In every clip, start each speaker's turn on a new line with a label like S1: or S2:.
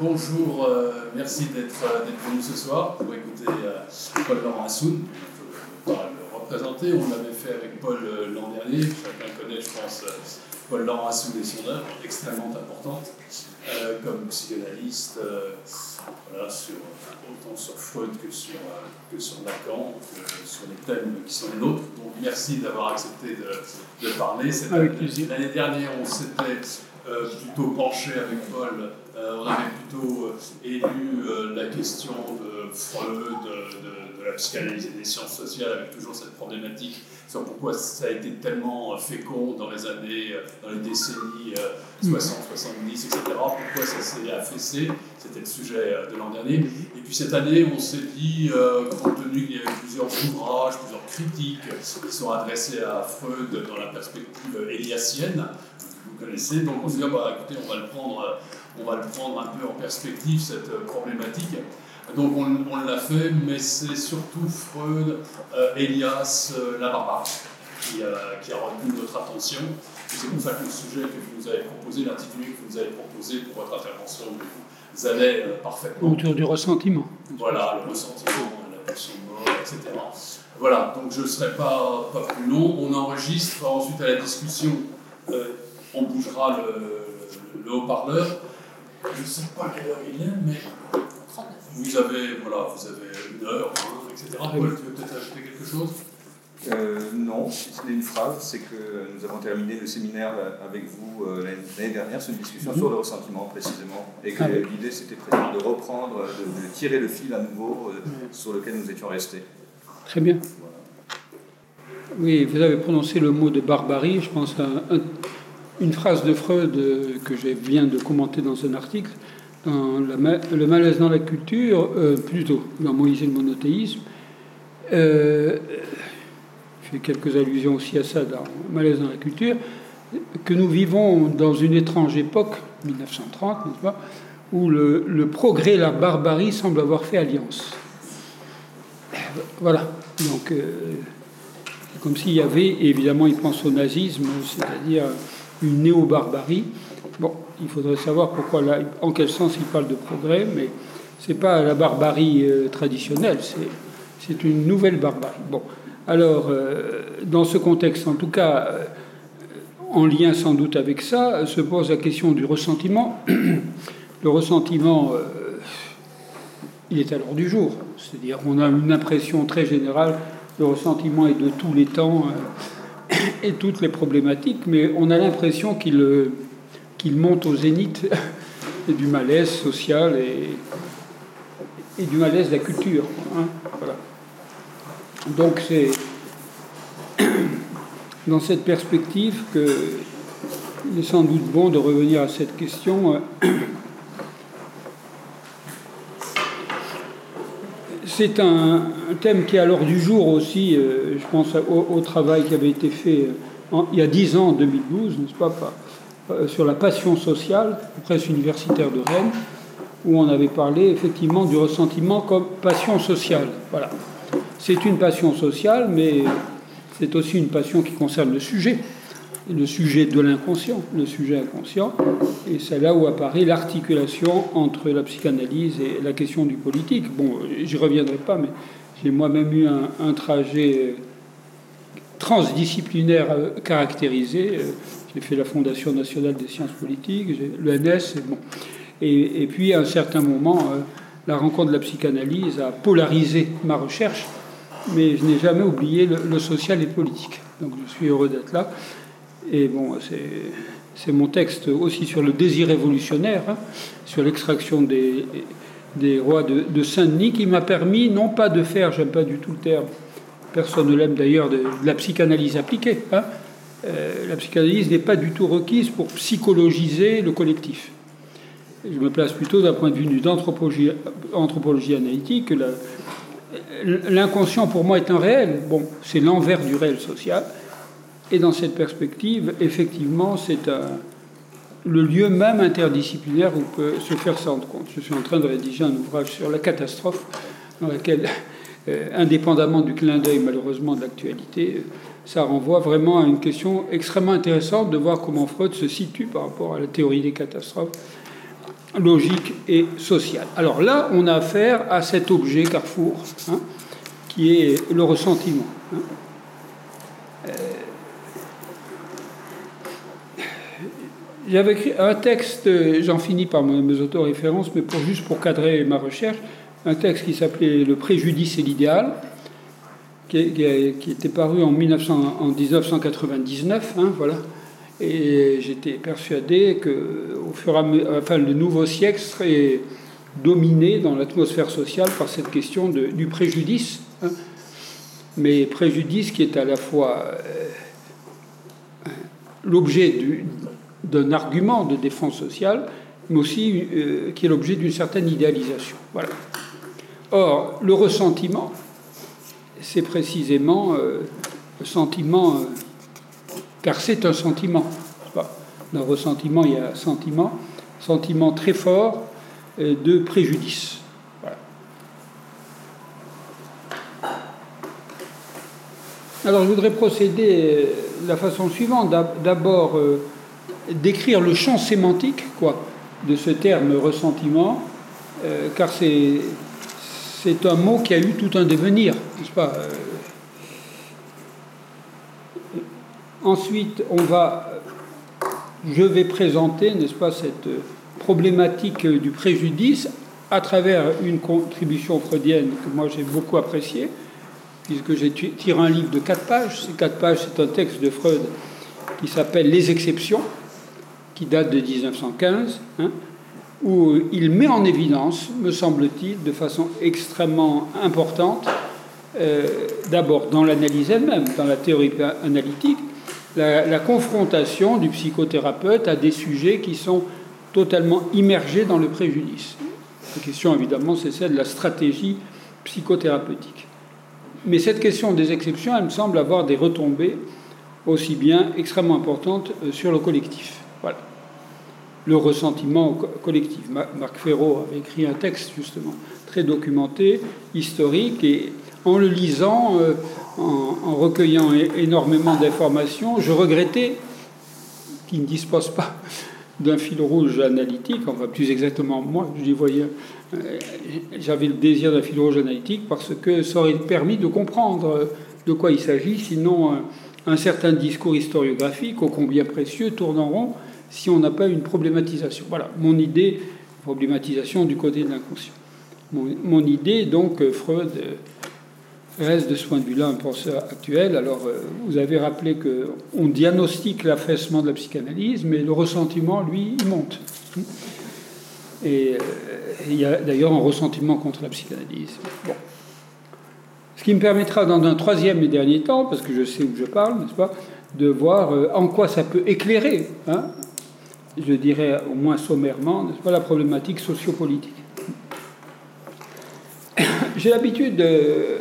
S1: bonjour, euh, merci d'être euh, venu ce soir pour écouter euh, Paul-Laurent Assoun. Je ne pas le représenter, on l'avait fait avec Paul l'an dernier. Chacun connaît, je pense, Paul-Laurent Assoun et son œuvre, extrêmement importante, comme psychanalyste, voilà, sur, autant sur Freud que sur, que sur Lacan, sur les thèmes qui sont les nôtres. Donc merci d'avoir accepté de, de parler. L'année dernière, on s'était plutôt penché avec Paul on avait plutôt euh, élu euh, la question de Freud, de, la psychanalyse et des sciences sociales, avec toujours cette problématique sur pourquoi ça a été tellement fécond dans les années, dans les décennies 60, 70, etc. Pourquoi ça s'est affaissé? C'était le sujet de l'an dernier. Et puis cette année, on s'est dit, compte tenu qu'il y avait plusieurs ouvrages, plusieurs critiques qui sont adressés à Freud dans la perspective éliasienne, vous connaissez, donc on s'est dit, ah bah, écoutez, on va le prendre on va le prendre un peu en perspective, cette euh, problématique. Donc on, l'a fait, mais c'est surtout Freud, euh, Elias, euh, qui, qui, a retenu notre attention. C'est pour ça que le sujet que vous nous avez proposé, l'intitulé que vous nous avez proposé pour votre intervention, vous allez parfaitement.
S2: Autour du ressentiment.
S1: Voilà, le ressentiment, la pulsion de mort, etc. Voilà, donc je ne serai pas, pas plus long. On enregistre ensuite à la discussion, on bougera le, le haut-parleur. Je ne sais pas quelle heure il est, mais vous avez, voilà, vous avez une heure, hein, etc. Paul, tu veux peut-être ajouter quelque chose?
S3: Euh, non, si c'est une phrase, c'est que nous avons terminé le séminaire avec vous euh, l'année dernière sur une discussion sur le ressentiment précisément, et que ah l'idée c'était de reprendre, de, tirer le fil à nouveau euh, sur lequel nous étions restés.
S2: Très bien. Oui, vous avez prononcé le mot de barbarie, je pense un, une phrase de Freud euh, que je viens de commenter dans un article, dans Le malaise dans la culture, euh, plutôt dans Moïse et le monothéisme. Euh, je fais quelques allusions aussi à ça dans Malaise dans la culture, que nous vivons dans une étrange époque, 1930, n'est-ce pas, où le, progrès et la barbarie semblent avoir fait alliance. Voilà. Donc, comme s'il y avait, évidemment, il pense au nazisme, c'est-à-dire une néo-barbarie. Bon, il faudrait savoir pourquoi, en quel sens il parle de progrès, mais c'est pas la barbarie euh, traditionnelle, c'est une nouvelle barbarie. Bon, alors, euh, dans ce contexte, en tout cas, euh, en lien sans doute avec ça, se pose la question du ressentiment. Le ressentiment, il est à l'ordre du jour, c'est-à-dire on a une impression très générale, le ressentiment est de tous les temps et toutes les problématiques, mais on a l'impression qu'il euh, monte au zénith du malaise social et, et du malaise de la culture. Hein, voilà. Donc c'est dans cette perspective qu'il est sans doute bon de revenir à cette question. c'est un, thème qui est à du jour aussi, euh, je pense au, travail qui avait été fait euh, il y a dix ans, en 2012, n'est-ce pas, euh, sur la passion sociale, presse universitaire de Rennes, où on avait parlé effectivement du ressentiment comme passion sociale. C'est une passion sociale, mais c'est aussi une passion qui concerne le sujet le sujet de l'inconscient, le sujet inconscient, et c'est là où apparaît l'articulation entre la psychanalyse et la question du politique. Bon, j'y reviendrai pas, mais j'ai moi-même eu un, trajet transdisciplinaire euh, caractérisé. Euh, j'ai fait la Fondation nationale des sciences politiques, l'ENS, et, bon. et, puis à un certain moment, euh, la rencontre de la psychanalyse a polarisé ma recherche, mais je n'ai jamais oublié le, le social et politique. Donc je suis heureux d'être là. Et bon, c'est mon texte aussi sur le désir révolutionnaire, hein, sur l'extraction des, rois de, Saint-Denis, qui m'a permis non pas de faire, j'aime pas du tout le terme, personne ne l'aime d'ailleurs, de, la psychanalyse appliquée. Hein. Euh, la psychanalyse n'est pas du tout requise pour psychologiser le collectif. Je me place plutôt d'un point de vue d'anthropologie anthropologie analytique. L'inconscient pour moi est un réel. Bon, c'est l'envers du réel social. Et dans cette perspective, effectivement, c'est le lieu même interdisciplinaire où peut se faire ça rendre compte. Je suis en train de rédiger un ouvrage sur la catastrophe, dans lequel, euh, indépendamment du clin d'œil malheureusement de l'actualité, ça renvoie vraiment à une question extrêmement intéressante de voir comment Freud se situe par rapport à la théorie des catastrophes. logique et sociale. Alors là, on a affaire à cet objet carrefour, hein, qui est le ressentiment. Hein. Euh, j'avais écrit un texte, j'en finis par mes autoréférences, mais pour, juste pour cadrer ma recherche, un texte qui s'appelait Le préjudice et l'idéal, qui, était paru en, 1999, hein, voilà. Et j'étais persuadé que au fur et à mesure, enfin, le nouveau siècle serait dominé dans l'atmosphère sociale par cette question du préjudice, hein. mais préjudice qui est à la fois euh, l'objet d'un argument de défense sociale, mais aussi euh, qui est l'objet d'une certaine idéalisation. Or, le ressentiment, c'est précisément euh, le sentiment, euh, car c'est un sentiment. Dans ressentiment, il y a un sentiment, sentiment très fort de préjudice. Alors, je voudrais procéder de la façon suivante. D'abord, décrire le champ sémantique quoi, de ce terme ressentiment, car c'est c'est un mot qui a eu tout un devenir, n'est-ce pas euh, Ensuite, on va, je vais présenter, n'est-ce pas, cette problématique du préjudice à travers une contribution freudienne que moi j'ai beaucoup appréciée, puisque j'ai tiré un livre de quatre pages. Ces quatre pages, c'est un texte de Freud qui s'appelle Les exceptions, qui date de 1915 où il met en évidence, me semble-t-il, de façon extrêmement importante, euh, d'abord dans l'analyse elle-même, dans la théorie analytique, la, confrontation du psychothérapeute à des sujets qui sont totalement immergés dans le préjudice. La question, évidemment, c'est celle de la stratégie psychothérapeutique. Mais cette question des exceptions, elle me semble avoir des retombées aussi bien extrêmement importantes euh, sur le collectif. Voilà le ressentiment collectif. Marc Ferraud avait écrit un texte justement très documenté, historique, et en le lisant, euh, en, recueillant énormément d'informations, je regrettais qu'il ne dispose pas d'un fil rouge analytique, enfin plus exactement moi, je voyais, euh, j'avais le désir d'un fil rouge analytique parce que ça aurait permis de comprendre de quoi il s'agit, sinon un certain discours historiographique, ô combien précieux, tourne en rond, si on n'a pas une problématisation. Voilà, mon idée, problématisation du côté de l'inconscient. Mon, idée, donc, euh, Freud euh, reste de ce point de vue-là un penseur actuel. Alors, euh, vous avez rappelé qu'on diagnostique l'affaissement de la psychanalyse, mais le ressentiment, lui, il monte. Et il y a d'ailleurs un ressentiment contre la psychanalyse. Ce qui me permettra, dans un troisième et dernier temps, parce que je sais où je parle, n'est-ce pas, de voir en quoi ça peut éclairer hein, je dirais au moins sommairement, n'est-ce pas, la problématique sociopolitique. J'ai l'habitude de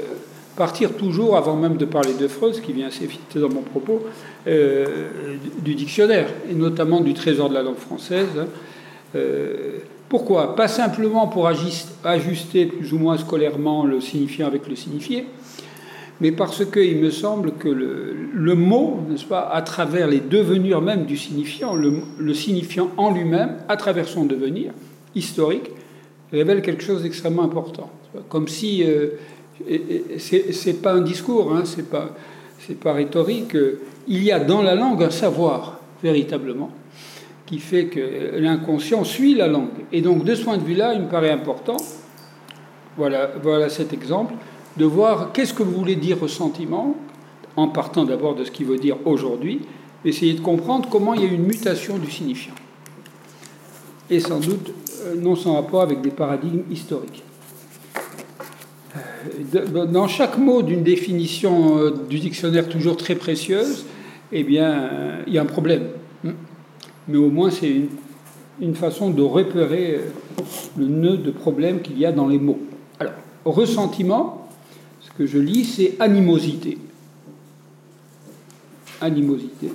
S2: partir toujours, avant même de parler de Freud, ce qui vient vite dans mon propos, euh, du dictionnaire, et notamment du trésor de la langue française. Hein. Euh, pourquoi? Pas simplement pour ajuster plus ou moins scolairement le signifiant avec le signifié, mais parce qu'il me semble que le, mot, n'est-ce pas, à travers les devenures même du signifiant, le, signifiant en lui-même, à travers son devenir historique, révèle quelque chose d'extrêmement important. Comme si euh, c'est pas un discours, hein, c'est pas pas rhétorique. Il y a dans la langue un savoir véritablement qui fait que l'inconscient suit la langue. Et donc de ce point de vue-là, il me paraît important. Voilà, voilà cet exemple de voir qu'est-ce que vous voulez dire ressentiment, en partant d'abord de ce qu'il veut dire aujourd'hui, essayer de comprendre comment il y a une mutation du signifiant. Et sans doute euh, non sans rapport avec des paradigmes historiques. Euh, dans chaque mot d'une définition euh, du dictionnaire toujours très précieuse, eh bien, il y a un problème. Mais au moins, c'est une, une façon de repérer le nœud de problème qu'il y a dans les mots. Alors, ressentiment, que je lis, c'est animosité. Animosité.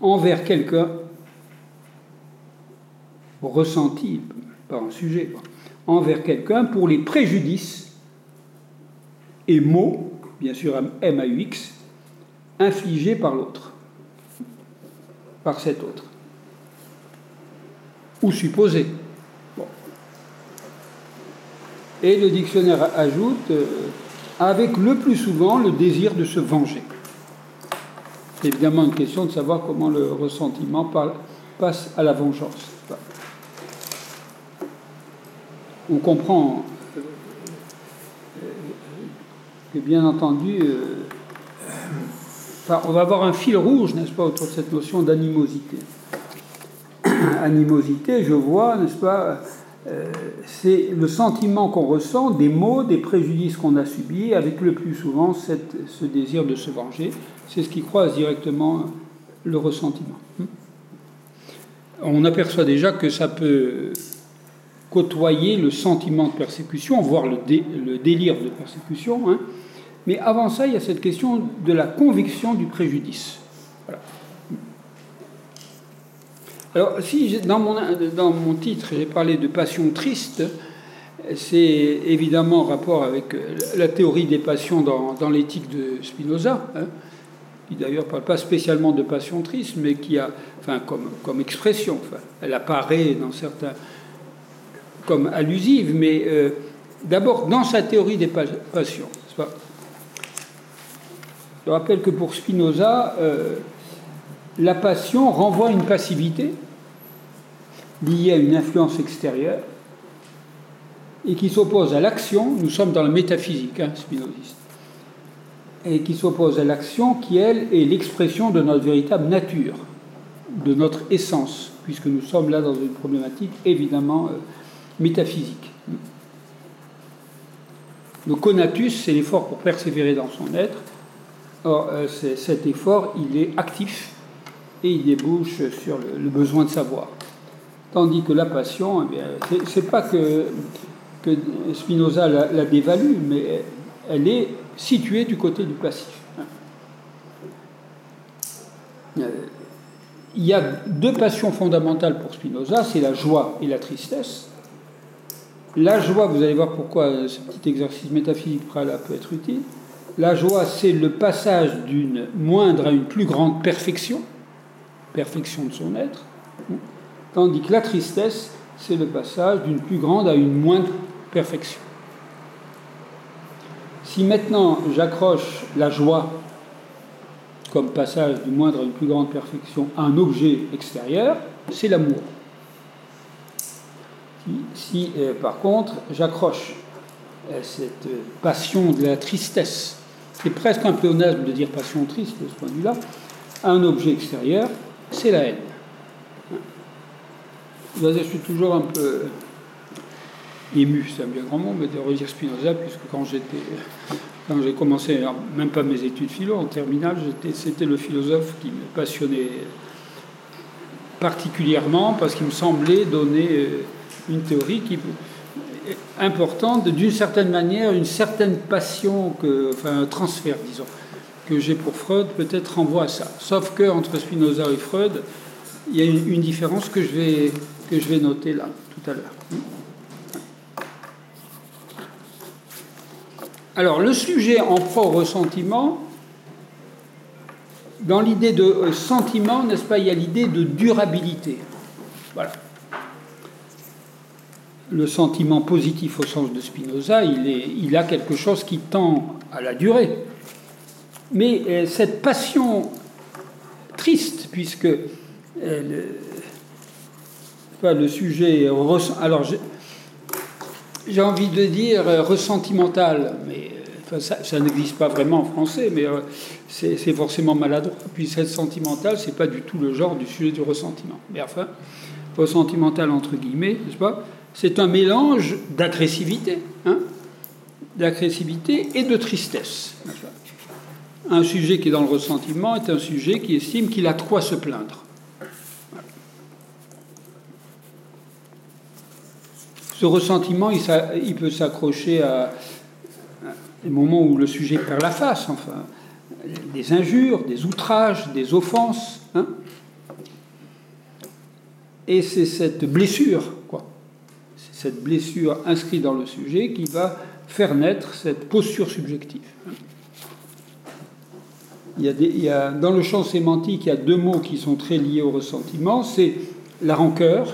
S2: Envers quelqu'un, ressenti par un sujet, envers quelqu'un pour les préjudices et maux, bien sûr M-A-U-X, infligés par l'autre, par cet autre. ou supposé. Et le dictionnaire ajoute euh, avec le plus souvent le désir de se venger. C'est évidemment une question de savoir comment le ressentiment passe à la vengeance. On comprend euh, que bien entendu, euh, on va avoir un fil rouge, n'est-ce pas, autour de cette notion d'animosité. Animosité, je vois, n'est-ce pas, c'est le sentiment qu'on ressent des maux, des préjudices qu'on a subis, avec le plus souvent cette, ce désir de se venger. C'est ce qui croise directement le ressentiment. Hmm. On aperçoit déjà que ça peut côtoyer le sentiment de persécution, voire le, le délire de persécution. Hein. Mais avant ça, il y a cette question de la conviction du préjudice. Voilà. Alors, si dans mon, dans mon titre, j'ai parlé de passion triste, c'est évidemment en rapport avec euh, la théorie des passions dans, dans l'éthique de Spinoza, hein, qui d'ailleurs ne parle pas spécialement de passion triste, mais qui a, enfin, comme, comme expression, enfin, elle apparaît dans certains comme allusive, mais euh, d'abord dans sa théorie des passions. Je rappelle que pour Spinoza, euh, la passion renvoie une passivité liée à une influence extérieure et qui s'oppose à l'action. Nous sommes dans la métaphysique hein, spinoziste. Et qui s'oppose à l'action qui, elle, est l'expression de notre véritable nature, de notre essence, puisque nous sommes là dans une problématique évidemment euh, métaphysique. Le conatus, c'est l'effort pour persévérer dans son être. Or, euh, cet effort, il est actif et il débouche sur le, besoin de savoir. Tandis que la passion, eh c'est pas que, Spinoza la, dévalue, mais elle est située du côté du passif. Il y a deux passions fondamentales pour Spinoza, c'est la joie et la tristesse. La joie, vous allez voir pourquoi ce petit exercice métaphysique préalable peut être utile. La joie, c'est le passage d'une moindre à une plus grande perfection, perfection de son être, tandis que la tristesse, c'est le passage d'une plus grande à une moindre perfection. Si maintenant j'accroche la joie comme passage d'une moindre à une plus grande perfection à un objet extérieur, c'est l'amour. Si, euh, par contre j'accroche euh, cette passion de la tristesse, c'est presque un pléonasme de dire passion triste de ce point de vue-là, à un objet extérieur, c'est la haine. Je suis toujours un peu ému, c'est un bien grand mot, mais de redire Spinoza, puisque quand j'étais, quand j'ai commencé, même pas mes études philo, en terminale, c'était le philosophe qui me passionnait particulièrement parce qu'il me semblait donner euh, une théorie qui importante, d'une certaine manière, une certaine passion, que, enfin un transfert, disons, que j'ai pour Freud, peut-être renvoie à ça. Sauf que entre Spinoza et Freud, il y a une, différence que je, vais, que je vais noter là, tout à l'heure. Alors, le sujet en au ressentiment, dans l'idée de euh, sentiment, n'est-ce pas, il y a l'idée de durabilité. Voilà le sentiment positif au sens de Spinoza, il a quelque chose qui tend à la durée. Mais euh, cette passion triste, puisque euh, le, sujet. Alors, j'ai envie de dire euh, ressentimental, mais ça, n'existe pas vraiment en français, mais c'est forcément maladroit. Puis cette sentimentale, c'est pas du tout le genre du sujet du ressentiment. Mais enfin, ressentimental entre guillemets, n'est-ce pas? C'est un mélange d'agressivité, hein, d'agressivité et de tristesse. Un sujet qui est dans le ressentiment est un sujet qui estime qu'il a quoi se plaindre. Ce ressentiment, il, peut s'accrocher à, des moments où le sujet perd la face, enfin, des injures, des outrages, des offenses. Hein. Et c'est cette blessure cette blessure inscrite dans le sujet qui va faire naître cette posture subjective. Dans le champ sémantique, il y a deux mots qui sont très liés au ressentiment, c'est la rancœur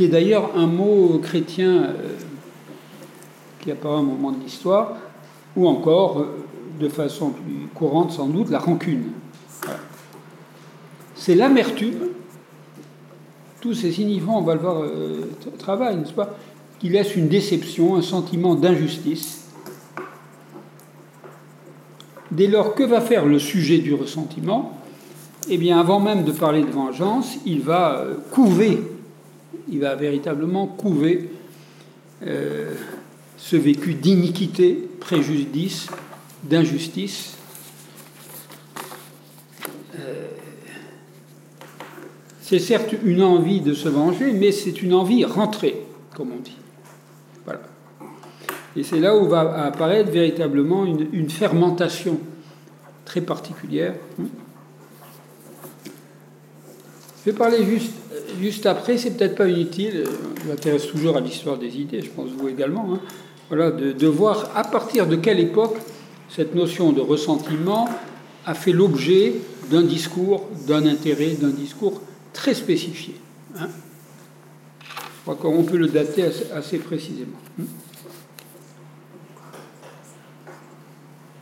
S2: qui est d'ailleurs un mot chrétien euh, qui apparaît à un moment de l'histoire, ou encore, euh, de façon plus courante sans doute, la rancune. C'est l'amertume, tous ces signifiants, on va le voir, euh, travail, n'est-ce pas, qui laisse une déception, un sentiment d'injustice. Dès lors, que va faire le sujet du ressentiment? Eh bien, avant même de parler de vengeance, il va euh, couver, il va véritablement couver euh, ce vécu d'iniquité, préjudice, d'injustice. Euh, c'est certes une envie de se venger, mais c'est une envie rentrée, comme on dit. Et c'est là où va apparaître véritablement une, fermentation très particulière. Je vais parler juste, juste après, c'est peut-être pas inutile, je m'intéresse toujours à l'histoire des idées, je pense vous également, hein. voilà, de, de, voir à partir de quelle époque cette notion de ressentiment a fait l'objet d'un discours, d'un intérêt, d'un discours très spécifié. Hein. Je crois qu'on peut le dater assez, précisément.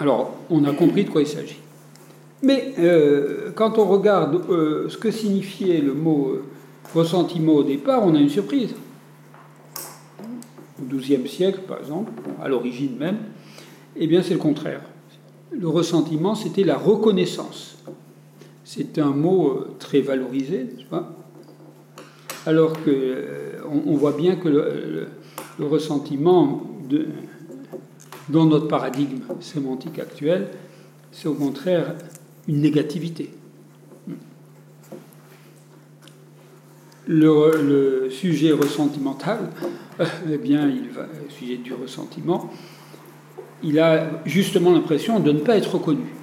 S2: Alors, on a compris de quoi il s'agit. Mais euh, quand on regarde euh, ce que signifiait le mot euh, ressentiment au départ, on a une surprise. Au XIIe siècle, par exemple, à l'origine même, eh bien c'est le contraire. Le ressentiment, c'était la reconnaissance. C'est un mot très valorisé, n'est-ce pas? Alors que on, voit bien que le, ressentiment dans notre paradigme sémantique actuel, c'est au contraire une négativité. Le, sujet ressentimental, eh bien, il va, le sujet du ressentiment, il a justement l'impression de ne pas être reconnu.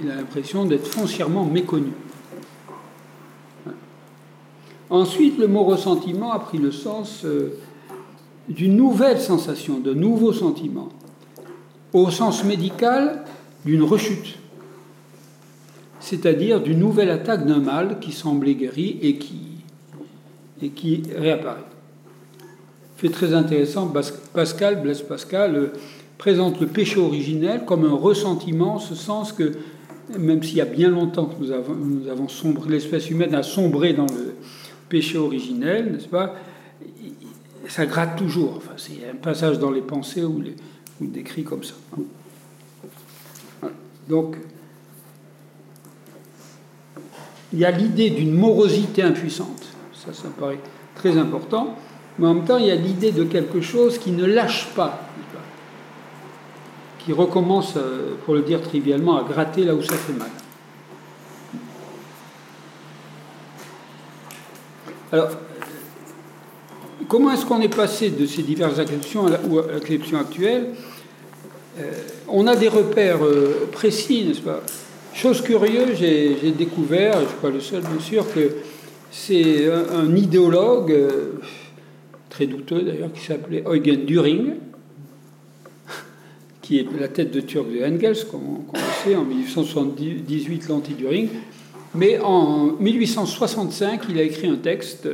S2: Il a l'impression d'être foncièrement méconnu. Ensuite, le mot ressentiment a pris le sens euh, d'une nouvelle sensation, de nouveaux sentiments, au sens médical d'une rechute c'est-à-dire d'une nouvelle attaque d'un mal qui semblait guéri et qui, et qui réapparaît. Fait très intéressant, Pascal, Blaise Pascal, euh, présente le péché originel comme un ressentiment, en ce sens que, même s'il y a bien longtemps que nous avons, nous avons sombré, l'espèce humaine a sombré dans le péché originel, n'est-ce pas? Ça gratte toujours. Enfin, c'est un passage dans les pensées où, les, décrit comme ça. Donc, il y a l'idée d'une morosité impuissante, ça, ça me paraît très important, mais en même temps, il y a l'idée de quelque chose qui ne lâche pas, qui recommence, euh, pour le dire trivialement, à gratter là où ça fait mal. Alors, comment est-ce qu'on est passé de ces diverses acceptions à l'acception actuelle? On a des repères euh, précis, n'est-ce pas? Chose curieuse, j'ai découvert, je ne suis pas le seul bien sûr, que c'est un, idéologue, euh, très douteux d'ailleurs, qui s'appelait Eugen Düring, qui est la tête de turc de Engels, comme on, le sait, en 1878, l'anti-Düring. Mais en 1865, il a écrit un texte.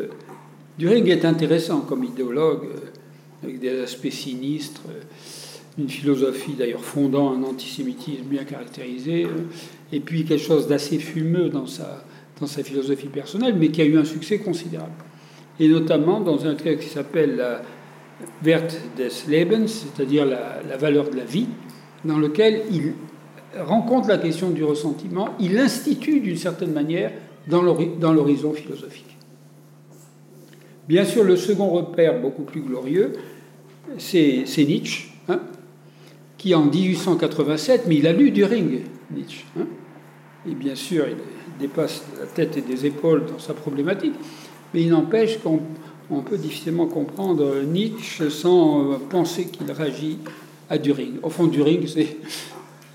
S2: Düring est intéressant comme idéologue, euh, avec des aspects sinistres, euh, une philosophie d'ailleurs fondant un antisémitisme bien caractérisé et puis quelque chose d'assez fumeux dans sa, dans sa philosophie personnelle, mais qui a eu un succès considérable. Et notamment dans un texte qui s'appelle la Wert des Lebens, c'est-à-dire la, la, valeur de la vie, dans lequel il rencontre la question du ressentiment, il l'institue d'une certaine manière dans l'horizon philosophique. Bien sûr, le second repère, beaucoup plus glorieux, c'est Nietzsche, hein, qui en 1887, mais il a lu Düring, Nietzsche, hein, et bien sûr, il dépasse la tête et des épaules dans sa problématique, mais il n'empêche qu'on peut difficilement comprendre Nietzsche sans euh, penser qu'il réagit à Düring. Au fond, Düring, c'est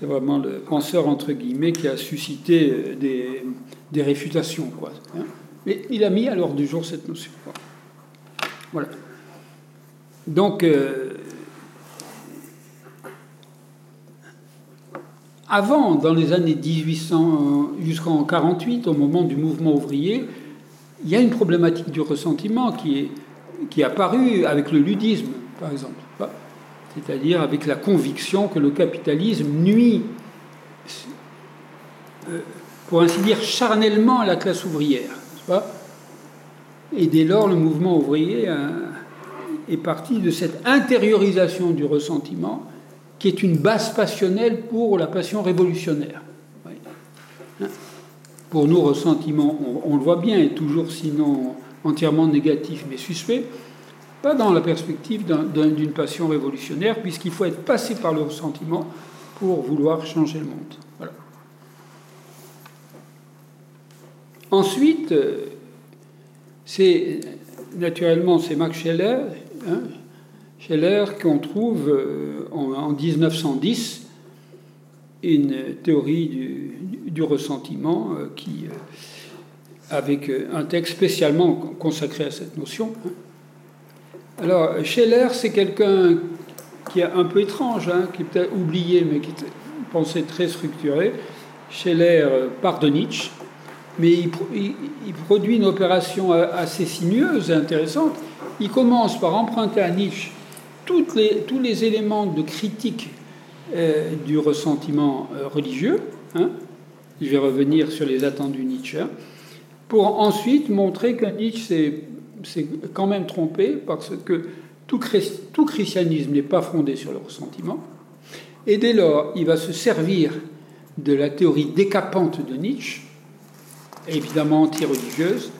S2: vraiment le penseur, entre guillemets, qui a suscité euh, des, des réfutations. Quoi, hein. Mais il a mis à l'ordre du jour cette notion. Voilà. Donc, euh, Avant, dans les années 1800 jusqu'en 48, au moment du mouvement ouvrier, il y a une problématique du ressentiment qui est qui est apparu avec le ludisme, par exemple. C'est-à-dire avec la conviction que le capitalisme nuit, euh, pour ainsi dire, charnellement à la classe ouvrière. Et dès lors, le mouvement ouvrier est parti de cette intériorisation du ressentiment qui est une base passionnelle pour la passion révolutionnaire. Pour nous, ressentiment, on, le voit bien, est toujours sinon entièrement négatif mais suspect, pas dans la perspective d'une passion révolutionnaire, puisqu'il faut être passé par le ressentiment pour vouloir changer le monde. Ensuite, euh, c'est naturellement c'est Max Scheller, hein, Scheller qu'on trouve euh, en, 1910 une théorie du, ressentiment euh, qui, euh, avec un texte spécialement consacré à cette notion. Hein. Alors, Scheller, c'est quelqu'un qui est un peu étrange, hein, qui est peut-être oublié, mais qui pensait très structuré. Scheller part de Nietzsche, mais il, il, produit une opération assez sinueuse et intéressante. Il commence par emprunter à Nietzsche tous les éléments de critique euh, du ressentiment euh, religieux, hein, je vais revenir sur les attendus Nietzsche, pour ensuite montrer que Nietzsche s'est quand même trompé parce que tout christianisme n'est pas fondé sur le ressentiment. Et dès lors, il va se servir de la théorie décapante de Nietzsche, évidemment anti-religieuse,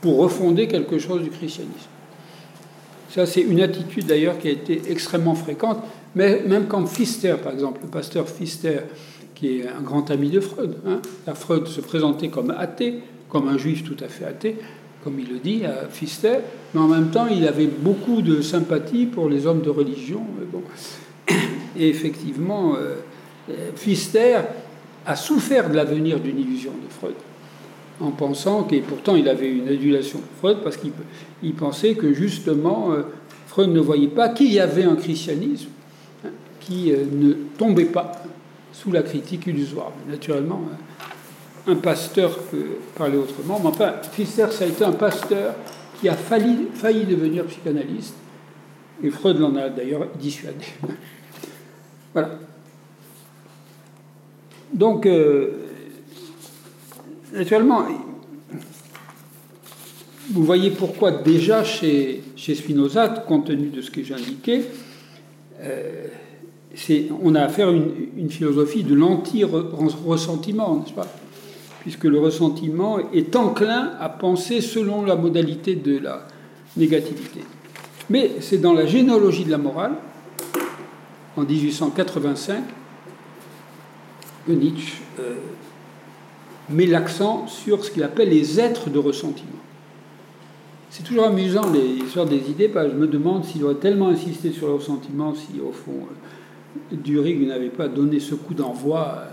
S2: pour refonder quelque chose du christianisme. C'est une attitude d'ailleurs qui a été extrêmement fréquente, mais même quand Pfister, par exemple, le pasteur Pfister, qui est un grand ami de Freud, hein, Freud se présentait comme athée, comme un juif tout à fait athée, comme il le dit à Pfister, mais en même temps, il avait beaucoup de sympathie pour les hommes de religion. Et effectivement, euh, Pfister a souffert de l'avenir d'une illusion de Freud en pensant que, pourtant il avait une adulation Freud, parce qu'il pensait que justement euh, Freud ne voyait pas qu'il y avait un christianisme hein, qui euh, ne tombait pas sous la critique illusoire. Naturellement, un pasteur peut parler autrement, mais enfin, Pfister, ça a été un pasteur qui a failli, devenir psychanalyste, et Freud l'en a d'ailleurs dissuadé. voilà. Donc, euh, Naturellement, vous voyez pourquoi déjà chez, chez Spinoza, compte tenu de ce que j'ai indiqué, euh, on a affaire à une, philosophie de l'anti-ressentiment, n'est-ce pas? Puisque le ressentiment est enclin à penser selon la modalité de la négativité. Mais c'est dans la généalogie de la morale, en 1885, que Nietzsche euh, met l'accent sur ce qu'il appelle les êtres de ressentiment. C'est toujours amusant les histoires des idées, je me demande s'il aurait tellement insisté sur le ressentiment si, au fond, euh, Durig n'avait pas donné ce coup d'envoi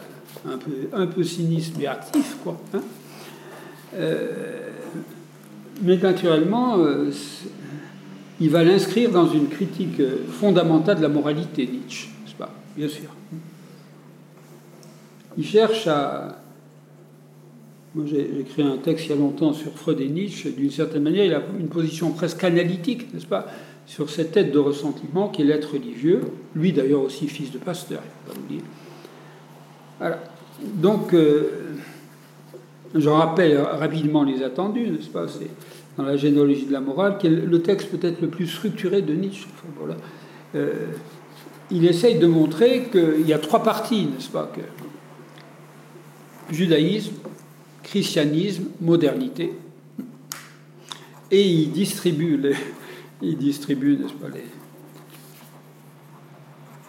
S2: euh, un peu, un sinistre mais actif, quoi. Hein. Euh, mais naturellement, il va l'inscrire dans une critique fondamentale de la moralité, Nietzsche, n'est-ce pas? Bien sûr. Il cherche à, moi, j'ai écrit un texte il y a longtemps sur Freud et Nietzsche. D'une certaine manière, il a une position presque analytique, n'est-ce pas, sur cette tête de ressentiment qui est l'être religieux. Lui, d'ailleurs, aussi fils de pasteur, il faut pas vous dire. Voilà. Donc, euh, je rappelle rapidement les attendus, n'est-ce pas C'est dans la généalogie de la morale, qui est le texte peut-être le plus structuré de Nietzsche. Euh, il essaye de montrer qu'il y a trois parties, n'est-ce pas que Judaïsme, christianisme, modernité. Et il distribue les, il distribue, n'est-ce pas, les,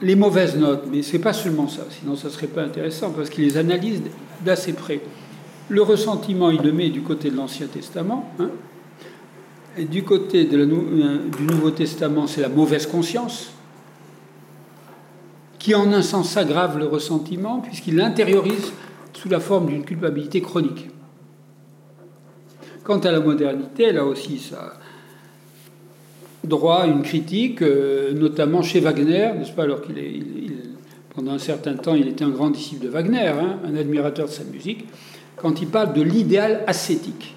S2: les mauvaises notes, mais c'est pas seulement ça, sinon ça serait pas intéressant, parce qu'il les analyse d'assez près. Le ressentiment, il le met du côté de l'Ancien Testament, hein. et du côté euh, du Nouveau Testament, c'est la mauvaise conscience, qui en un sens aggrave le ressentiment, puisqu'il intériorise sous la forme d'une culpabilité chronique. Quant à la modernité, elle a aussi ça droit à une critique, euh, notamment chez Wagner, n'est-ce pas, alors qu'il est, pendant un certain temps, il était un grand disciple de Wagner, hein, un admirateur de sa musique, quand il parle de l'idéal ascétique.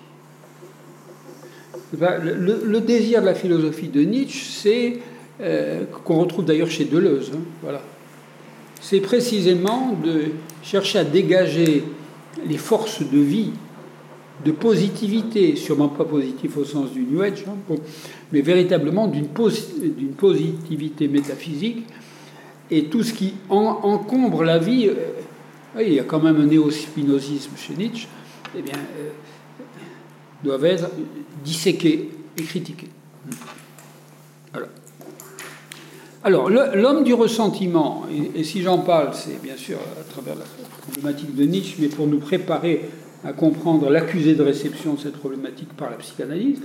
S2: Le, désir de la philosophie de Nietzsche, c'est euh, qu'on retrouve d'ailleurs chez Deleuze. Hein, voilà. C'est précisément de chercher à dégager les forces de vie, de positivité, sûrement pas positif au sens du New Age, hein, mais véritablement d'une positivité métaphysique et tout ce qui encombre la vie. Euh, il y a quand même un néo-spinozisme chez Nietzsche, eh bien, euh, doivent être disséqués et critiqués. Alors, l'homme du ressentiment, et, si j'en parle, c'est bien sûr à travers la problématique de Nietzsche, mais pour nous préparer à comprendre l'accusé de réception de cette problématique par la psychanalyse,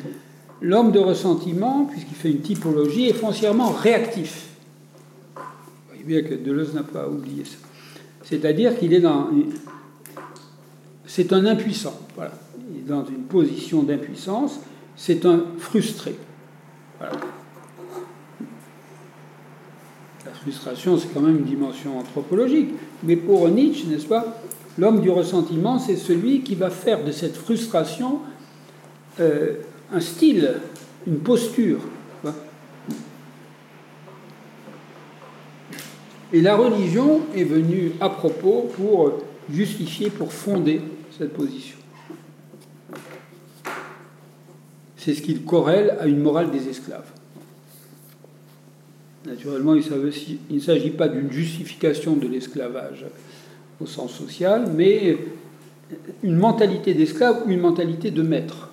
S2: l'homme de ressentiment, puisqu'il fait une typologie, est foncièrement réactif. Vous voyez bien que Deleuze n'a pas oublié ça. C'est-à-dire qu'il est dans. C'est un impuissant. Voilà. Il est dans une position d'impuissance. C'est un frustré. Frustration, c'est quand même une dimension anthropologique. Mais pour Nietzsche, n'est-ce pas, l'homme du ressentiment, c'est celui qui va faire de cette frustration euh, un style, une posture. Et la religion est venue à propos pour justifier, pour fonder cette position. C'est ce qu'il corrèle à une morale des esclaves. Naturellement, il ne s'agit pas d'une justification de l'esclavage au sens social, mais une mentalité d'esclave ou une mentalité de maître.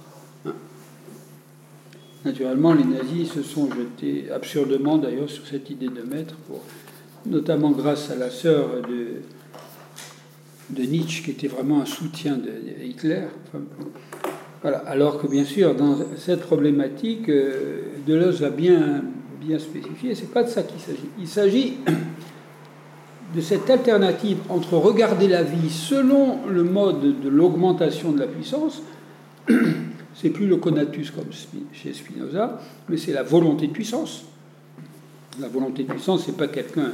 S2: Naturellement, les nazis se sont jetés absurdement d'ailleurs sur cette idée de maître, notamment grâce à la sœur de, Nietzsche, qui était vraiment un soutien de, Hitler. voilà. Alors que bien sûr, dans cette problématique, euh, Deleuze a bien bien spécifié, c'est pas de ça qu'il s'agit. Il s'agit de cette alternative entre regarder la vie selon le mode de l'augmentation de la puissance, c'est plus le conatus comme chez Spinoza, mais c'est la volonté de puissance. La volonté de puissance, c'est pas quelqu'un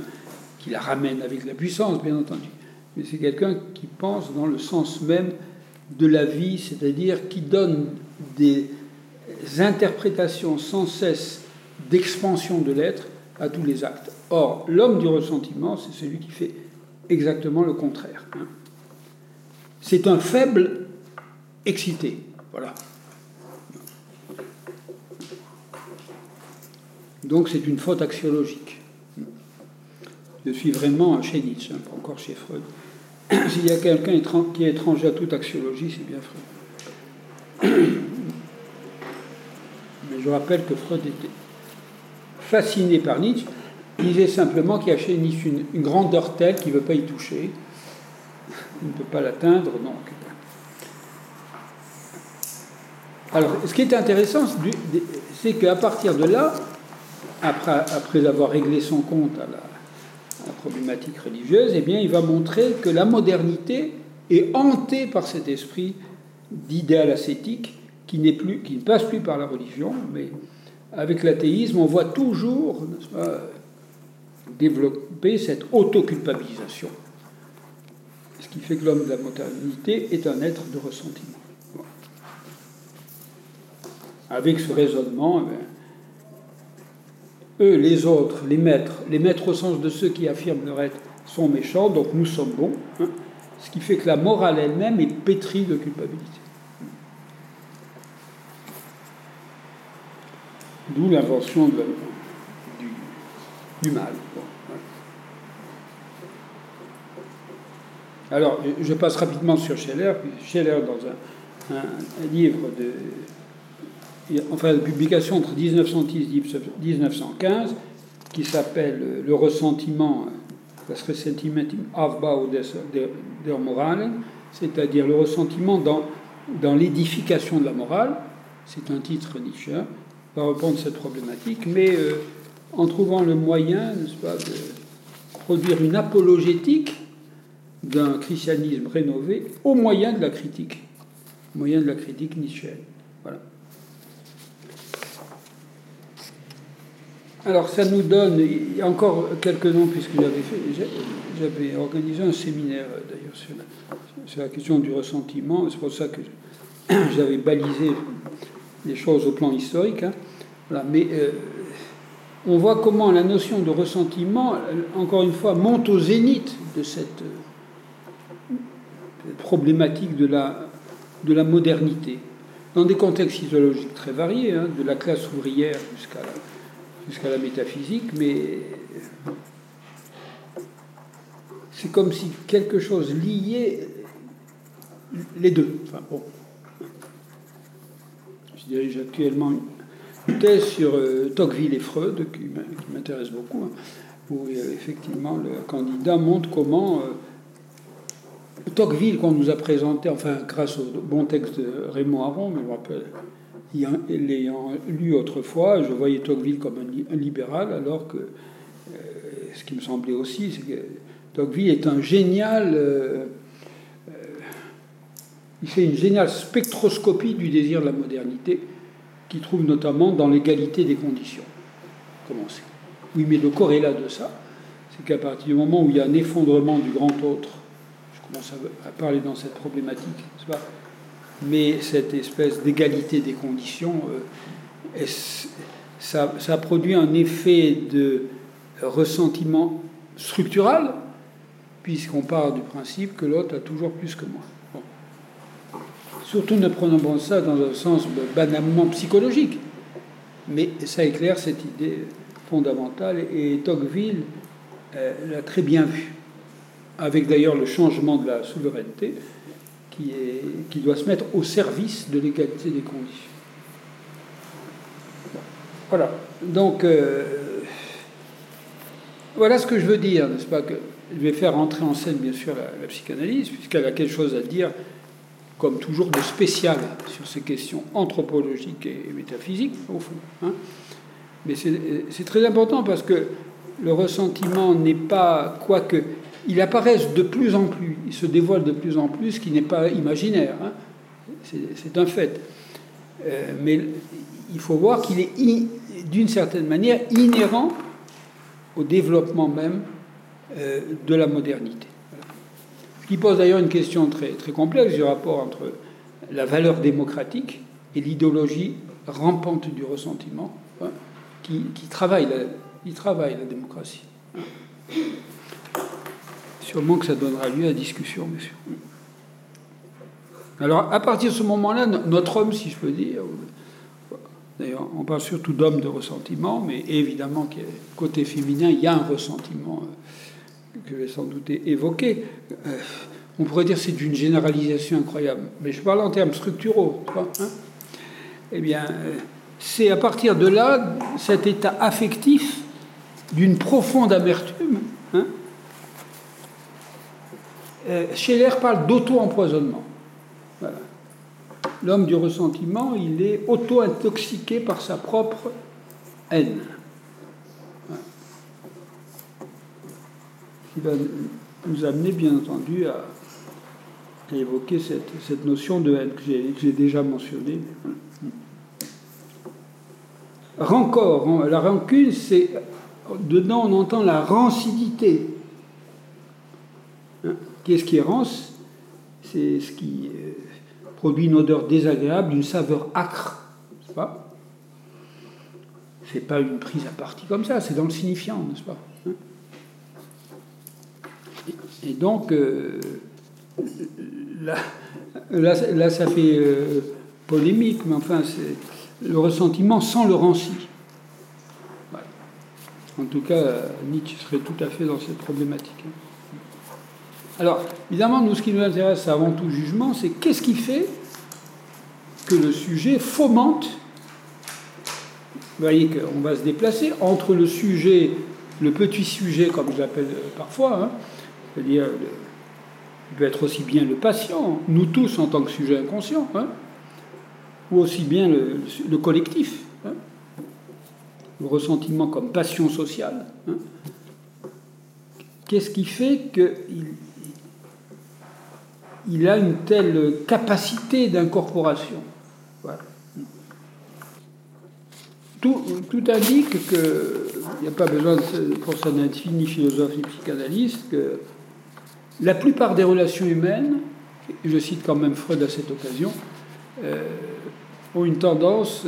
S2: qui la ramène avec la puissance, bien entendu, mais c'est quelqu'un qui pense dans le sens même de la vie, c'est-à-dire qui donne des interprétations sans cesse d'expansion de l'être à tous les actes. Or, l'homme du ressentiment, c'est celui qui fait exactement le contraire. Hein. C'est un faible excité. Voilà. Donc c'est une faute axiologique. Je suis vraiment chez Nietzsche, hein, pas encore chez Freud. S'il y a quelqu'un qui est étranger à toute axiologie, c'est bien Freud. Mais je rappelle que Freud était fasciné par Nietzsche, disait simplement qu'il y a chez Nietzsche une, grandeur telle qu'il ne veut pas y toucher. Il ne peut pas l'atteindre, donc. Alors, ce qui est intéressant, c'est qu'à partir de là, après, après avoir réglé son compte à la, problématique religieuse, eh bien, il va montrer que la modernité est hantée par cet esprit d'idéal ascétique qui, plus, qui ne passe plus par la religion, mais avec l'athéisme, on voit toujours développer cette autoculpabilisation. Ce qui fait que l'homme de la modernité est un être de ressentiment. Avec ce raisonnement, eh eux, les autres, les maîtres, les maîtres au sens de ceux qui affirment leur être, sont méchants, donc nous sommes bons. Hein. ce qui fait que la morale elle-même est pétrie de culpabilité. D'où l'invention du, mal. Alors, je passe rapidement sur Scheller. Scheller, dans un, livre de. Enfin, une publication entre 1910 et 1915, qui s'appelle Le ressentiment, das Ressentiment im Aufbau der Moral, c'est-à-dire le ressentiment dans, dans l'édification de la morale. C'est un titre Nietzsche va répondre à cette problématique, mais euh, en trouvant le moyen, pas, de produire une apologétique d'un christianisme rénové au moyen de la critique, au moyen de la critique nietzschéenne. Voilà. Alors ça nous donne, il y a encore quelques noms puisque j'avais organisé un séminaire d'ailleurs sur la, sur la question du ressentiment, c'est pour ça que j'avais balisé les choses au plan historique. Hein. Mais euh, on voit comment la notion de ressentiment, encore une fois, monte au zénith de cette problématique de la, de la modernité, dans des contextes idéologiques très variés, hein, de la classe ouvrière jusqu'à la, métaphysique, mais c'est comme si quelque chose liait les deux. Enfin, bon. Je dirige actuellement thèse sur euh, Tocqueville et Freud, qui m'intéresse beaucoup, hein, où euh, effectivement le candidat montre comment euh, Tocqueville, qu'on nous a présenté, enfin grâce au bon texte de Raymond Aron, mais je me rappelle, l'ayant lu autrefois, je voyais Tocqueville comme un, libéral, alors que ce qui me semblait aussi, c'est que Tocqueville est un génial. Il fait une géniale spectroscopie du désir de la modernité, qui trouve notamment dans l'égalité des conditions. Comment c'est Oui, mais le corrélat de ça, c'est qu'à partir du moment où il y a un effondrement du grand autre, commence à parler dans cette problématique, pas? Mais cette espèce d'égalité des conditions, euh, ça, ça, produit un effet de ressentiment structural, puisqu'on part du principe que l'autre a toujours plus que moi. Surtout ne prenons pas ça dans un sens banalement psychologique, mais ça éclaire cette idée fondamentale, et Tocqueville euh, l'a très bien vu avec d'ailleurs le changement de la souveraineté qui, doit se mettre au service de l'égalité des conditions. Voilà. Donc, euh, voilà ce que je veux dire, n'est-ce pas que Je vais faire entrer en scène, bien sûr, la, psychanalyse, puisqu'elle a quelque chose à dire, comme toujours, de spécial sur ces questions anthropologiques et métaphysiques, au fond. Hein. Mais c'est très important parce que le ressentiment n'est pas, quoique il apparaissent de plus en plus, il se dévoile de plus en plus, ce qui n'est pas imaginaire, hein. c'est un fait. Euh, mais il faut voir qu'il est d'une certaine manière inhérent au développement même euh, de la modernité. Qui pose d'ailleurs une question très, très complexe du rapport entre la valeur démocratique et l'idéologie rampante du ressentiment hein, qui, travaille la, travaille la démocratie. Sûrement que ça donnera lieu à discussion, monsieur. Alors, à partir de ce moment-là, notre homme, si je peux dire, d'ailleurs, on parle surtout d'homme de ressentiment, mais évidemment, côté féminin, il y a un ressentiment euh, que je vais sans doute évoquer. Euh, on pourrait dire c'est d'une généralisation incroyable, mais je parle en termes structuraux. Hein eh bien, euh, c'est à partir de là, cet état affectif d'une profonde amertume, hein, euh, Scheller parle d'auto-empoisonnement. L'homme du ressentiment, il est auto-intoxiqué par sa propre haine. Qui va nous amener, bien entendu, à, évoquer cette, notion de haine que j'ai déjà mentionnée. Rancor, la rancune, c'est. Dedans, on entend la rancidité. Qu'est-ce qui est rance? C'est ce qui euh, produit une odeur désagréable, une saveur âcre. C'est pas? C'est pas une prise à partie comme ça, c'est dans le signifiant, n'est-ce pas? Hein? Et, donc, euh, là, ça fait euh, polémique, mais enfin, c'est le ressentiment sans le ranci. En tout cas, Nietzsche serait tout à fait dans cette problématique. Alors, évidemment, nous, ce qui nous intéresse avant tout jugement, c'est qu'est-ce qui fait que le sujet fomente, vous voyez qu'on va se déplacer entre le sujet, le petit sujet, comme je l'appelle parfois, hein, c'est-à-dire, il peut être aussi bien le patient, nous tous en tant que sujet inconscient, hein, ou aussi bien le, collectif, hein, le ressentiment comme passion sociale. Qu'est-ce qui fait qu'il il a une telle capacité d'incorporation? Tout, indique qu'il n'y a pas besoin, pour ça ni philosophe ni psychanalyste, que la plupart des relations humaines, je cite quand même Freud à cette occasion, euh, ont une tendance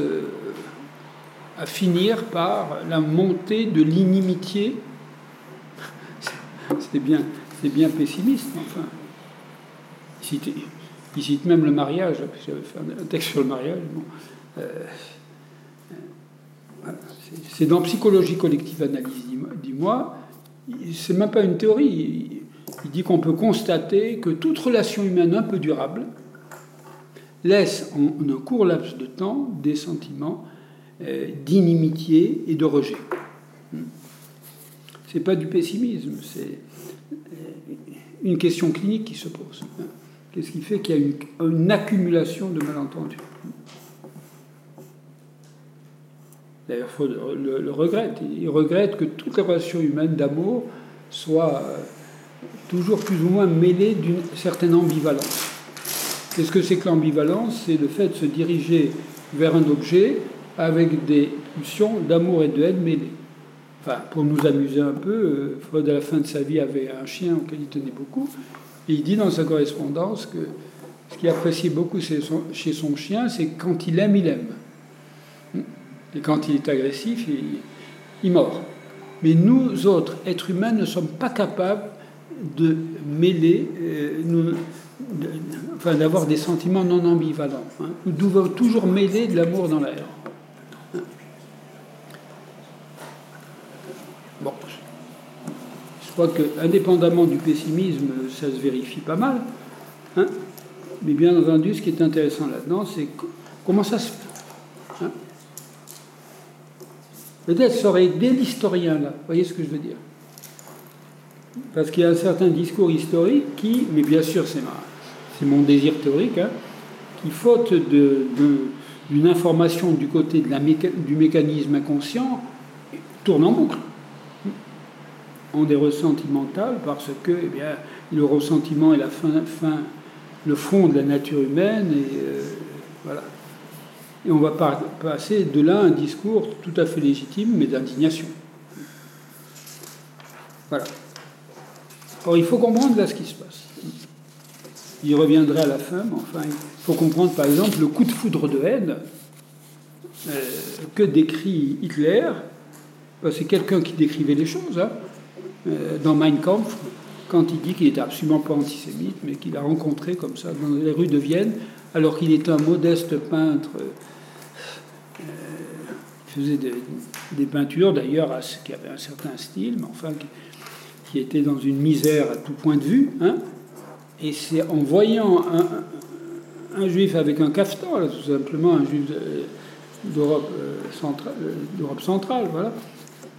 S2: à finir par la montée de l'inimitié. C'est bien, pessimiste, enfin. Il cite, même le mariage, j'avais fait un texte sur le mariage. C'est dans Psychologie collective analyse, dis-moi, c'est même pas une théorie. Il dit qu'on peut constater que toute relation humaine un peu durable laisse en un court laps de temps des sentiments euh, d'inimitié et de rejet. C'est pas du pessimisme, c'est euh, une question clinique qui se pose. Qu'est-ce qui fait qu'il y a une accumulation de malentendus? D'ailleurs, le, le, regrette. Il regrette que toute la relation humaine d'amour soit euh, toujours plus ou moins mêlée d'une certaine ambivalence. Qu'est-ce que c'est que l'ambivalence C'est le fait de se diriger vers un objet avec des pulsions d'amour et de haine mêlées. Enfin, pour nous amuser un peu, euh, Freud, à la fin de sa vie, avait un chien auquel il tenait beaucoup. Et il dit dans sa correspondance que ce qu'il appréciait beaucoup chez son chien, c'est quand il aime, il aime. Et quand il est agressif, il, il mord. Mais nous autres, êtres humains, ne sommes pas capables de mêler, euh, enfin, d'avoir des sentiments non ambivalents. Hein. Nous toujours mêler de l'amour dans l'air. Bon, je crois que, indépendamment du pessimisme, ça se vérifie pas mal. Hein. Mais bien entendu, ce qui est intéressant là-dedans, c'est comment ça se fait. Hein. Peut-être ça aurait aidé l'historien là, vous voyez ce que je veux dire? Parce qu'il y a un certain discours historique qui, mais bien sûr c'est, mon désir théorique, hein, qui faute d'une information du côté de la du mécanisme inconscient, tourne en boucle. On est ressentimental parce que eh bien, le ressentiment est la fin, fin, le fond de la nature humaine et euh, voilà. Et on va passer de là un discours tout à fait légitime, mais d'indignation. Voilà. Or, il faut comprendre là ce qui se passe. Il reviendrait à la fin, mais enfin, il faut comprendre par exemple le coup de foudre de haine euh, que décrit Hitler. C'est quelqu'un qui décrivait les choses hein, euh, dans Mein Kampf, quand il dit qu'il n'était absolument pas antisémite, mais qu'il a rencontré comme ça dans les rues de Vienne, alors qu'il était un modeste peintre il faisait des, peintures d'ailleurs qui avaient un certain style, mais enfin qui, étaient dans une misère à tout point de vue. Hein. Et c'est en voyant un, juif avec un cafetan, tout simplement un juif d'Europe euh, centrale, d'Europe centrale, voilà,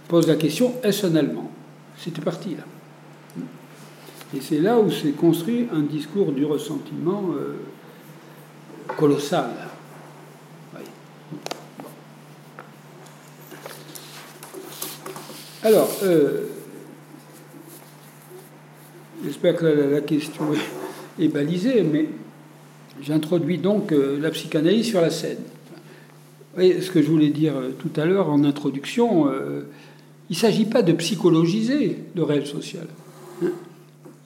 S2: pose la question est-ce un Allemand? C'était parti là. Et c'est là où s'est construit un discours du ressentiment euh, colossal. Alors, euh, j'espère que la, question est, balisée, mais j'introduis donc euh, la psychanalyse sur la scène. ce que je voulais dire euh, tout à l'heure en introduction, il ne s'agit pas de psychologiser le réel social. Hein.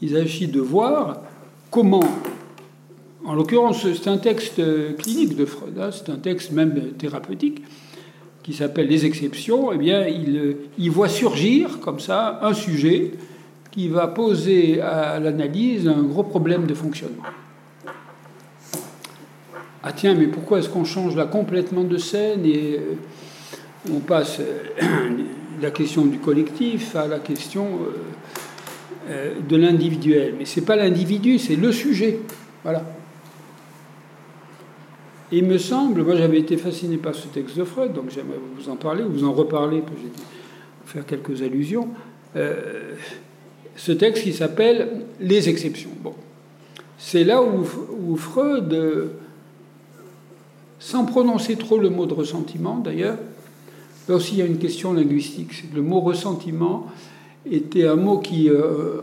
S2: il s'agit de voir comment, en l'occurrence, c'est un texte clinique de Freud, hein, c'est un texte même thérapeutique, qui s'appelle Les exceptions, eh bien, il, voit surgir comme ça un sujet qui va poser à l'analyse un gros problème de fonctionnement. Ah tiens, mais pourquoi est-ce qu'on change là complètement de scène et euh, on passe euh, la question du collectif à la question euh, de l'individuel Mais c'est pas l'individu, c'est le sujet. Voilà il me semble, moi j'avais été fasciné par ce texte de Freud, donc j'aimerais vous en parler, vous en reparler, faire quelques allusions. Ce texte qui s'appelle Les exceptions. Bon. C'est là où, Freud, sans prononcer trop le mot de ressentiment d'ailleurs, là il y a une question linguistique, le mot ressentiment était un mot qui, euh,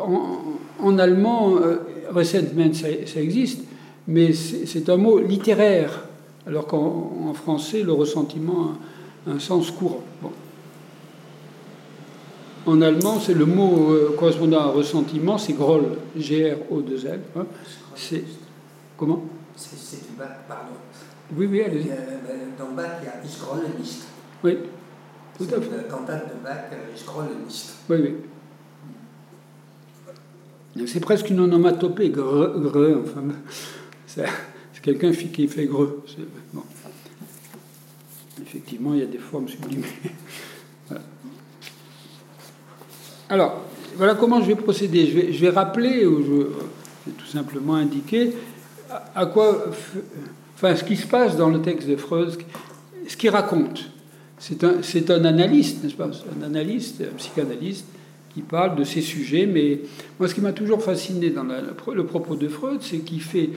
S2: en, allemand, euh, Resentment, ça, ça existe, mais c'est un mot littéraire alors qu'en français, le ressentiment a un sens courant. En allemand, c'est le mot euh, correspondant à ressentiment, c'est Groll, G-R-O-2-L. Hein. C'est comment?
S4: C'est pardon.
S2: Oui, oui, allez-y.
S4: Dans Bach, il y a Ich grolle nicht.
S2: Oui, tout à fait.
S4: La cantate de grolle nicht.
S2: Oui, oui. C'est presque une onomatopée, gre, gre enfin, c'est quelqu'un qui fait greux. Bon. Effectivement, il y a des formes sublimées. Alors, voilà comment je vais procéder. Je vais, rappeler, ou je, vais tout simplement indiquer à, quoi, enfin, ce qui se passe dans le texte de Freud, ce qu'il raconte. C'est un, un analyste, n'est-ce pas? Un analyste, un psychanalyste qui parle de ces sujets, mais moi, ce qui m'a toujours fasciné dans le propos de Freud, c'est qu'il fait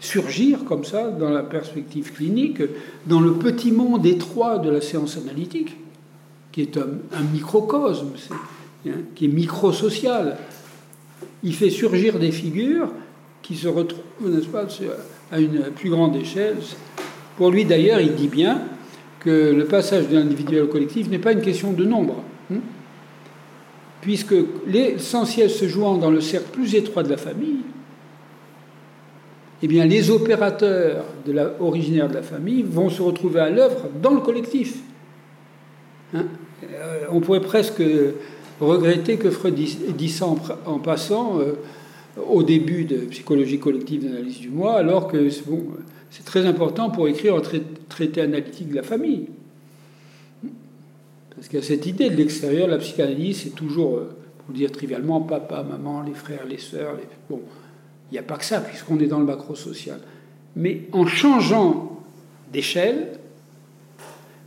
S2: surgir comme ça, dans la perspective clinique, dans le petit monde étroit de la séance analytique, qui est un, un microcosme, hein, qui est microsocial. Il fait surgir des figures qui se retrouvent, n'est-ce pas, à une plus grande échelle. Pour lui, d'ailleurs, il dit bien que le passage de l'individuel au collectif n'est pas une question de nombre, hein, puisque l'essentiel se jouant dans le cercle plus étroit de la famille, eh bien, les opérateurs originaires de la famille vont se retrouver à l'œuvre dans le collectif. Hein euh, on pourrait presque regretter que Freud dise en, passant euh, au début de psychologie collective d'analyse du moi, alors que c'est bon, très important pour écrire un traité analytique de la famille. Parce qu'il y a cette idée de l'extérieur, la psychanalyse, c'est toujours, euh, pour dire trivialement, papa, maman, les frères, les sœurs. Les... Bon, il n'y a pas que ça, puisqu'on est dans le macro-social. Mais en changeant d'échelle,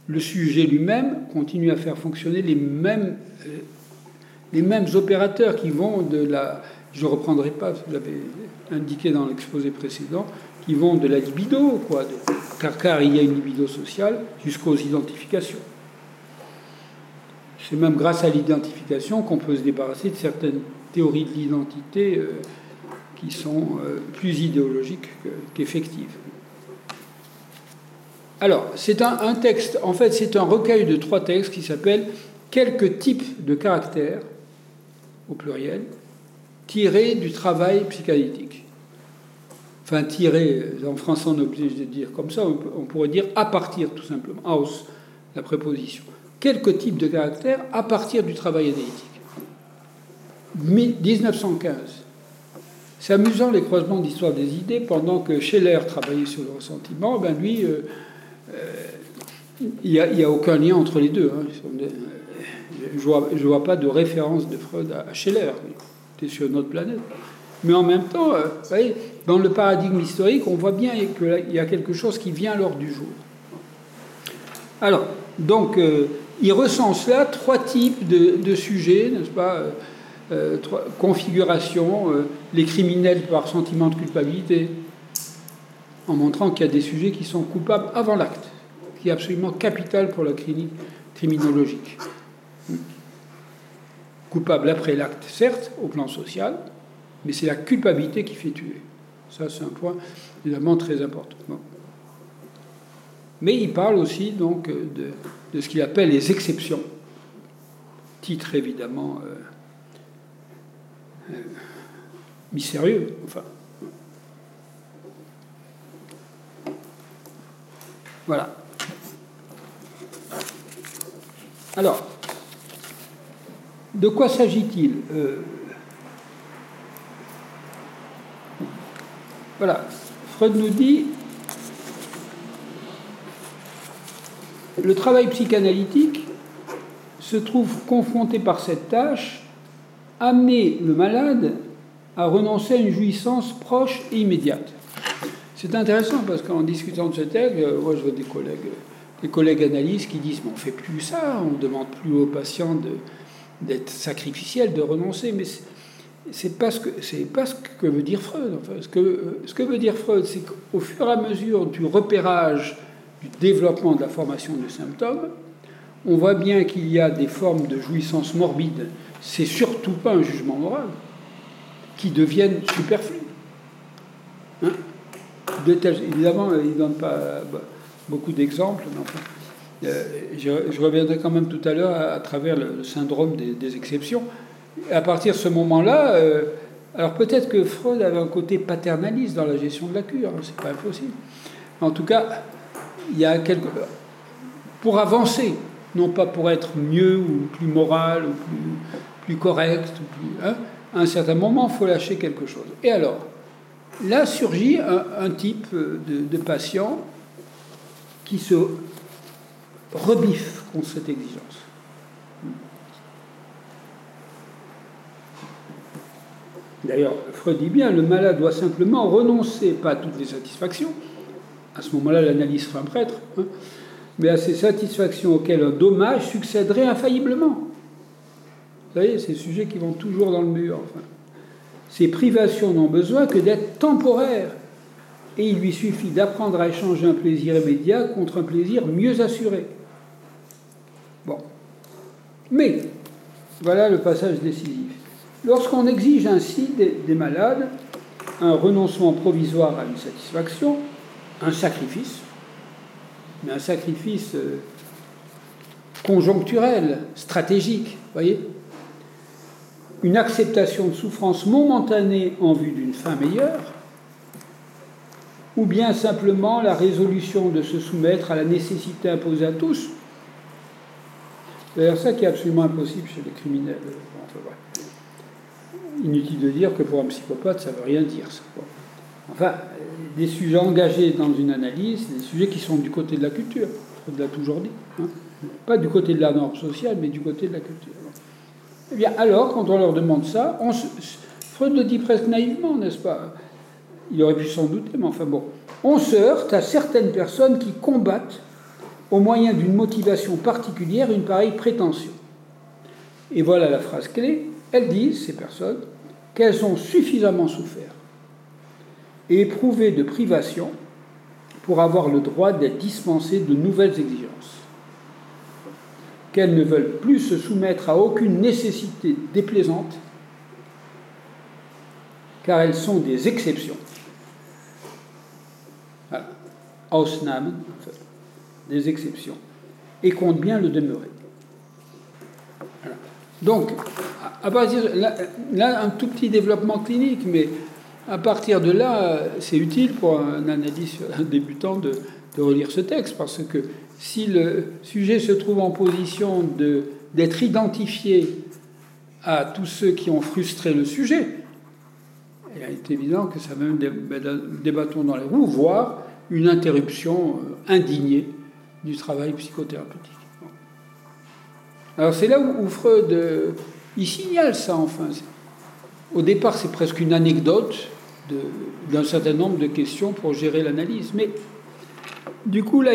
S2: le sujet lui-même continue à faire fonctionner les mêmes, euh, les mêmes opérateurs qui vont de la. Je ne reprendrai pas, vous l'avez indiqué dans l'exposé précédent, qui vont de la libido, quoi, car il y a une libido sociale, jusqu'aux identifications. C'est même grâce à l'identification qu'on peut se débarrasser de certaines théories de l'identité. Euh, qui sont euh, plus idéologiques qu'effectives. Alors, c'est un, un, texte, en fait, c'est un recueil de trois textes qui s'appelle Quelques types de caractères, au pluriel, tirés du travail psychanalytique. Enfin, tirés, en français on est obligé de dire comme ça, on pourrait dire à partir tout simplement, aus, la préposition. Quelques types de caractères à partir du travail analytique. 1915, c'est amusant les croisements d'histoire des idées. Pendant que Scheller travaillait sur le ressentiment, ben lui, euh, euh, il n'y a, a, aucun lien entre les deux. Hein. Je ne vois, pas de référence de Freud à, Scheller. Il était sur notre planète. Mais en même temps, euh, vous voyez, dans le paradigme historique, on voit bien qu'il y a quelque chose qui vient lors du jour. Alors, donc, euh, il recense là trois types de, sujets, n'est-ce pas euh, configuration, euh, les criminels par sentiment de culpabilité, en montrant qu'il y a des sujets qui sont coupables avant l'acte, qui est absolument capital pour la criminologique. Coupable après l'acte, certes, au plan social, mais c'est la culpabilité qui fait tuer. Ça, c'est un point évidemment très important. Mais il parle aussi donc de, ce qu'il appelle les exceptions. Titre évidemment euh, mystérieux. Enfin. Voilà. Alors, de quoi s'agit-il euh, Voilà, Freud nous dit le travail psychanalytique se trouve confronté par cette tâche amener le malade à renoncer à une jouissance proche et immédiate. C'est intéressant parce qu'en discutant de ce texte, euh, je vois des collègues, des collègues analystes qui disent mais on fait plus ça, on ne demande plus aux patients d'être sacrificiels, de renoncer, mais c'est pas ce que pas ce que veut dire Freud. Enfin, ce que euh, ce que veut dire Freud, c'est qu'au fur et à mesure du repérage, du développement de la formation de symptômes, on voit bien qu'il y a des formes de jouissance morbide c'est surtout pas un jugement moral qui devienne superflu. Hein? Évidemment, il ne donne pas bah, beaucoup d'exemples, mais enfin, euh, je, reviendrai quand même tout à l'heure à, travers le, syndrome des, exceptions. à partir de ce moment-là, euh, alors peut-être que Freud avait un côté paternaliste dans la gestion de la cure, hein, c'est pas impossible. En tout cas, il y a quelque... Pour avancer, non pas pour être mieux ou plus moral ou plus, correct, hein, à un certain moment, il faut lâcher quelque chose. Et alors, là surgit un, type de, patient qui se rebiffe contre cette exigence. D'ailleurs, Freud dit bien, le malade doit simplement renoncer, pas à toutes les satisfactions, à ce moment-là l'analyse un prêtre, hein, mais à ces satisfactions auxquelles un dommage succéderait infailliblement. Vous voyez, ces sujets qui vont toujours dans le mur. Enfin. Ces privations n'ont besoin que d'être temporaires. Et il lui suffit d'apprendre à échanger un plaisir immédiat contre un plaisir mieux assuré. Mais, voilà le passage décisif. Lorsqu'on exige ainsi des, des malades un renoncement provisoire à une satisfaction, un sacrifice, mais un sacrifice euh, conjoncturel, stratégique, voyez Une acceptation de souffrance momentanée en vue d'une fin meilleure, ou bien simplement la résolution de se soumettre à la nécessité imposée à tous. D'ailleurs ça qui est absolument impossible chez les criminels. Inutile de dire que pour un psychopathe, ça ne veut rien dire. Ça. Enfin, des sujets engagés dans une analyse, des sujets qui sont du côté de la culture, Freud l'a toujours dit. Hein. Pas du côté de la norme sociale, mais du côté de la culture. Eh bien, alors, quand on leur demande ça, on Freud le dit presque naïvement, n'est-ce pas? Il aurait pu s'en douter, mais enfin bon. On se heurte à certaines personnes qui combattent, au moyen d'une motivation particulière, une pareille prétention. Et voilà la phrase clé. Elles disent, ces personnes, qu'elles ont suffisamment souffert et éprouver de privation pour avoir le droit d'être dispensées de nouvelles exigences, qu'elles ne veulent plus se soumettre à aucune nécessité déplaisante, car elles sont des exceptions. Ausnahmen, des exceptions, et comptent bien le demeurer. Donc, à partir là, là, un tout petit développement clinique, mais à partir de là, c'est utile pour un analyste, débutant de, relire ce texte, parce que si le sujet se trouve en position d'être identifié à tous ceux qui ont frustré le sujet, il est évident que ça met des bâtons dans les roues, voire une interruption euh, indignée du travail psychothérapeutique. Alors c'est là où, Freud euh, il signale ça enfin. Au départ, c'est presque une anecdote d'un certain nombre de questions pour gérer l'analyse. Mais du coup, là,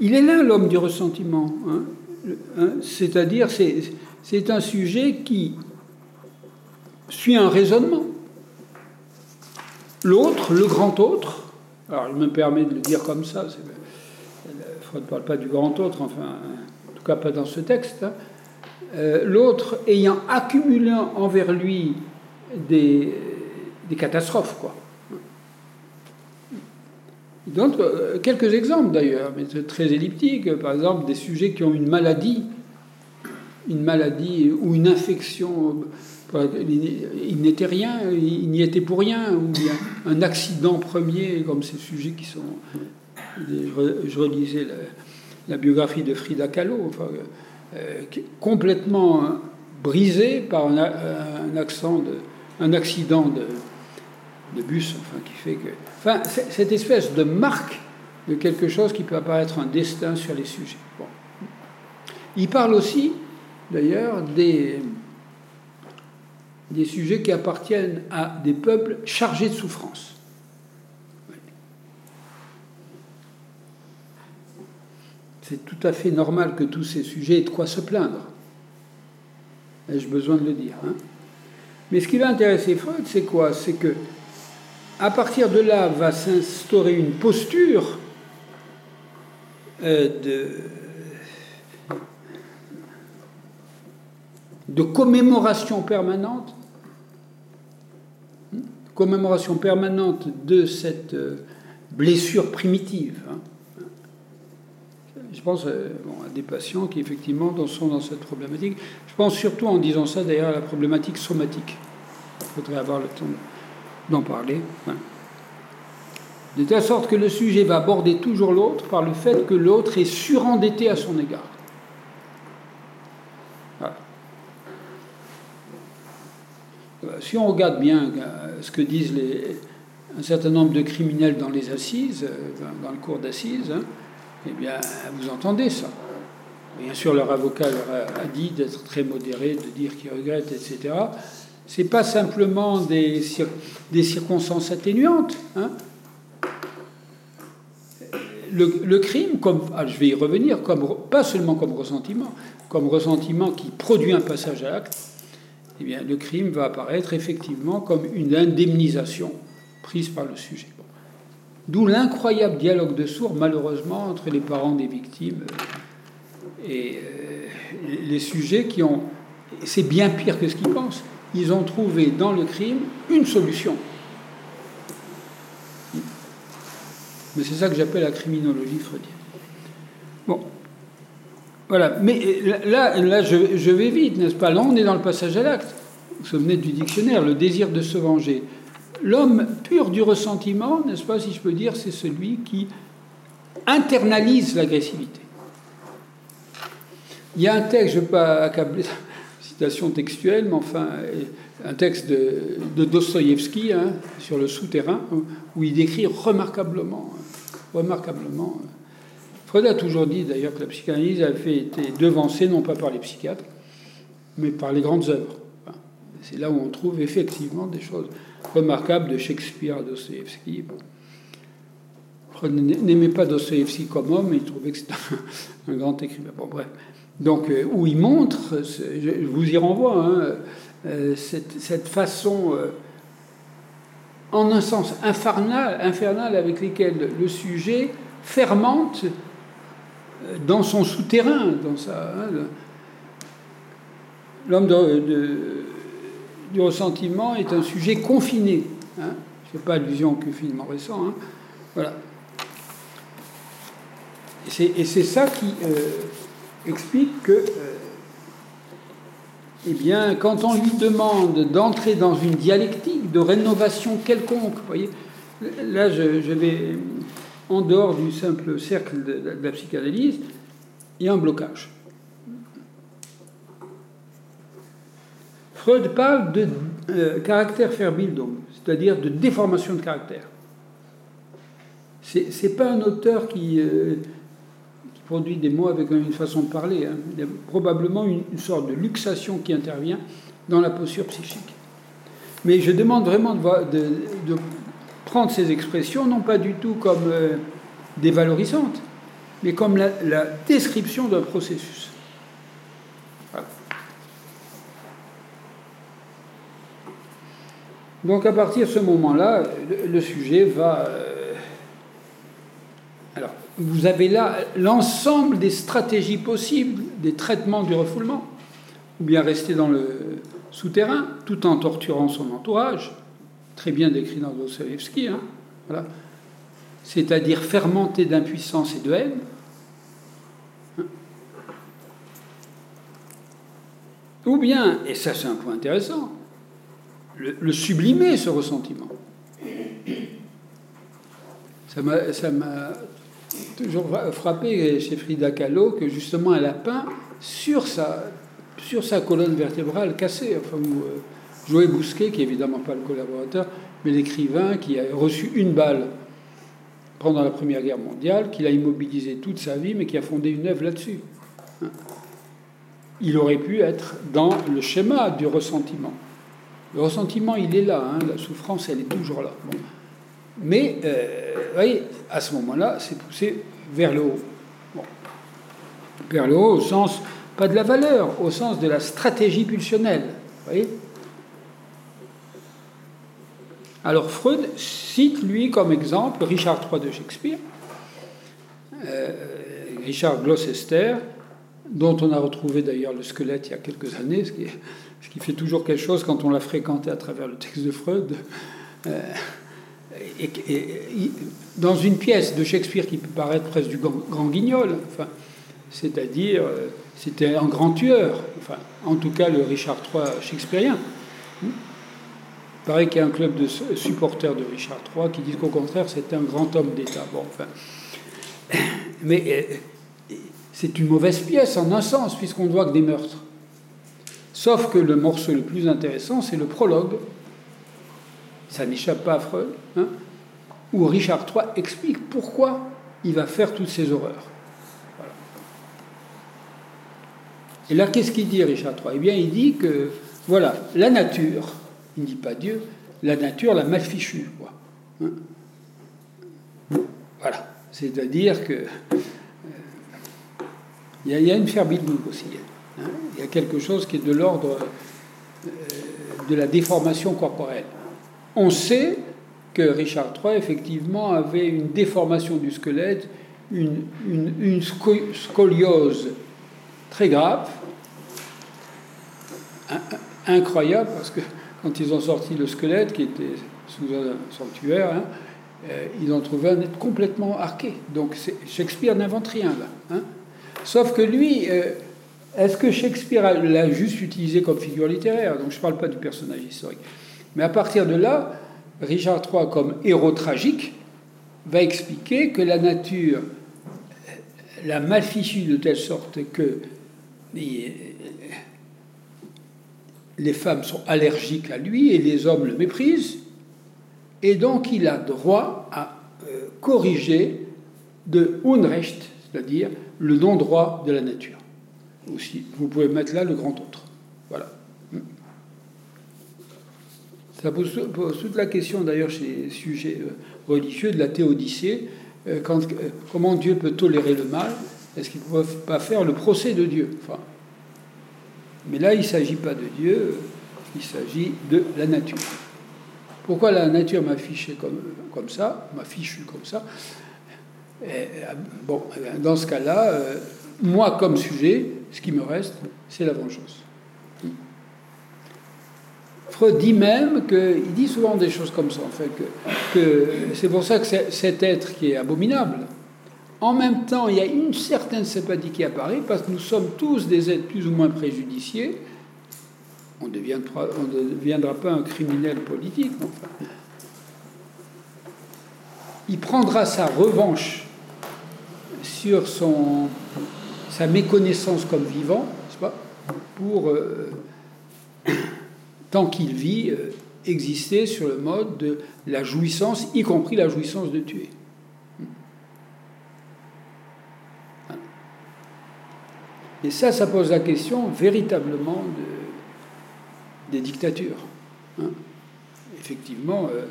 S2: il, est là l'homme du ressentiment. Hein. Hein, c'est-à-dire, c'est un sujet qui suit un raisonnement. L'autre, le grand autre, alors il me permet de le dire comme ça, Freud ne parle pas du grand autre, enfin, en tout cas pas dans ce texte, hein. euh, l'autre ayant accumulé envers lui des, catastrophes. Quoi. Euh, quelques exemples d'ailleurs, mais très elliptiques. Par exemple, des sujets qui ont une maladie, une maladie ou une infection. Il n'était rien, il n'y était pour rien, ou un accident premier, comme ces sujets qui sont. Je relisais la, biographie de Frida Kahlo, euh, complètement brisé par un, accident de, bus, enfin, qui fait que. Enfin, cette espèce de marque de quelque chose qui peut apparaître un destin sur les sujets. Il parle aussi, d'ailleurs, des, des sujets qui appartiennent à des peuples chargés de souffrance. C'est tout à fait normal que tous ces sujets aient de quoi se plaindre. Ai-je besoin de le dire hein? Mais ce qui va intéresser Freud, c'est quoi? C'est que à partir de là va s'instaurer une posture euh, de, commémoration permanente, hein, commémoration permanente de cette euh, blessure primitive. Hein? Je pense euh, à des patients qui effectivement sont dans cette problématique. Je pense surtout en disant ça d'ailleurs à la problématique somatique. Il faudrait avoir le temps d'en parler. De telle sorte que le sujet va aborder toujours l'autre par le fait que l'autre est surendetté à son égard. Euh, si on regarde bien euh, ce que disent un certain nombre de criminels dans les assises, dans le cours d'assises, hein, eh bien, vous entendez ça. Bien sûr, leur avocat leur a, dit d'être très modéré, de dire qu'ils regrettent, etc. Ce n'est pas simplement des, circonstances atténuantes. Hein. Le, crime, comme, ah, je vais y revenir, pas seulement comme ressentiment, comme ressentiment qui produit un passage à l'acte, eh bien, le crime va apparaître effectivement comme une indemnisation prise par le sujet. D'où l'incroyable dialogue de sourds, malheureusement, entre les parents des victimes et euh, les sujets qui ont. C'est bien pire que ce qu'ils pensent. Ils ont trouvé dans le crime une solution. Mais c'est ça que j'appelle la criminologie freudienne. Bon. Voilà. Mais là, là je, je vais vite, n'est-ce pas? Là, on est dans le passage à l'acte. Vous vous souvenez du dictionnaire, le désir de se venger. L'homme pur du ressentiment, n'est-ce pas, si je peux dire, c'est celui qui internalise l'agressivité. Il y a un texte, je ne vais pas accabler, citation textuelle, mais enfin, un texte de, de hein, sur le souterrain, où il décrit remarquablement, remarquablement. Freud a toujours dit d'ailleurs que la psychanalyse a fait été devancée non pas par les psychiatres, mais par les grandes œuvres. C'est là où on trouve effectivement des choses remarquables de Shakespeare, Dostoevsky. Freud n'aimait pas Dostoevsky comme homme, il trouvait que c'était un, grand écrivain. Bon, bref. Donc, euh, où il montre, je vous y renvoie, hein, euh, cette, façon, euh, en un sens infernal, infernal avec lesquels le sujet fermente dans son souterrain, dans sa. Hein, L'homme de du ressentiment est un sujet confiné. Je ne fais pas allusion au confinement récent. Hein. Voilà. Et c'est ça qui euh, explique que, euh, eh bien, quand on lui demande d'entrer dans une dialectique de rénovation quelconque, voyez, là je, vais en dehors du simple cercle de la psychanalyse, il y a un blocage. Freud parle de euh, caractère Verbildung, c'est-à-dire de déformation de caractère. Ce n'est pas un auteur euh, qui, produit des mots avec une façon de parler. Hein. Il y a probablement une, sorte de luxation qui intervient dans la posture psychique. Mais je demande vraiment de, prendre ces expressions, non pas du tout comme euh, dévalorisantes, mais comme la description d'un processus. Donc à partir de ce moment-là, le, sujet va... Euh, alors, vous avez là l'ensemble des stratégies possibles, des traitements du refoulement, ou bien rester dans le souterrain tout en torturant son entourage, très bien décrit dans Dostoevsky, hein, voilà. c'est-à-dire fermenté d'impuissance et de haine. Ou bien, et ça c'est un point intéressant, le, sublimer, ce ressentiment. Ça m'a toujours frappé chez Frida Kahlo que justement elle a peint sur sa, colonne vertébrale cassée. Enfin, euh, Joël Bousquet, qui est évidemment pas le collaborateur, mais l'écrivain qui a reçu une balle pendant la Première Guerre mondiale, qu'il a immobilisé toute sa vie, mais qui a fondé une œuvre là-dessus. Hein. Il aurait pu être dans le schéma du ressentiment. Le ressentiment, il est là, hein. la souffrance, elle est toujours là. Mais, euh, vous voyez, à ce moment-là, c'est poussé vers le haut. Vers le haut au sens, pas de la valeur, au sens de la stratégie pulsionnelle. Vous voyez Alors Freud cite, lui, comme exemple, Richard III de Shakespeare, euh, Richard Gloucester, dont on a retrouvé d'ailleurs le squelette il y a quelques années, ce qui est ce qui fait toujours quelque chose quand on l'a fréquenté à travers le texte de Freud. Euh, dans une pièce de Shakespeare qui peut paraître presque du grand, guignol, enfin, c'est-à-dire euh, c'était un grand tueur, enfin, en tout cas le Richard III shakespearien. paraît qu'il y a un club de supporters de Richard III qui disent qu'au contraire, c'était un grand homme d'État. Bon, enfin. Mais euh, c'est une mauvaise pièce en un sens, puisqu'on ne voit que des meurtres. Sauf que le morceau le plus intéressant, c'est le prologue. Ça n'échappe pas à Freud, hein, où Richard III explique pourquoi il va faire toutes ces horreurs. Et là, qu'est-ce qu'il dit, Richard III Eh bien, il dit que, voilà, la nature, il ne dit pas Dieu, la nature l'a mal fichu. Quoi. Hein. voilà. C'est-à-dire que. Euh, il y, a une ferbidouille aussi. Hein. Il y a quelque chose qui est de l'ordre euh, de la déformation corporelle. On sait que Richard III, effectivement, avait une déformation du squelette, une, scoliose très grave, incroyable, parce que quand ils ont sorti le squelette, qui était sous un sanctuaire, hein, euh, ils ont trouvé un être complètement arqué. Donc Shakespeare n'invente rien là. Hein. Sauf que lui, euh, est-ce que Shakespeare l'a juste utilisé comme figure littéraire? Donc je ne parle pas du personnage historique. Mais à partir de là, Richard III, comme héros tragique, va expliquer que la nature l'a mal fichu de telle sorte que les femmes sont allergiques à lui et les hommes le méprisent, et donc il a droit à euh, corriger de Unrecht, c'est-à-dire le non-droit de la nature. Vous pouvez mettre là le grand autre. Voilà. Ça pose, toute la question d'ailleurs chez les sujets euh, religieux de la théodicée. Euh, quand, comment Dieu peut tolérer le mal? Est-ce qu'il ne peut pas faire le procès de Dieu? Enfin, mais là, il ne s'agit pas de Dieu, il s'agit de la nature. Pourquoi la nature m'a fiché comme, comme ça, m'a fichu comme ça? Bon, dans ce cas-là, euh, moi comme sujet, ce qui me reste, c'est la vengeance. Freud dit même qu'il dit souvent des choses comme ça, en fait, que, que c'est pour ça que cet être qui est abominable, en même temps, il y a une certaine sympathie qui apparaît parce que nous sommes tous des êtres plus ou moins préjudiciés. On ne deviendra, pas un criminel politique. Enfin. Il prendra sa revanche sur son, sa méconnaissance comme vivant, pour, euh, tant qu'il vit, euh, exister sur le mode de la jouissance, y compris la jouissance de tuer. Et ça, ça pose la question véritablement de, des dictatures. Hein. Effectivement, euh,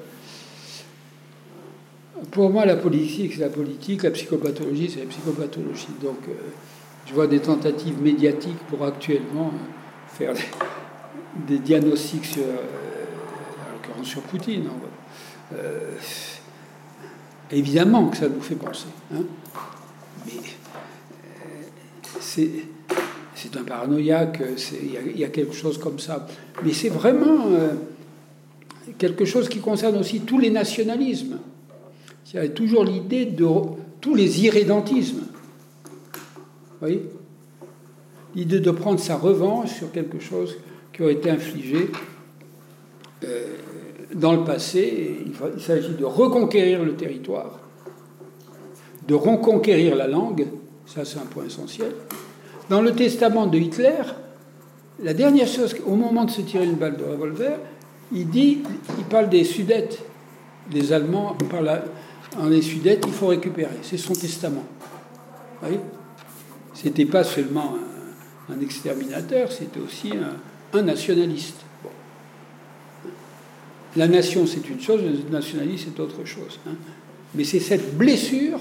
S2: pour moi, la politique, c'est la politique, la psychopathologie, c'est la psychopathologie. Donc, je vois des tentatives médiatiques pour actuellement euh, faire des, diagnostics sur, sur Poutine. évidemment que ça nous fait penser. Hein. Mais c'est un paranoïaque, il y, a quelque chose comme ça. Mais c'est vraiment euh, quelque chose qui concerne aussi tous les nationalismes. Il y a toujours l'idée de tous les irrédentismes. Voyez L'idée de prendre sa revanche sur quelque chose qui aurait été infligé euh, dans le passé. Il s'agit de reconquérir le territoire, de reconquérir la langue, ça c'est un point essentiel, dans le testament de Hitler, la dernière chose, au moment de se tirer une balle de revolver, il dit, il parle des Sudètes, des Allemands parlent en les Sudètes, il faut récupérer. C'est son testament. C'était pas seulement un, exterminateur, c'était aussi un, nationaliste. La nation, c'est une chose, le nationalisme, c'est autre chose. Hein. Mais c'est cette blessure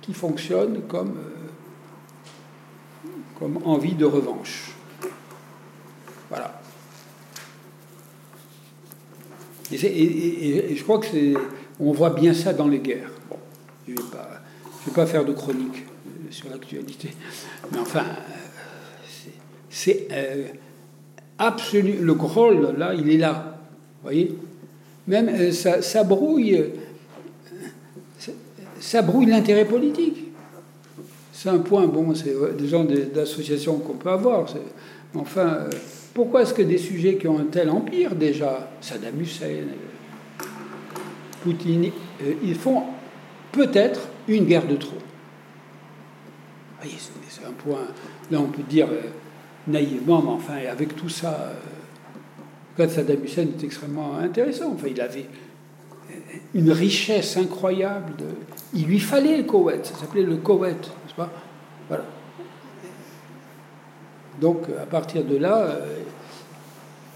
S2: qui fonctionne comme euh, comme envie de revanche. Voilà. Et, je crois que c'est, on voit bien ça dans les guerres. Bon, je ne vais, pas faire de chronique sur l'actualité, mais enfin, euh, c'est, euh, absolu. Le groll, là, il est là. Vous voyez Même ça, ça, brouille, ça brouille l'intérêt politique c'est un point, bon, c'est des gens d'associations qu'on peut avoir. Enfin, euh, pourquoi est-ce que des sujets qui ont un tel empire déjà, Saddam Hussein, euh, Poutine, euh, ils font peut-être une guerre de trop C'est un point, là on peut dire naïvement, mais enfin, avec tout ça, le cas de Saddam Hussein est extrêmement intéressant. Enfin, il avait une richesse incroyable. Il lui fallait le Koweït, ça s'appelait le Koweït, n'est-ce pas? Voilà. Donc, à partir de là, euh,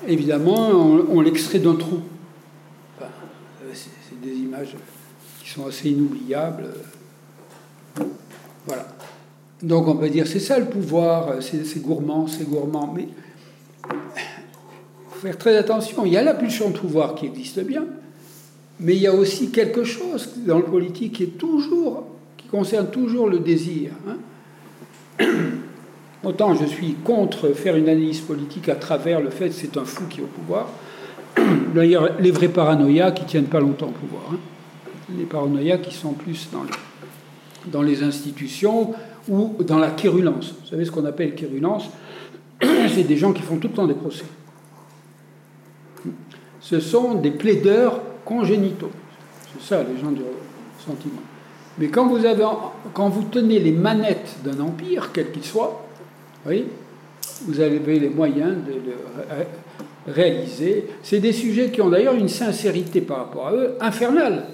S2: évidemment, on, l'extrait d'un trou. c'est des images qui sont assez inoubliables. Voilà. Donc, on peut dire, c'est ça le pouvoir, c'est gourmand, c'est gourmand. Mais il faut faire très attention. Il y a la pulsion de pouvoir qui existe bien, mais il y a aussi quelque chose dans le politique qui est toujours, qui concerne toujours le désir. Hein. Autant je suis contre faire une analyse politique à travers le fait que c'est un fou qui est au pouvoir. D'ailleurs, les vrais paranoïas qui tiennent pas longtemps au pouvoir. Hein. Les paranoïas qui sont plus dans les, dans les institutions ou dans la quérulence. Vous savez ce qu'on appelle quérulence? C'est des gens qui font tout le temps des procès. Ce sont des plaideurs congénitaux. C'est ça, les gens du sentiment. Mais quand vous, avez, quand vous tenez les manettes d'un empire, quel qu'il soit, oui, vous avez les moyens de le réaliser. C'est des sujets qui ont d'ailleurs une sincérité par rapport à eux infernale.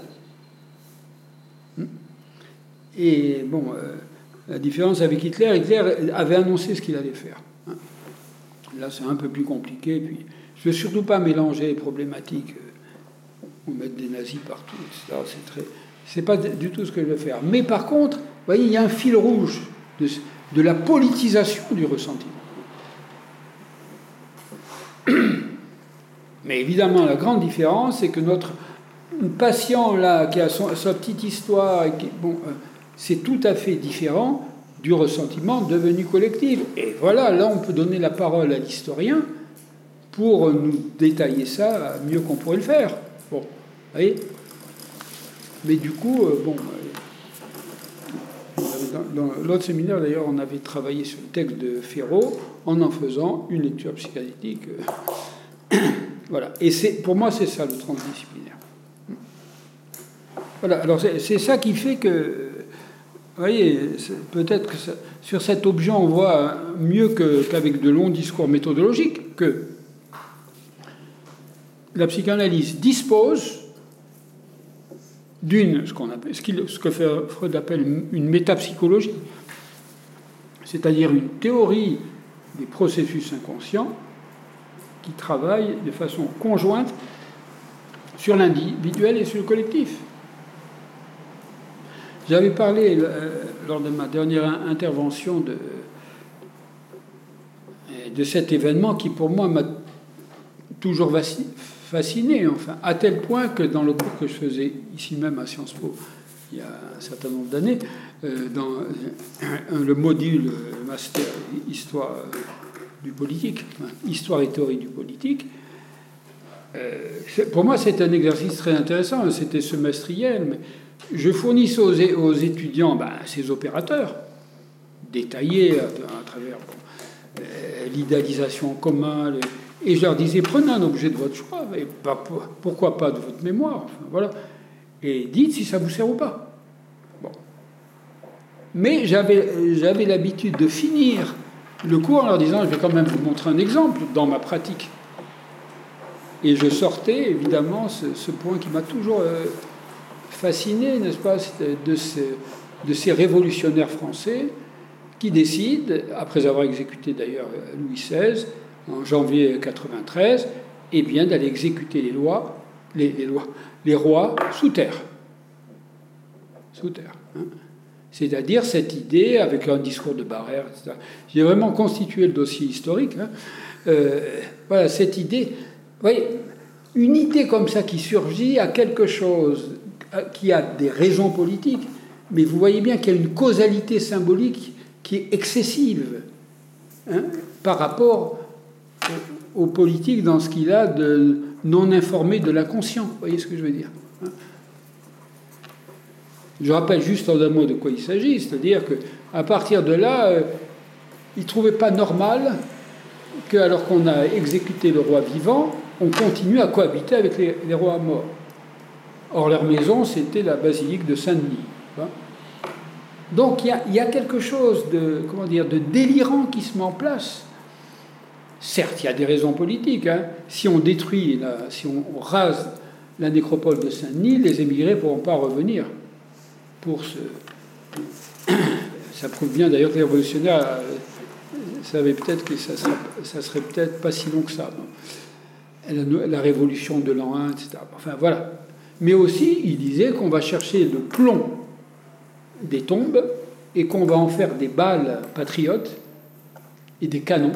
S2: Et bon, euh, la différence avec Hitler, Hitler avait annoncé ce qu'il allait faire. Là, c'est un peu plus compliqué. Puis, je ne veux surtout pas mélanger les problématiques euh, ou mettre des nazis partout, etc. C'est très, c'est pas du tout ce que je veux faire. Mais par contre, vous voyez, il y a un fil rouge de, la politisation du ressentiment. Mais évidemment, la grande différence, c'est que notre patient là, qui a sa petite histoire, bon, euh, c'est tout à fait différent du ressentiment devenu collectif. Et voilà, là, on peut donner la parole à l'historien pour nous détailler ça mieux qu'on pourrait le faire. Bon, vous voyez Mais du coup, euh, bon, euh, dans, l'autre séminaire, d'ailleurs, on avait travaillé sur le texte de Ferro en en faisant une lecture psychanalytique. Euh, voilà. Et c'est, pour moi, c'est ça le transdisciplinaire. Voilà. Alors, c'est, ça qui fait que, voyez, peut-être que sur cet objet, on voit mieux qu'avec de longs discours méthodologiques que la psychanalyse dispose d'une, ce, qu'on appelle, ce, que Freud appelle une métapsychologie, c'est-à-dire une théorie des processus inconscients qui travaille de façon conjointe sur l'individuel et sur le collectif. J'avais parlé euh, lors de ma dernière intervention de, de cet événement qui pour moi m'a toujours fasciné, enfin, à tel point que dans le cours que je faisais ici même à Sciences Po, il y a un certain nombre d'années, euh, dans euh, le module master histoire du politique, histoire et théorie du politique, pour moi c'est un exercice très intéressant, c'était semestriel, mais je fournissais aux, étudiants ben, ces opérateurs détaillés à, travers l'idéalisation en commun, et je leur disais, prenez un objet de votre choix, et pourquoi pas de votre mémoire, voilà, et dites si ça vous sert ou pas. Mais j'avais l'habitude de finir le cours en leur disant, je vais quand même vous montrer un exemple dans ma pratique. Et je sortais évidemment ce, point qui m'a toujours euh, fasciné, n'est-ce pas, de ces, de ces révolutionnaires français qui décident, après avoir exécuté d'ailleurs Louis XVI, en janvier 93, eh bien d'aller exécuter les lois, les, lois, les rois sous terre. Sous terre. Hein. C'est-à-dire cette idée, avec un discours de Barrère, etc. J'ai vraiment constitué le dossier historique. Hein. Euh, voilà, cette idée. Vous voyez, une idée comme ça qui surgit à quelque chose qui a des raisons politiques, mais vous voyez bien qu'il y a une causalité symbolique qui est excessive hein, par rapport aux politiques dans ce qu'il a de non informé de l'inconscient. Vous voyez ce que je veux dire hein Je rappelle juste en un mot de quoi il s'agit, c'est-à-dire que À partir de là, euh, ils ne trouvaient pas normal que, alors qu'on a exécuté le roi vivant, on continue à cohabiter avec les, rois morts. Or, leur maison, c'était la basilique de Saint-Denis. Donc, il y, a quelque chose de, comment dire, de délirant qui se met en place. Certes, il y a des raisons politiques. Hein. Si on détruit, si on rase la nécropole de Saint-Denis, les émigrés ne pourront pas revenir pour. Ça prouve bien d'ailleurs que les révolutionnaires euh, savaient peut-être que ça serait, serait peut-être pas si long que ça. La, révolution de l'an 1, etc. Enfin voilà. Mais aussi, il disait qu'on va chercher le plomb des tombes et qu'on va en faire des balles patriotes et des canons.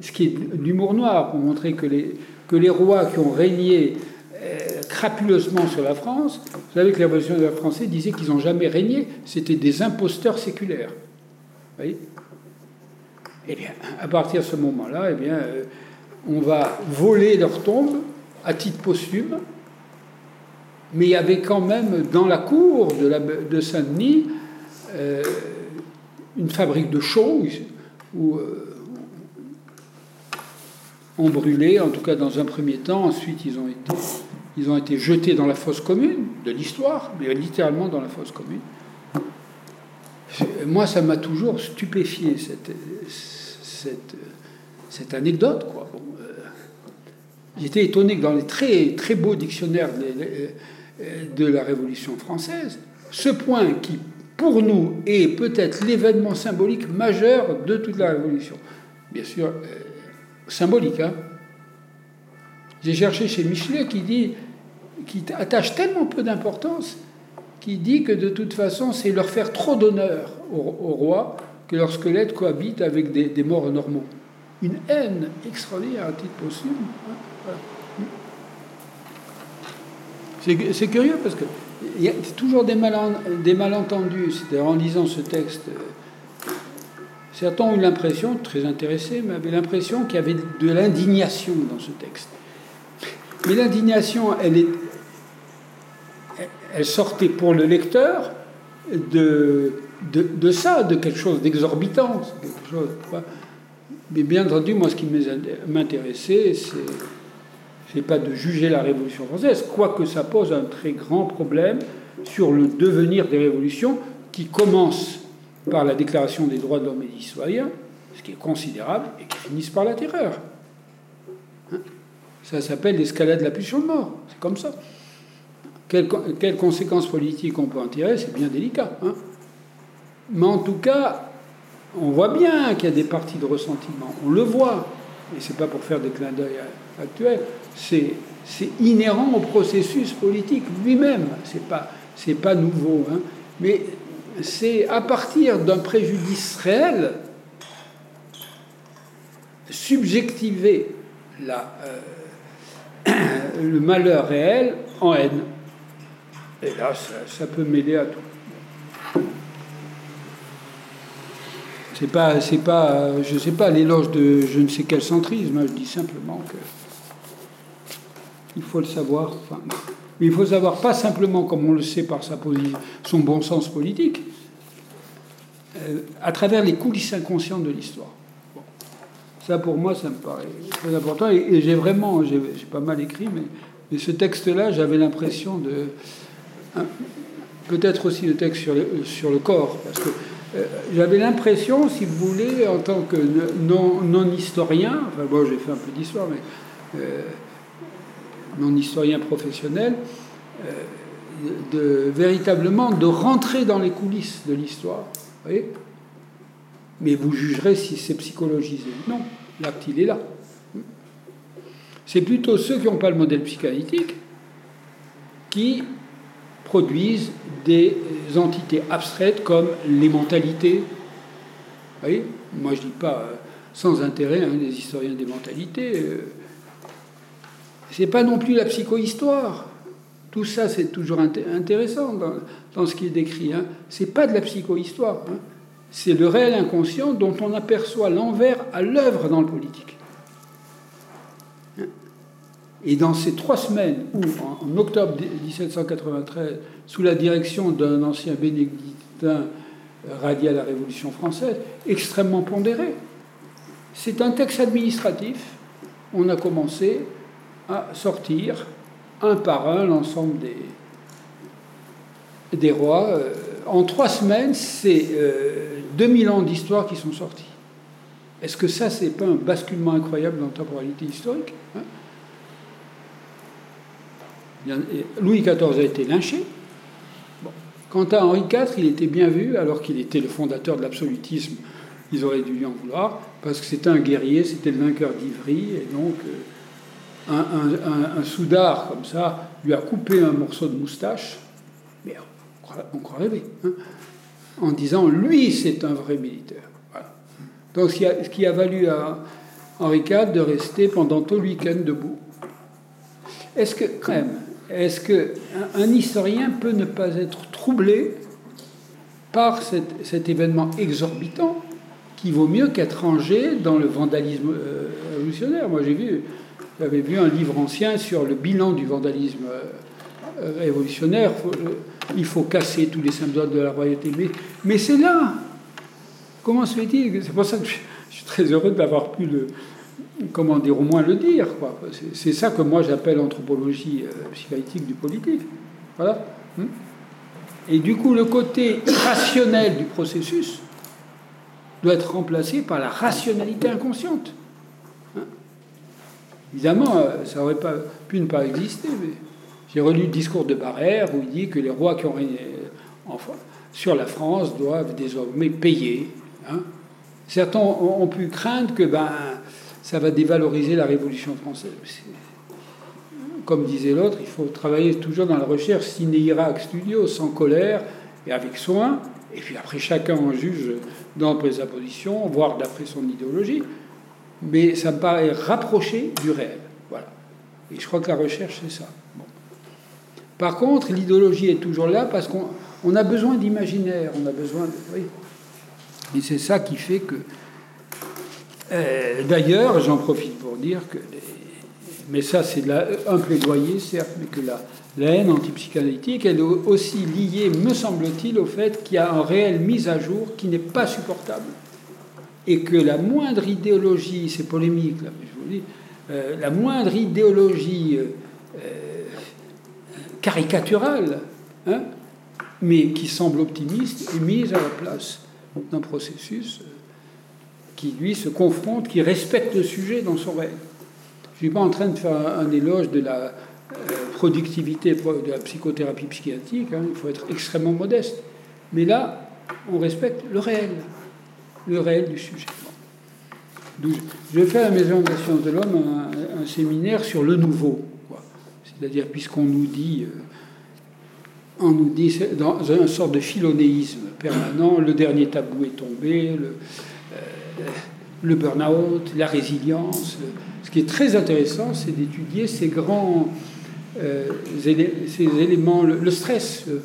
S2: Ce qui est l'humour noir pour montrer que les, rois qui ont régné euh, crapuleusement sur la France. Vous savez que les révolutionnaires français disaient qu'ils n'ont jamais régné, c'était des imposteurs séculaires. Vous voyez? Eh bien, à partir de ce moment-là, eh euh, on va voler leurs tombes à titre posthume, mais il y avait quand même dans la cour de, Saint-Denis euh, une fabrique de chaux où on brûlait, en tout cas dans un premier temps, ensuite ils ont été ils ont été jetés dans la fosse commune de l'histoire, mais littéralement dans la fosse commune. Moi, ça m'a toujours stupéfié, cette, cette, anecdote. Quoi. Euh, j'étais étonné que dans les très, très beaux dictionnaires de, la Révolution française, ce point qui, pour nous, est peut-être l'événement symbolique majeur de toute la Révolution. Bien sûr, euh, symbolique, hein, j'ai cherché chez Michelet qui dit, qui attache tellement peu d'importance, qui dit que de toute façon, c'est leur faire trop d'honneur au, roi que leur squelette cohabite avec des, morts normaux. Une haine extraordinaire à titre possible. Hein, c'est curieux parce que il y a toujours des, malentendus. C'est-à-dire en lisant ce texte, euh, certains ont eu l'impression, très intéressés, mais avaient l'impression qu'il y avait de l'indignation dans ce texte. Mais l'indignation, elle sortait pour le lecteur de, de, ça, de quelque chose d'exorbitant. Mais bien entendu, moi, ce qui m'intéressait, c'est n'est pas de juger la Révolution française, quoique ça pose un très grand problème sur le devenir des révolutions qui commence par la Déclaration des droits de l'homme et des citoyens, ce qui est considérable, et qui finissent par la terreur. Ça s'appelle l'escalade de la pulsion de mort. C'est comme ça. Quelles, conséquences politiques on peut en tirer, c'est bien délicat. Hein. Mais en tout cas, on voit bien qu'il y a des parties de ressentiment. On le voit. Et c'est pas pour faire des clins d'œil actuels. C'est, inhérent au processus politique lui-même. C'est pas, pas nouveau. Hein. Mais c'est à partir d'un préjudice réel, subjectivé la, euh, le malheur réel en haine. Et là, ça, peut m'aider à tout. C'est pas, c'est pas, je sais pas l'éloge de je ne sais quel centrisme. Je dis simplement que il faut le savoir. Enfin, mais il faut savoir pas simplement comme on le sait par sa position, son bon sens politique, euh, à travers les coulisses inconscientes de l'histoire. Ça, pour moi, ça me paraît très important. Et, j'ai vraiment, j'ai pas mal écrit, mais, ce texte-là, j'avais l'impression de. Peut-être aussi le texte sur le, sur le corps, parce que euh, j'avais l'impression, si vous voulez, en tant que non-historien, enfin bon, j'ai fait un peu d'histoire, mais euh, non-historien professionnel, euh, de, véritablement de rentrer dans les coulisses de l'histoire. Mais vous jugerez si c'est psychologisé. Non, l'acte, il est là. C'est plutôt ceux qui n'ont pas le modèle psychanalytique qui produisent des entités abstraites comme les mentalités. Moi, je ne dis pas euh, sans intérêt hein, des historiens des mentalités. Euh, c'est pas non plus la psychohistoire. Tout ça, c'est toujours intéressant dans, ce qui est décrit. Hein. C'est pas de la psychohistoire. Hein c'est le réel inconscient dont on aperçoit l'envers à l'œuvre dans le politique. Et dans ces trois semaines où, en, octobre 1793, sous la direction d'un ancien bénédictin ralliés à la Révolution française, extrêmement pondéré. C'est un texte administratif. On a commencé à sortir un par un l'ensemble des, rois. Euh, en trois semaines, c'est 2000 ans d'histoire qui sont sortis. Est-ce que ça, c'est pas un basculement incroyable dans la temporalité historique hein? Louis XIV a été lynché. Quant à Henri IV, il était bien vu, alors qu'il était le fondateur de l'absolutisme. Ils auraient dû lui en vouloir, parce que c'était un guerrier, c'était le vainqueur d'Ivry, et donc euh, un, soudard comme ça lui a coupé un morceau de moustache, mais on croit rêver, hein, en disant lui, c'est un vrai militaire. Donc ce qui, a, valu à Henri IV de rester pendant tout le week-end debout. Est-ce que, quand même, est-ce qu'un historien peut ne pas être troublé par cet, événement exorbitant qui vaut mieux qu'être rangé dans le vandalisme euh, révolutionnaire? Moi, j'ai vu, j'avais vu un livre ancien sur le bilan du vandalisme euh, révolutionnaire. il faut casser tous les symboles de la royauté. Mais, c'est là. Comment se fait-il C'est pour ça que je, suis très heureux d'avoir pu le, comment dire, au moins le dire. C'est ça que moi j'appelle anthropologie euh, psychanalytique du politique. Voilà. Hmm. Et du coup, le côté rationnel du processus doit être remplacé par la rationalité inconsciente. Évidemment, euh, ça aurait pu ne pas exister, mais j'ai relu le discours de Barrère où il dit que les rois qui ont régné euh, sur la France doivent désormais payer. Hein. Certains ont, pu craindre que ben, ça va dévaloriser la Révolution française. Comme disait l'autre, il faut travailler toujours dans la recherche sine ira studio, sans colère et avec soin. Et puis après, chacun en juge d'après sa position, voire d'après son idéologie. Mais ça me paraît rapproché du réel. Voilà. Et je crois que la recherche, c'est ça. Par contre, l'idéologie est toujours là parce qu'on a besoin d'imaginaire, on a besoin de. Oui. Et c'est ça qui fait que euh, d'ailleurs, j'en profite pour dire que, mais ça c'est un plaidoyer certes, mais que la, haine antipsychanalytique, elle est aussi liée, me semble-t-il, au fait qu'il y a une réelle mise à jour qui n'est pas supportable. Et que la moindre idéologie, c'est polémique là, mais je vous dis, euh, la moindre idéologie euh, caricaturale, hein, mais qui semble optimiste, est mise à la place d'un processus qui, lui, se confronte, qui respecte le sujet dans son règle. Je ne suis pas en train de faire un, éloge de la euh, productivité de la psychothérapie psychiatrique, hein, il faut être extrêmement modeste. Mais là, on respecte le réel, le réel du sujet. Je fais à la Maison de la Science de l'Homme un, séminaire sur le nouveau. C'est-à-dire, puisqu'on nous dit, euh, on nous dit dans une sorte de philonéisme permanent, le dernier tabou est tombé, le, le burn-out, la résilience. Ce qui est très intéressant, c'est d'étudier ces grands euh, ces éléments, le, stress, euh,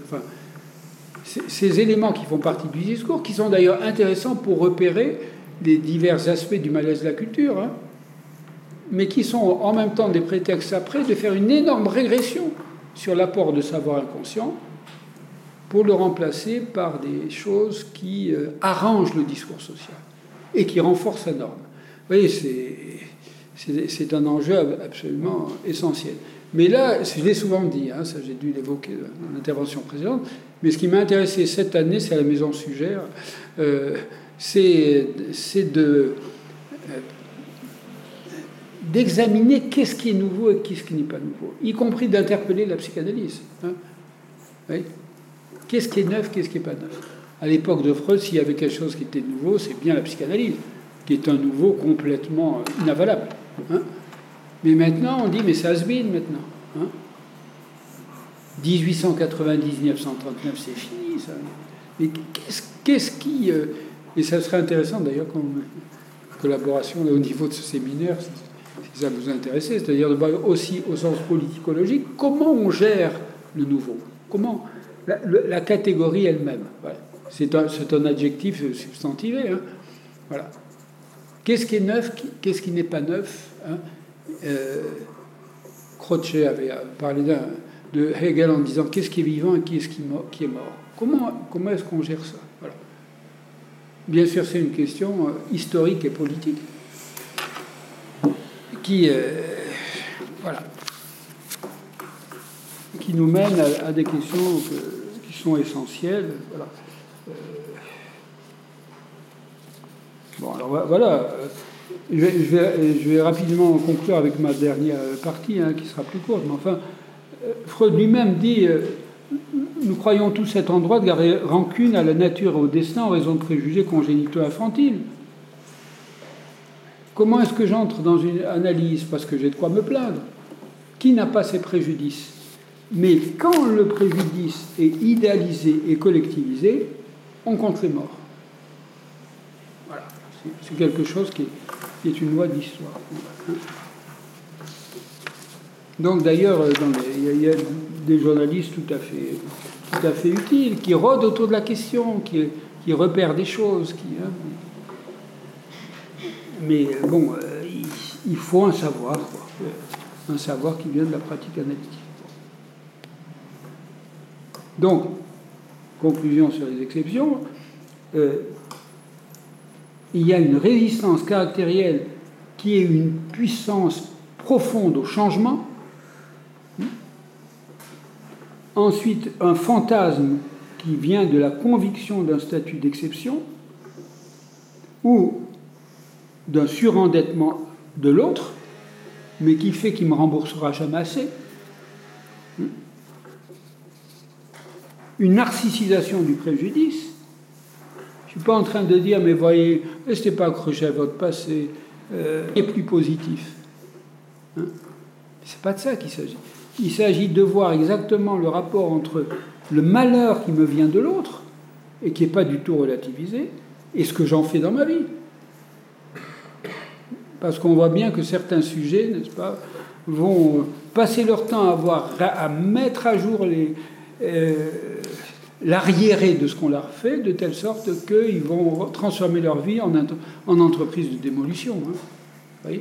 S2: ces, éléments qui font partie du discours, qui sont d'ailleurs intéressants pour repérer les divers aspects du malaise de la culture, hein, mais qui sont en même temps des prétextes après de faire une énorme régression sur l'apport de savoir inconscient pour le remplacer par des choses qui euh, arrangent le discours social et qui renforce la norme. Vous voyez, c'est un enjeu absolument essentiel. Mais là, je l'ai souvent dit, hein, ça j'ai dû l'évoquer dans l'intervention précédente, mais ce qui m'a intéressé cette année, c'est la Maison Sugère, euh, c'est de euh, d'examiner qu'est-ce qui est nouveau et qu'est-ce qui n'est pas nouveau, y compris d'interpeller la psychanalyse. Hein. Qu'est-ce qui est neuf, qu'est-ce qui n'est pas neuf à l'époque de Freud, s'il y avait quelque chose qui était nouveau, c'est bien la psychanalyse, qui est un nouveau complètement inavalable. Hein. mais maintenant, on dit, mais ça se bine maintenant. 1890-1939, hein. c'est fini, ça. Mais qu'est-ce, qui. Euh, et ça serait intéressant d'ailleurs comme collaboration au niveau de ce séminaire, si ça vous intéresse, c'est-à-dire de voir aussi au sens politicologique comment on gère le nouveau, comment la, catégorie elle-même. C'est un, adjectif substantivé. Hein. Voilà. Qu'est-ce qui est neuf Qu'est-ce qui n'est pas neuf hein euh, Croce avait parlé de Hegel en disant qu'est-ce qui est vivant et qui, qui, est mort. Comment, comment est-ce qu'on gère ça? Voilà. bien sûr, c'est une question euh, historique et politique qui, euh, voilà, qui nous mène à, des questions qui sont essentielles. Voilà. Euh, bon, alors voilà. Je vais, je, vais, rapidement conclure avec ma dernière partie, hein, qui sera plus courte. Mais enfin, Freud lui-même dit nous croyons tous être en droit de garder rancune à la nature et au destin en raison de préjugés congénitaux infantiles. Comment est-ce que j'entre dans une analyse Parce que j'ai de quoi me plaindre? Qui n'a pas ces préjudices? Mais quand le préjudice est idéalisé et collectivisé, on compte les morts. Voilà. C'est quelque chose qui est, une loi d'histoire. Donc d'ailleurs, il y, a des journalistes tout à fait tout à fait utile, qui rôde autour de la question, qui, qui repère des choses. Qui, hein. Mais bon, euh, il, faut un savoir, un savoir qui vient de la pratique analytique. Donc, conclusion sur les exceptions, euh, il y a une résistance caractérielle qui est une puissance profonde au changement, Ensuite, un fantasme qui vient de la conviction d'un statut d'exception ou d'un surendettement de l'autre, mais qui fait qu'il ne me remboursera jamais assez. Une narcissisation du préjudice. Je ne suis pas en train de dire, mais voyez, restez pas accroché à votre passé, euh, et plus positif. Hein? Ce n'est pas de ça qu'il s'agit. Il s'agit de voir exactement le rapport entre le malheur qui me vient de l'autre, et qui n'est pas du tout relativisé, et ce que j'en fais dans ma vie. Parce qu'on voit bien que certains sujets, n'est-ce pas, vont passer leur temps à, voir, à mettre à jour euh, l'arriéré de ce qu'on leur fait, de telle sorte qu'ils vont transformer leur vie en, en entreprise de démolition. Hein.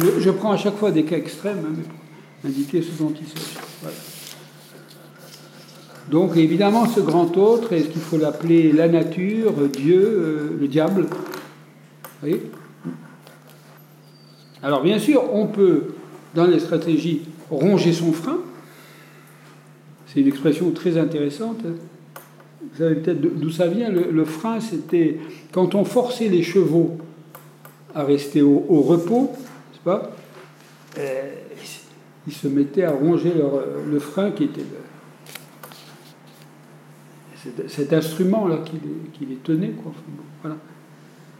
S2: je, je, prends à chaque fois des cas extrêmes, hein, ce dont il s'agit. Donc évidemment, ce grand autre, est-ce qu'il faut l'appeler la nature, Dieu, euh, le diable? Oui. Alors bien sûr, on peut, dans les stratégies, ronger son frein. C'est une expression très intéressante. Vous savez peut-être d'où ça vient. Le, frein, c'était quand on forçait les chevaux à rester au, repos, n'est-ce pas? Euh, ils se mettaient à ronger le frein qui était cet instrument-là qui, les, tenait. Quoi. voilà.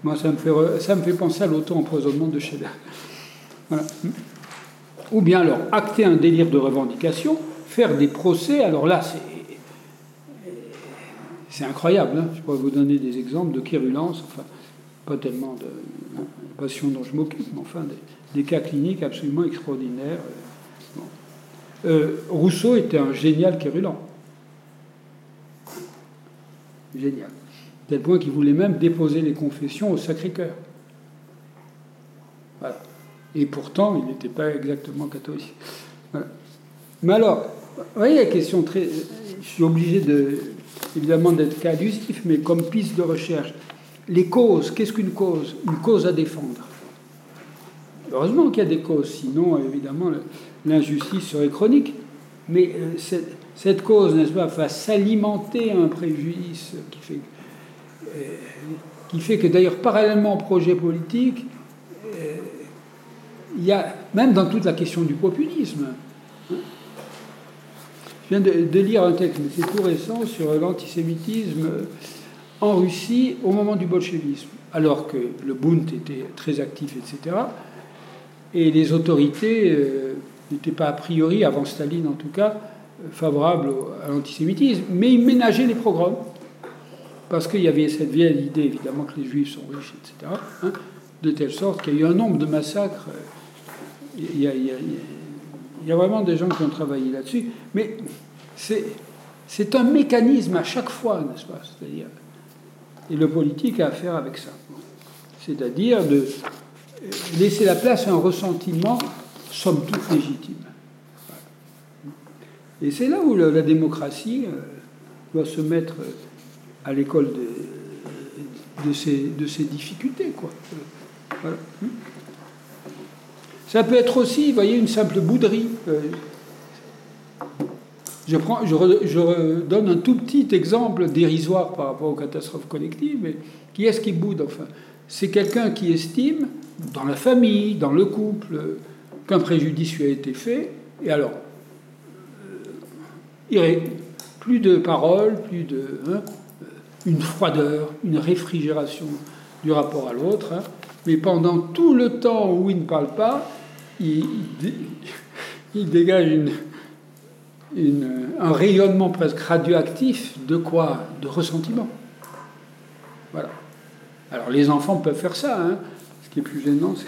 S2: Moi, ça me, fait, penser à l'auto-empoisonnement de. Voilà. Ou bien alors, acter un délire de revendication, faire des procès, alors là, c'est. C'est incroyable, hein. je pourrais vous donner des exemples de quérulence, enfin, pas tellement de passion dont je m'occupe, mais enfin des, cas cliniques absolument extraordinaires. Euh, Rousseau était un génial quérulant. Génial. Tel point qu'il voulait même déposer les confessions au Sacré-Cœur. Voilà. Et pourtant, il n'était pas exactement catholique. Mais alors, vous voyez la question très. Je suis obligé de, évidemment d'être cas mais comme piste de recherche. Les causes, qu'est-ce qu'une cause? Une cause à défendre. Heureusement qu'il y a des causes, sinon, évidemment, l'injustice serait chronique. Mais euh, cette, cause, n'est-ce pas, va s'alimenter un préjudice qui fait, euh, qui fait que, d'ailleurs, parallèlement au projet politique, euh, il y a, même dans toute la question du populisme, hein, je viens de, lire un texte, mais c'est tout récent, sur l'antisémitisme en Russie au moment du bolchevisme, alors que le Bund était très actif, etc. Et les autorités n'était pas a priori, avant Staline en tout cas, favorable à l'antisémitisme, mais il ménageait les programmes, parce qu'il y avait cette vieille idée, évidemment, que les juifs sont riches, etc., hein, de telle sorte qu'il y a eu un nombre de massacres. Il y a, il y a, vraiment des gens qui ont travaillé là-dessus, mais c'est un mécanisme à chaque fois, n'est-ce pas? C'est-à-dire, et le politique a affaire avec ça. C'est-à-dire de laisser la place à un ressentiment somme toute légitime. Et c'est là où la, démocratie euh, doit se mettre à l'école de ces, de ces difficultés. Quoi. Voilà. Ça peut être aussi, vous voyez, une simple bouderie. Euh, je, prends, je, je, donne un tout petit exemple dérisoire par rapport aux catastrophes collectives, mais qui est-ce qui boude enfin? C'est quelqu'un qui estime, dans la famille, dans le couple, qu'un préjudice lui a été fait, et alors, euh, plus de paroles, plus de. Hein, une froideur, une réfrigération du rapport à l'autre, hein, mais pendant tout le temps où il ne parle pas, il, dégage un rayonnement presque radioactif de quoi? De ressentiment. Voilà. Alors les enfants peuvent faire ça. Hein. Ce qui est plus gênant, c'est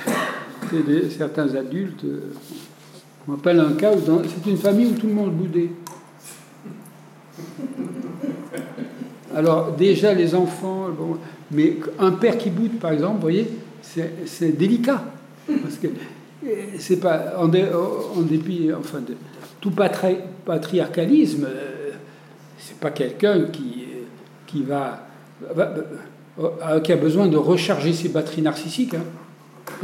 S2: certains adultes. Euh, on m'appelle un cas où c'est une famille où tout le monde boudait. Alors déjà les enfants, mais un père qui boude par exemple, vous voyez, c'est délicat. Parce que c'est pas en, dépit, enfin, de, tout patriarcalisme, euh, c'est pas quelqu'un qui, qui va, euh, qui a besoin de recharger ses batteries narcissiques. Hein.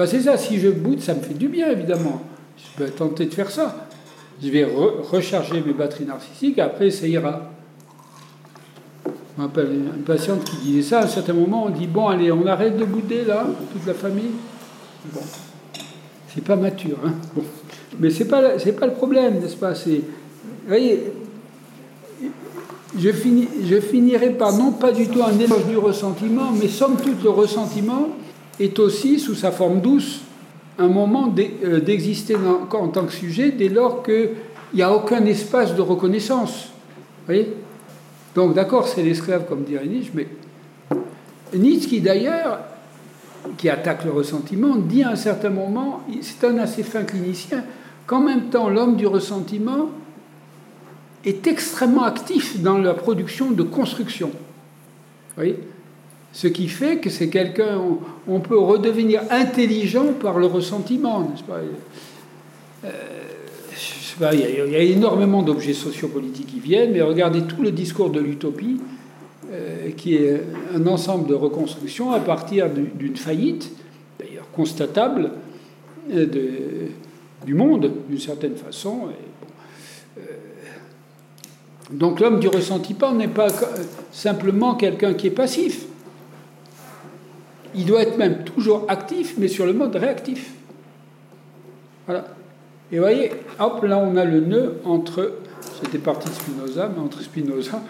S2: C'est ça, si je boude, ça me fait du bien, évidemment. Je peux tenter de faire ça. Je vais recharger mes batteries narcissiques, après ça ira. On appelle une patiente qui disait ça, à un certain moment, on dit Bon, allez, on arrête de bouder là, toute la famille. C'est pas mature. Hein. Mais ce n'est pas, pas le problème, n'est-ce pas? Vous voyez, je, finis, je finirai par non pas du tout un éloge du ressentiment, mais somme toute, le ressentiment est aussi, sous sa forme douce, un moment euh, d'exister en tant que sujet dès lors qu'il n'y a aucun espace de reconnaissance. Vous voyez? Donc, d'accord, c'est l'esclave, comme dirait Nietzsche, mais Nietzsche, qui d'ailleurs qui attaque le ressentiment, dit à un certain moment, c'est un assez fin clinicien, qu'en même temps l'homme du ressentiment est extrêmement actif dans la production de construction. Oui Ce qui fait que c'est quelqu'un, on, peut redevenir intelligent par le ressentiment, n'est-ce pas? Euh, il, y a, énormément d'objets sociopolitiques qui viennent, mais regardez tout le discours de l'utopie euh, qui est un ensemble de reconstructions à partir d'une faillite, d'ailleurs constatable, euh, du monde, d'une certaine façon. Donc l'homme du ressentiment n'est pas simplement quelqu'un qui est passif. Il doit être même toujours actif, mais sur le mode réactif. Voilà. Et vous voyez, hop, là on a le nœud entre, c'était parti Spinoza, mais entre Spinoza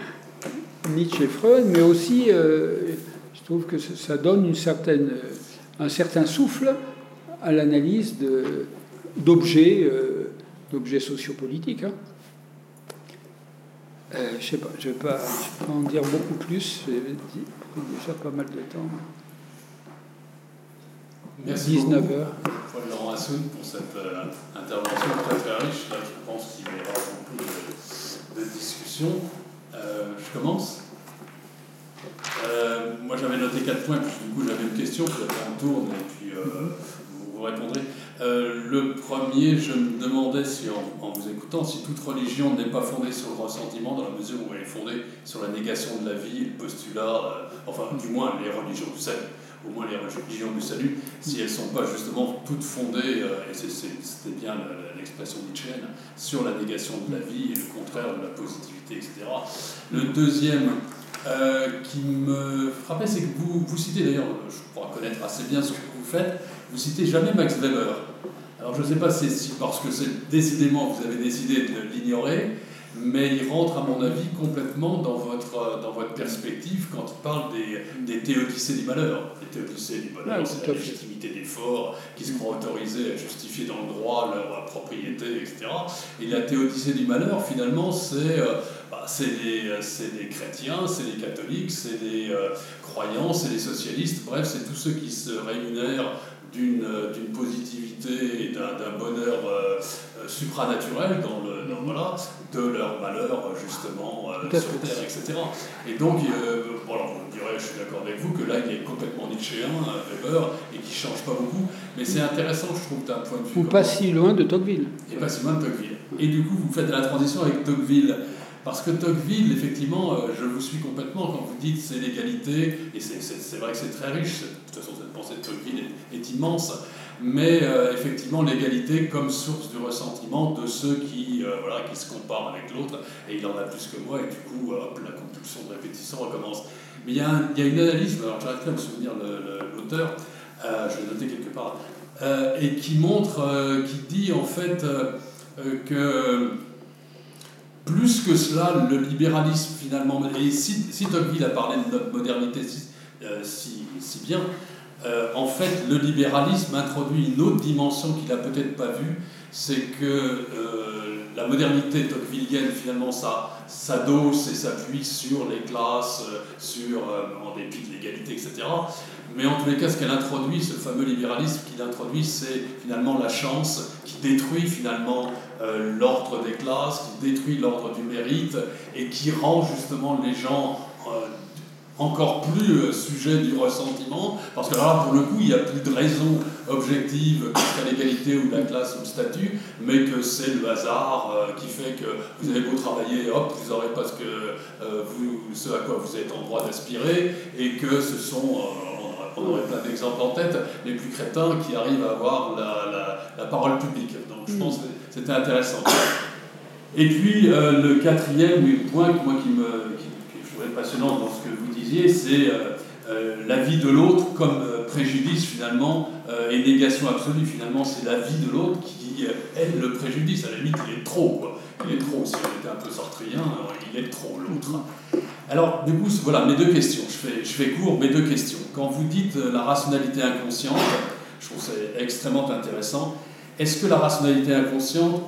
S2: Nietzsche et Freud, mais aussi, euh, je trouve que ça donne une certaine, un certain souffle à l'analyse d'objets, euh, d'objets sociopolitiques. Hein. Euh, je ne sais pas, je ne vais, pas en dire beaucoup plus, j'ai déjà pas mal de temps.
S1: Merci 19 beaucoup. Paul Laurent Assoun pour cette intervention très très riche. Là, je pense qu'il y aura beaucoup de, de discussions. Euh, je commence. Euh, moi j'avais noté quatre points, puis du coup j'avais une question, puis après on tourne et puis euh, vous, vous, répondrez. le premier, je me demandais si en, vous écoutant, si toute religion n'est pas fondée sur le ressentiment, dans la mesure où elle est fondée sur la négation de la vie, le postulat, enfin du moins les religions du salut, au moins les religions du salut, si elles ne sont pas justement toutes fondées, et c'était bien l'expression nietzschéenne, sur la négation de la vie et le contraire de la positivité, etc. Le deuxième euh, qui me frappait, c'est que vous, vous citez d'ailleurs, je crois connaître assez bien ce que vous faites, vous citez jamais Max Weber. Alors je ne sais pas si parce que décidément vous avez décidé de l'ignorer, mais il rentre à mon avis complètement dans votre, dans votre perspective quand il parle des, des théodicées du malheur. Les théodicées du malheur, c'est la légitimité des forts qui se croient autorisés à justifier dans le droit leur propriété, etc. Et la théodicée du malheur, finalement, c'est euh, bah, des, des, chrétiens, c'est des catholiques, c'est des euh, croyants, c'est des socialistes, bref, c'est tous ceux qui se rémunèrent d'une positivité et d'un bonheur euh, supranaturel dans le, dans, voilà, de leur malheur justement euh, sur Terre, etc. Et donc, euh, bon, alors, vous me direz, je suis d'accord avec vous, que là, il est complètement nietzschéen, Weber, et qui ne change pas beaucoup, mais c'est intéressant, je trouve, d'un point de vue...
S2: Ou pas si loin de Tocqueville.
S1: Et pas si loin de Tocqueville. Et du coup, vous faites la transition avec Tocqueville. Parce que Tocqueville, effectivement, euh, je vous suis complètement quand vous dites c'est l'égalité, et c'est vrai que c'est très riche, de toute façon cette pensée de Tocqueville est, immense, mais euh, effectivement l'égalité comme source du ressentiment de ceux qui, euh, voilà, qui se comparent avec l'autre, et il en a plus que moi, et du coup, la compulsion de répétition recommence. Mais il y, a une analyse, alors j'arrive pas à me souvenir l'auteur, je vais noter quelque part, et qui montre, qui dit en fait que plus que cela, le libéralisme finalement, et si, si a parlé de notre modernité si, euh, bien, euh, en fait le libéralisme introduit une autre dimension qu'il n'a peut-être pas vue, c'est que euh, la modernité tocquevillienne finalement ça s'adosse et s'appuie sur les classes, sur, en dépit de l'égalité, etc. Mais en tous les cas, ce qu'elle introduit, ce fameux libéralisme qu'il introduit, c'est finalement la chance qui détruit finalement euh, l'ordre des classes, qui détruit l'ordre du mérite et qui rend justement les gens euh, encore plus euh, sujets du ressentiment, parce que là, pour le coup, il n'y a plus de raison objective qu'à l'égalité ou la classe ou le statut, mais que c'est le hasard qui fait que vous avez beau travailler, hop, vous n'aurez pas ce, que, vous, ce à quoi vous êtes en droit d'aspirer, et que ce sont on aurait plein d'exemples en tête, les plus crétins qui arrivent à avoir la, parole publique. Donc je pense que c'était intéressant. Et puis euh, le quatrième point moi, qui me qui, qui trouvais passionnant dans c'est euh, euh, la vie de l'autre comme préjudice finalement et négation absolue. Finalement, c'est la vie de l'autre qui est le préjudice. À la limite, il est trop. Quoi. Il est trop. Si on était un peu sartrien, il est trop l'autre. Alors, du coup, voilà mes deux questions. Je fais, je fais court, mes deux questions. Quand vous dites euh, la rationalité inconsciente, je trouve ça extrêmement intéressant. Est-ce que la rationalité inconsciente,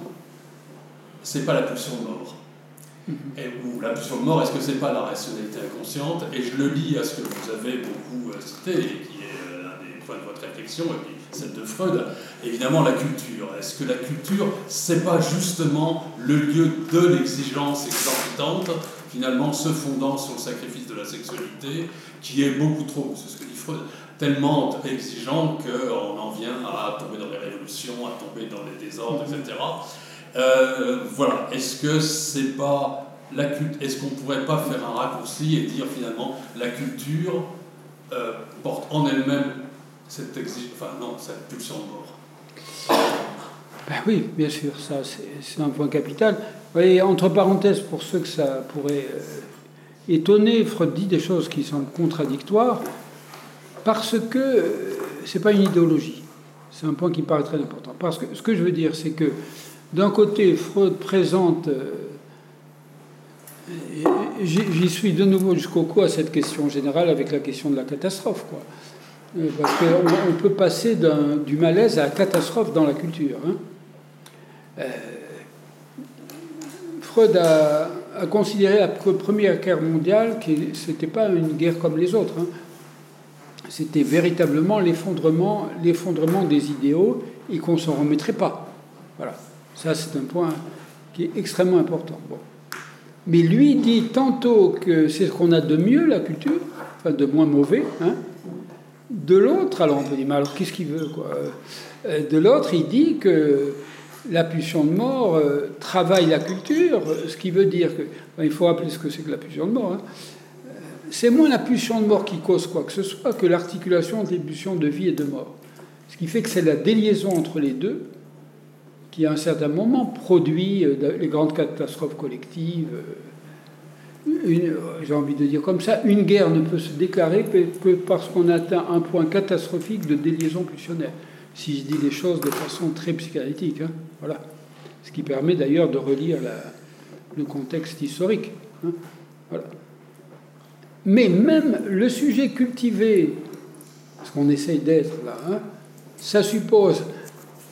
S1: c'est pas la pulsion de mort? Et, Ou la pulsion de mort, est-ce que c'est pas la rationalité inconsciente? Et je le lis à ce que vous avez beaucoup euh, cité, qui est euh, l'un des points de votre réflexion, et puis celle de Freud, évidemment la culture. Est-ce que la culture, c'est pas justement le lieu de l'exigence exorbitante finalement se fondant sur le sacrifice de la sexualité, qui est beaucoup trop, c'est ce que dit Freud, tellement exigeant qu'on en vient à tomber dans les révolutions, à tomber dans les désordres, etc. Euh, voilà, est-ce que c'est pas la est-ce qu'on pourrait pas faire un raccourci et dire finalement la culture euh, porte en elle-même cette enfin non, cette pulsion de mort?
S2: Ben oui, bien sûr, ça c'est un point capital. Oui, entre parenthèses, pour ceux que ça pourrait euh, étonner, Freud dit des choses qui sont contradictoires parce que c'est pas une idéologie. C'est un point qui me paraît très important. Parce que ce que je veux dire, c'est que d'un côté, Freud présente, euh, j'y suis de nouveau jusqu'au cou à cette question générale avec la question de la catastrophe, quoi. Parce qu'on peut passer du malaise à la catastrophe dans la culture. Hein. Freud a, considéré la Première Guerre mondiale que ce n'était pas une guerre comme les autres. Hein. C'était véritablement l'effondrement, l'effondrement des idéaux et qu'on ne s'en remettrait pas. Voilà. Ça, c'est un point qui est extrêmement important. Bon. Mais lui dit tantôt que c'est ce qu'on a de mieux, la culture, enfin de moins mauvais. Hein. De l'autre, alors on peut dire, mais alors qu'est-ce qu'il veut quoi euh, De l'autre, il dit que la pulsion de mort euh, travaille la culture, ce qui veut dire que. il faut rappeler ce que c'est que la pulsion de mort. Hein. Euh, c'est moins la pulsion de mort qui cause quoi que ce soit que l'articulation des pulsions de vie et de mort. Ce qui fait que c'est la déliaison entre les deux qui, à un certain moment, produit euh, les grandes catastrophes collectives. J'ai envie de dire comme ça, une guerre ne peut se déclarer que parce qu'on atteint un point catastrophique de déliaison pulsionnaire si je dis les choses de façon très psychanalytique. Hein, voilà. Ce qui permet d'ailleurs de relire le contexte historique. Hein, voilà. Mais même le sujet cultivé, ce qu'on essaye d'être là, hein, ça suppose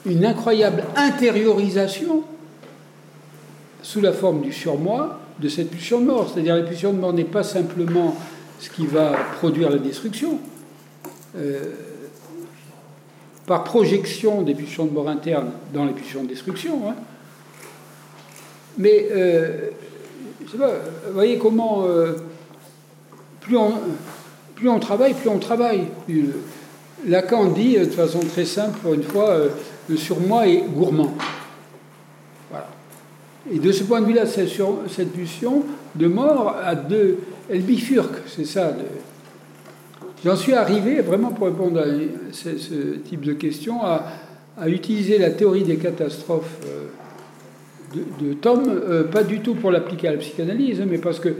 S2: une incroyable intériorisation sous la forme du surmoi de cette pulsion de mort. C'est-à-dire la pulsion de mort n'est pas simplement ce qui va produire la destruction. Euh, par projection des pulsions de mort interne dans les pulsions de destruction. Hein. Mais, euh, sais pas, vous voyez comment euh, plus, on, plus on travaille, plus on travaille. Lacan dit de façon très simple, pour une fois, euh, le surmoi est gourmand. Voilà. Et de ce point de vue-là, cette de mort a deux, elle bifurque, c'est ça. J'en suis arrivé, vraiment pour répondre à ce, type de questions, à, utiliser la théorie des catastrophes euh, de, Tom, euh, pas du tout pour l'appliquer à la psychanalyse, mais parce que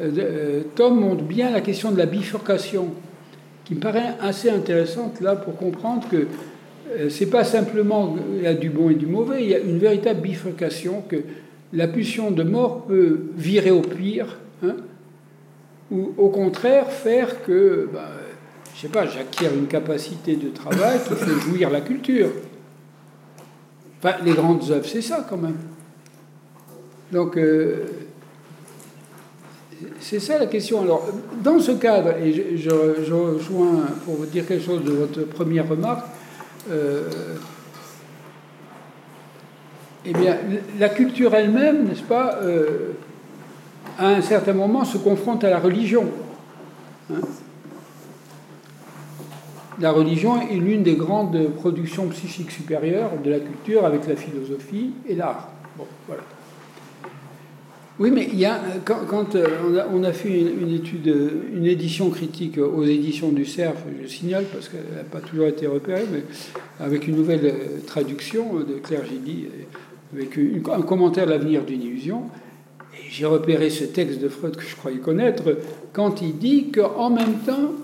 S2: euh, Tom montre bien la question de la bifurcation, qui me paraît assez intéressante là pour comprendre que c'est pas simplement il y a du bon et du mauvais, il y a une véritable bifurcation que la pulsion de mort peut virer au pire, hein, ou au contraire faire que, bah, je sais pas, j'acquiers une capacité de travail qui fait jouir la culture. Enfin, les grandes œuvres, c'est ça quand même. Donc, euh, c'est ça la question. Alors, dans ce cadre, et je, rejoins pour vous dire quelque chose de votre première remarque, euh, eh bien, la culture elle-même, n'est-ce pas, euh, à un certain moment se confronte à la religion. Hein. la religion est l'une des grandes productions psychiques supérieures de la culture avec la philosophie et l'art. Bon, voilà. Oui, mais il y a, quand, euh, on, a, fait une, étude, une édition critique aux éditions du CERF, je signale parce qu'elle n'a pas toujours été repérée, mais avec une nouvelle euh, traduction de Claire Gilly, avec un commentaire de l'avenir d'une illusion, j'ai repéré ce texte de Freud que je croyais connaître, quand il dit qu'en même temps,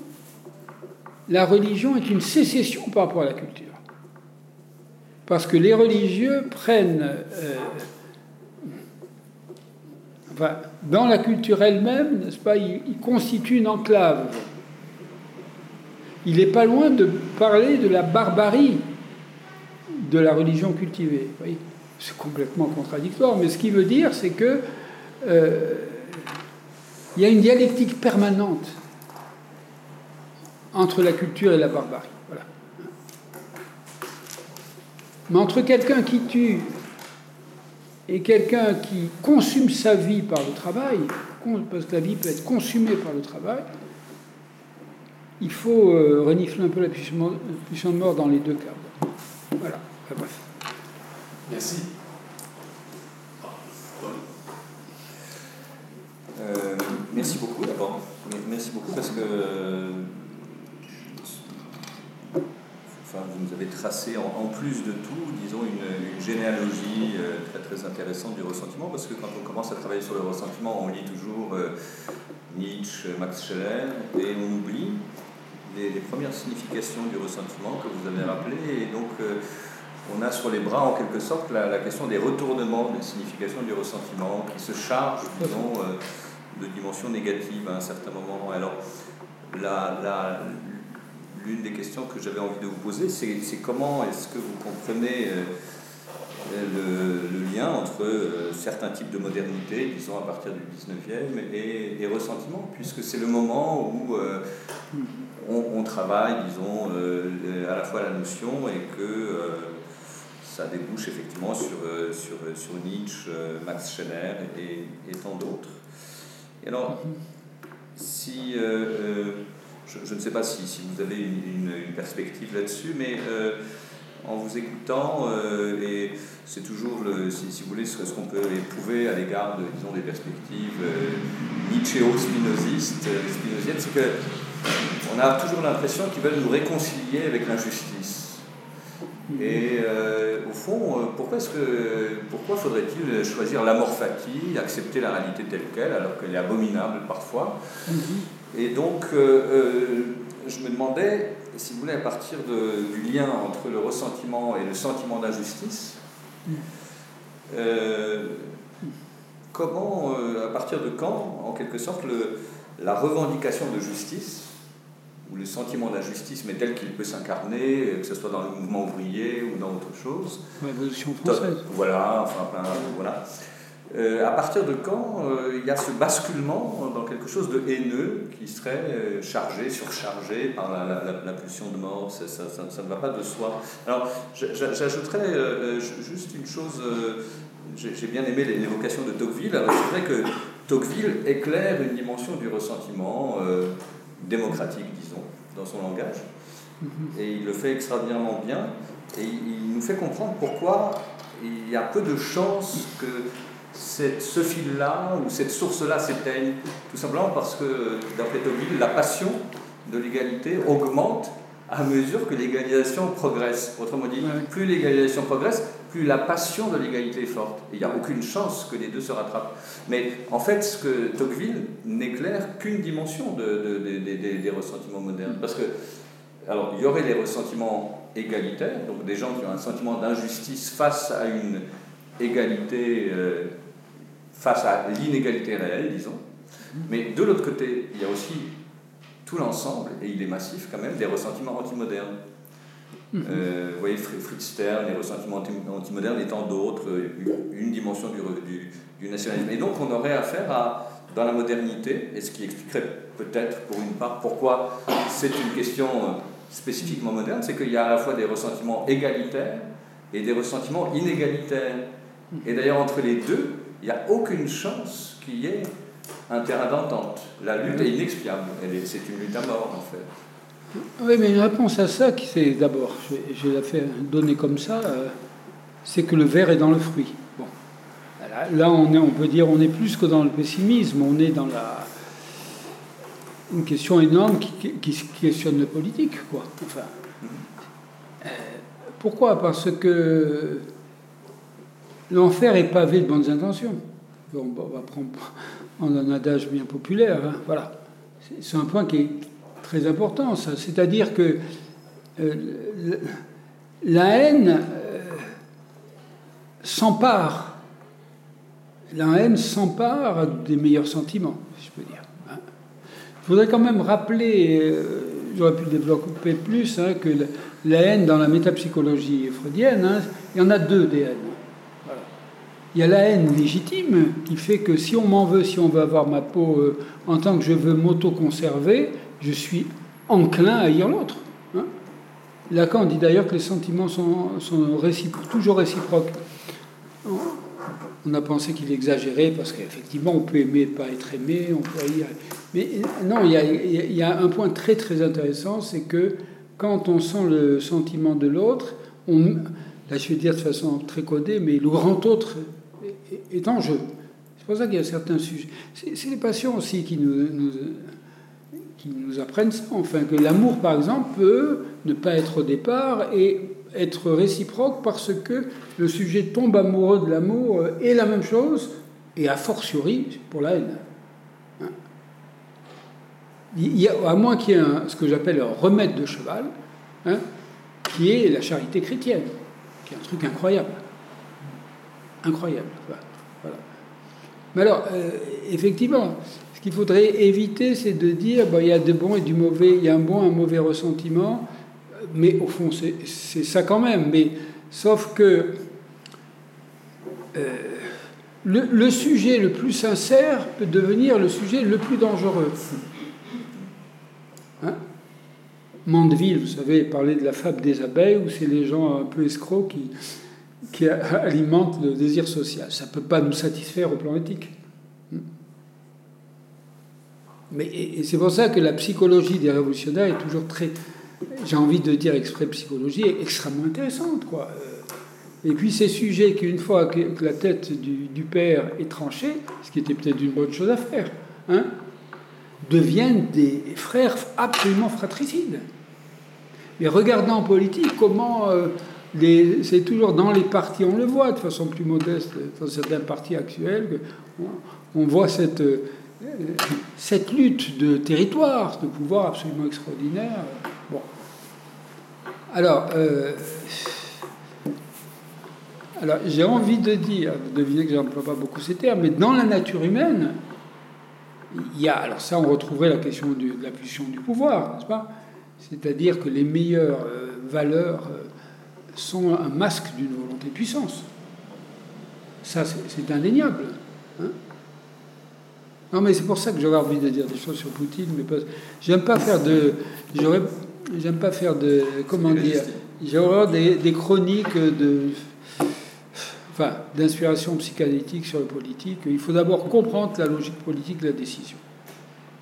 S2: la religion est une sécession par rapport à la culture. Parce que les religieux prennent euh, dans la culture elle-même, n'est-ce pas, il, constitue une enclave. Il n'est pas loin de parler de la barbarie de la religion cultivée. C'est complètement contradictoire, mais ce qu'il veut dire, c'est que euh, il y a une dialectique permanente entre la culture et la barbarie. Mais entre quelqu'un qui tue et quelqu'un qui consume sa vie par le travail, parce que la vie peut être consumée par le travail, il faut euh, renifler un peu la pulsion de mort dans les deux cas. Voilà. bref.
S1: Merci.
S3: Euh, merci beaucoup d'abord. Merci beaucoup parce que vous nous avez tracé en, plus de tout, disons, une, généalogie euh, très très intéressante du ressentiment, parce que quand on commence à travailler sur le ressentiment, on lit toujours euh, Nietzsche, Max Scheler, et on oublie les, premières significations du ressentiment que vous avez rappelées, et donc euh, on a sur les bras en quelque sorte la, question des retournements des significations du ressentiment qui se chargent, disons, de dimensions négatives à un certain moment. Alors, la, la, l'une des questions que j'avais envie de vous poser, c'est comment est-ce que vous comprenez euh, le, lien entre euh, certains types de modernité, disons à partir du 19e, et, et ressentiment, puisque c'est le moment où euh, on, travaille, disons, à la fois la notion et que ça débouche effectivement sur, sur, sur Nietzsche, Max Scheler et, et tant d'autres. Alors, si je, ne sais pas si, vous avez une, perspective là-dessus, mais euh, en vous écoutant, euh, et c'est toujours, le, si, vous voulez, ce, qu'on peut éprouver à l'égard disons, des perspectives euh, nichéo-spinozistes, spinosiennes, c'est qu'on a toujours l'impression qu'ils veulent nous réconcilier avec l'injustice. Et au fond, pourquoi, est-ce que, pourquoi faudrait-il choisir l'amor fati, accepter la réalité telle qu'elle, alors qu'elle est abominable parfois mm-hmm. Et donc, euh, euh, je me demandais, si vous voulez, à partir du lien entre le ressentiment et le sentiment d'injustice, euh, comment, à partir de quand, en quelque sorte, la revendication de justice, ou le sentiment d'injustice, mais tel qu'il peut s'incarner, que ce soit dans le mouvement ouvrier ou dans autre chose.
S2: Révolution française.
S3: Voilà, enfin, plein, voilà. Euh, à partir de quand euh, il y a ce basculement dans quelque chose de haineux qui serait euh, chargé, surchargé par la, pulsion de mort? Ça, ça, ne va pas de soi. Alors, j'ajouterais juste une chose. J'ai bien aimé l'évocation de Tocqueville. Alors, c'est vrai que Tocqueville éclaire une dimension du ressentiment démocratique, disons, dans son langage. Mm-hmm. Et il le fait extraordinairement bien. Et il nous fait comprendre pourquoi il y a peu de chances que ce fil-là ou cette source-là s'éteigne Tout simplement parce que, d'après Tocqueville, la passion de l'égalité augmente à mesure que l'égalisation progresse. Autrement dit, plus l'égalisation progresse, plus la passion de l'égalité est forte. il n'y a aucune chance que les deux se rattrapent. Mais en fait, ce que Tocqueville n'éclaire qu'une dimension de, des ressentiments modernes. Parce que, alors, il y aurait les ressentiments égalitaires, donc des gens qui ont un sentiment d'injustice face à une égalité, euh, face à l'inégalité réelle, disons. Mais de l'autre côté, il y a aussi tout l'ensemble, et il est massif quand même, des ressentiments antimodernes. Euh, vous voyez, Fritz Stern, les ressentiments antimodernes étant d'autres, une dimension du, du, du, nationalisme. Et donc on aurait affaire à, dans la modernité, et ce qui expliquerait peut-être pour une part pourquoi c'est une question euh, spécifiquement moderne, c'est qu'il y a à la fois des ressentiments égalitaires et des ressentiments inégalitaires. Et d'ailleurs entre les deux, il n'y a aucune chance qu'il y ait un terrain d'entente. La lutte est inexpiable, c'est une lutte à mort en fait.
S2: Oui, mais une réponse à ça, qui c'est d'abord, je, vais la faire donner comme ça, euh, c'est que le verre est dans le fruit. Bon. Là, on, est, on peut dire, on est plus que dans le pessimisme, on est dans la une question énorme qui, questionne le politique, quoi. Enfin, euh, pourquoi? Parce que l'enfer est pavé de bonnes intentions. on va prendre en un adage bien populaire. Hein, voilà. C'est un point qui est très important, ça. C'est-à-dire que euh, la haine euh, s'empare. La haine s'empare des meilleurs sentiments, si je peux dire. Hein. Je voudrais quand même rappeler, euh, j'aurais pu développer plus, hein, que la, haine dans la métapsychologie freudienne, il y en a deux des haines. Il y a la haine légitime qui fait que si on m'en veut, si on veut avoir ma peau en tant que je veux m'auto-conserver, je suis enclin à haïr l'autre. Hein. Lacan dit d'ailleurs que les sentiments sont, toujours réciproques. On a pensé qu'il exagérait parce qu'effectivement on peut aimer pas être aimé, on peut. Mais non, il y, a, il y a un point très très intéressant, c'est que quand on sent le sentiment de l'autre, on, là je vais dire de façon très codée, mais le grand autre est en jeu. C'est pour ça qu'il y a certains sujets. C'est les passions aussi qui nous, qui nous apprennent ça. Enfin, que l'amour, par exemple, peut ne pas être au départ et être réciproque parce que le sujet tombe amoureux de l'amour est la même chose, et a fortiori pour la haine. Hein. Il y a, à moins qu'il y ait ce que j'appelle un remède de cheval, hein, qui est la charité chrétienne, qui est un truc incroyable incroyable. Voilà. Mais alors, euh, effectivement, qu'il faudrait éviter, c'est de dire bon, il y a de bons et du mauvais, il y a un bon et un mauvais ressentiment, mais au fond, c'est ça quand même. Mais sauf que euh, le, sujet le plus sincère peut devenir le sujet le plus dangereux. Hein? Mandeville, vous savez, parlait de la fable des abeilles, où c'est les gens un peu escrocs qui qui alimente le désir social. Ça ne peut pas nous satisfaire au plan éthique. Mais, c'est pour ça que la psychologie des révolutionnaires est toujours très, j'ai envie de dire exprès psychologie, extrêmement intéressante. Quoi. Et puis ces sujets qu'une fois que la tête du, père est tranchée, ce qui était peut-être une bonne chose à faire, hein, deviennent des frères absolument fratricides. Mais regardant en politique comment euh, c'est toujours dans les partis, on le voit de façon plus modeste dans certains partis actuels, on, voit cette, euh, cette lutte de territoire, de pouvoir absolument extraordinaire. Bon. Alors, euh, alors j'ai envie de dire, vous devinez que je n'emploie pas beaucoup ces termes, mais dans la nature humaine, il y a, alors ça on retrouverait la question de la pulsion du pouvoir, n'est-ce pas? C'est-à-dire que les meilleures euh, valeurs sont un masque d'une volonté de puissance. Ça, c'est indéniable. Hein. Non, mais c'est pour ça que j'aurais envie de dire des choses sur Poutine, mais pas, j'aime pas faire de, j'aime pas faire de, comment dire, j'aurais des, des chroniques de, enfin, d'inspiration psychanalytique sur le politique. Il faut d'abord comprendre la logique politique de la décision.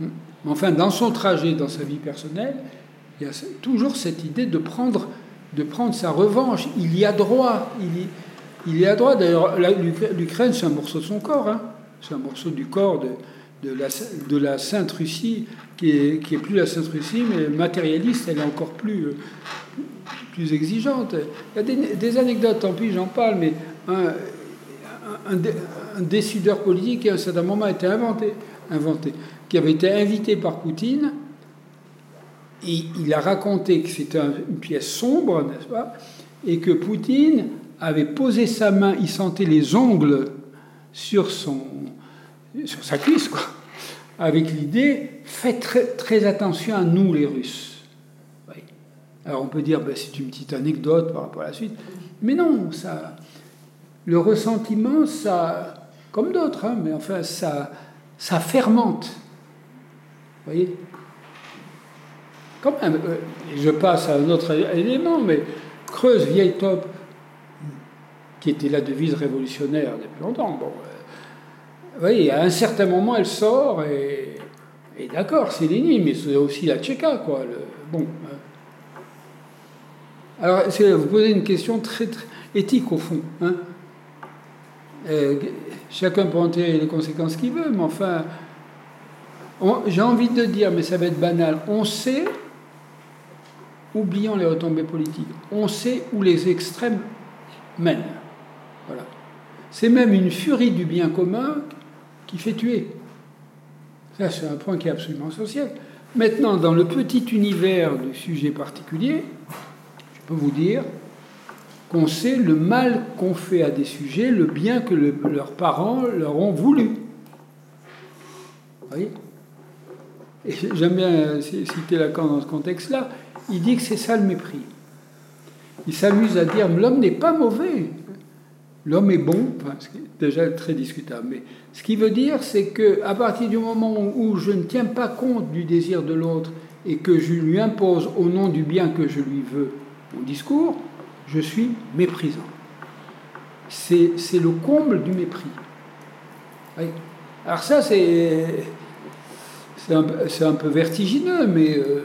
S2: Mais enfin, dans son trajet, dans sa vie personnelle, il y a toujours cette idée de prendre de prendre sa revanche. Il y a droit. Il il est à droite. D'ailleurs, l'Ukraine, c'est un morceau de son corps. Hein. C'est un morceau du corps de, de, la, de la Sainte Russie, qui est, qui est plus la Sainte Russie, mais matérialiste, elle est encore plus, plus exigeante. Il y a des, anecdotes, tant pis, j'en parle, mais un, un, décideur politique à un certain moment, a été inventé, inventé, qui avait été invité par Poutine. Et il a raconté que c'était une pièce sombre, n'est-ce pas Et que Poutine avait posé sa main, il sentait les ongles sur, son, sur sa cuisse, quoi, avec l'idée faites très, attention à nous, les Russes. Alors on peut dire ben, c'est une petite anecdote par rapport à la suite, mais non, ça, le ressentiment, ça, comme d'autres, hein, mais enfin, ça, ça fermente. Vous voyez? Quand même, euh, je passe à un autre élément, mais creuse vieille top, qui était la devise révolutionnaire depuis longtemps. Bon, voyez, à un certain moment, elle sort et, et d'accord, c'est Lénine, mais c'est aussi la Tchéka, quoi. Le, bon. Hein. Alors, vous posez une question très, très éthique au fond. Hein? Euh, chacun peut en tirer les conséquences qu'il veut, mais enfin, j'ai envie de dire, mais ça va être banal, on sait, oublions les retombées politiques, on sait où les extrêmes mènent. Voilà. C'est même une furie du bien commun qui fait tuer. Ça, c'est un point qui est absolument essentiel. Maintenant, dans le petit univers du sujet particulier, je peux vous dire, qu'on sait le mal qu'on fait à des sujets, le bien que leurs parents leur ont voulu. Vous voyez? J'aime bien citer Lacan dans ce contexte-là. Il dit que c'est ça le mépris. Il s'amuse à dire l'homme n'est pas mauvais. L'homme est bon, ce est déjà très discutable. Mais ce qui veut dire, c'est que à partir du moment où je ne tiens pas compte du désir de l'autre et que je lui impose au nom du bien que je lui veux mon discours, je suis méprisant. C'est le comble du mépris. Alors ça, c'est un, un, peu vertigineux, mais euh,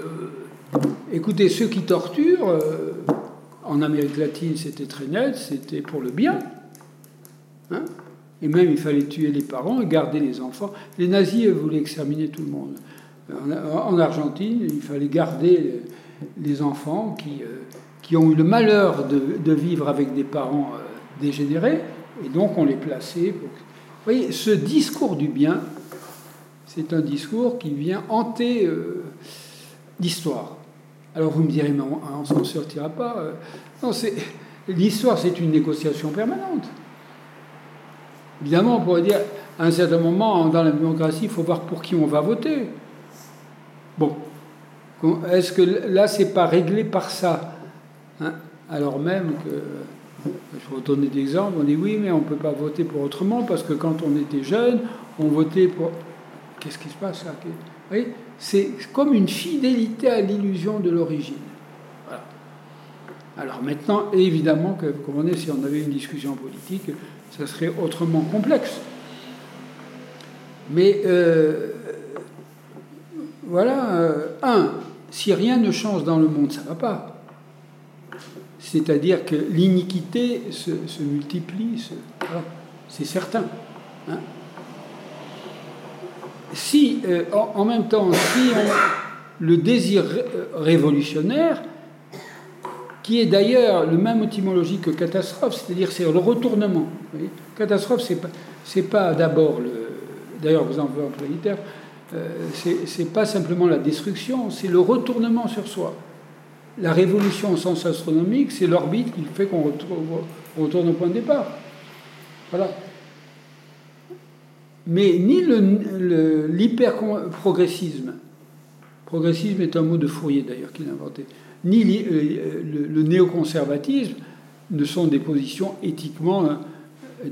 S2: écoutez, ceux qui torturent, euh, en Amérique latine, c'était très net, c'était pour le bien. Hein? et même, il fallait tuer les parents et garder les enfants. Les nazis voulaient exterminer tout le monde. En, Argentine, il fallait garder les enfants qui... Euh, qui ont eu le malheur de, vivre avec des parents euh, dégénérés, et donc on les plaçait. Vous voyez, ce discours du bien, c'est un discours qui vient hanter euh, l'histoire. Alors vous me direz, mais on, ne s'en sortira pas. Non, l'histoire, c'est une négociation permanente. Évidemment, on pourrait dire, à un certain moment, dans la démocratie, il faut voir pour qui on va voter. Bon, est-ce que là, c'est pas réglé par ça Hein? Alors même que, je vais donner des exemples, on dit oui, mais on ne peut pas voter pour autrement parce que quand on était jeune, on votait pour. Qu'est-ce qui se passe là? Oui, C'est comme une fidélité à l'illusion de l'origine. Alors maintenant, évidemment, que vous comprenez, si on avait une discussion politique, ça serait autrement complexe. Mais euh, voilà, euh, un, si rien ne change dans le monde, ça ne va pas. C'est-à-dire que l'iniquité se, multiplie, c'est certain. Hein. si, euh, en, même temps, si le désir révolutionnaire, qui est d'ailleurs le même étymologie que catastrophe, c'est-à-dire c'est le retournement. catastrophe, c'est pas, pas d'abord le. D'ailleurs, vous en voulez employer le terme, euh, c'est pas simplement la destruction, c'est le retournement sur soi la révolution au sens astronomique, c'est l'orbite qui fait qu'on retourne au point de départ. Voilà. Mais ni l'hyper-progressisme, progressisme est un mot de Fourier d'ailleurs qu'il a inventé, ni euh, le, néoconservatisme ne sont des positions éthiquement euh,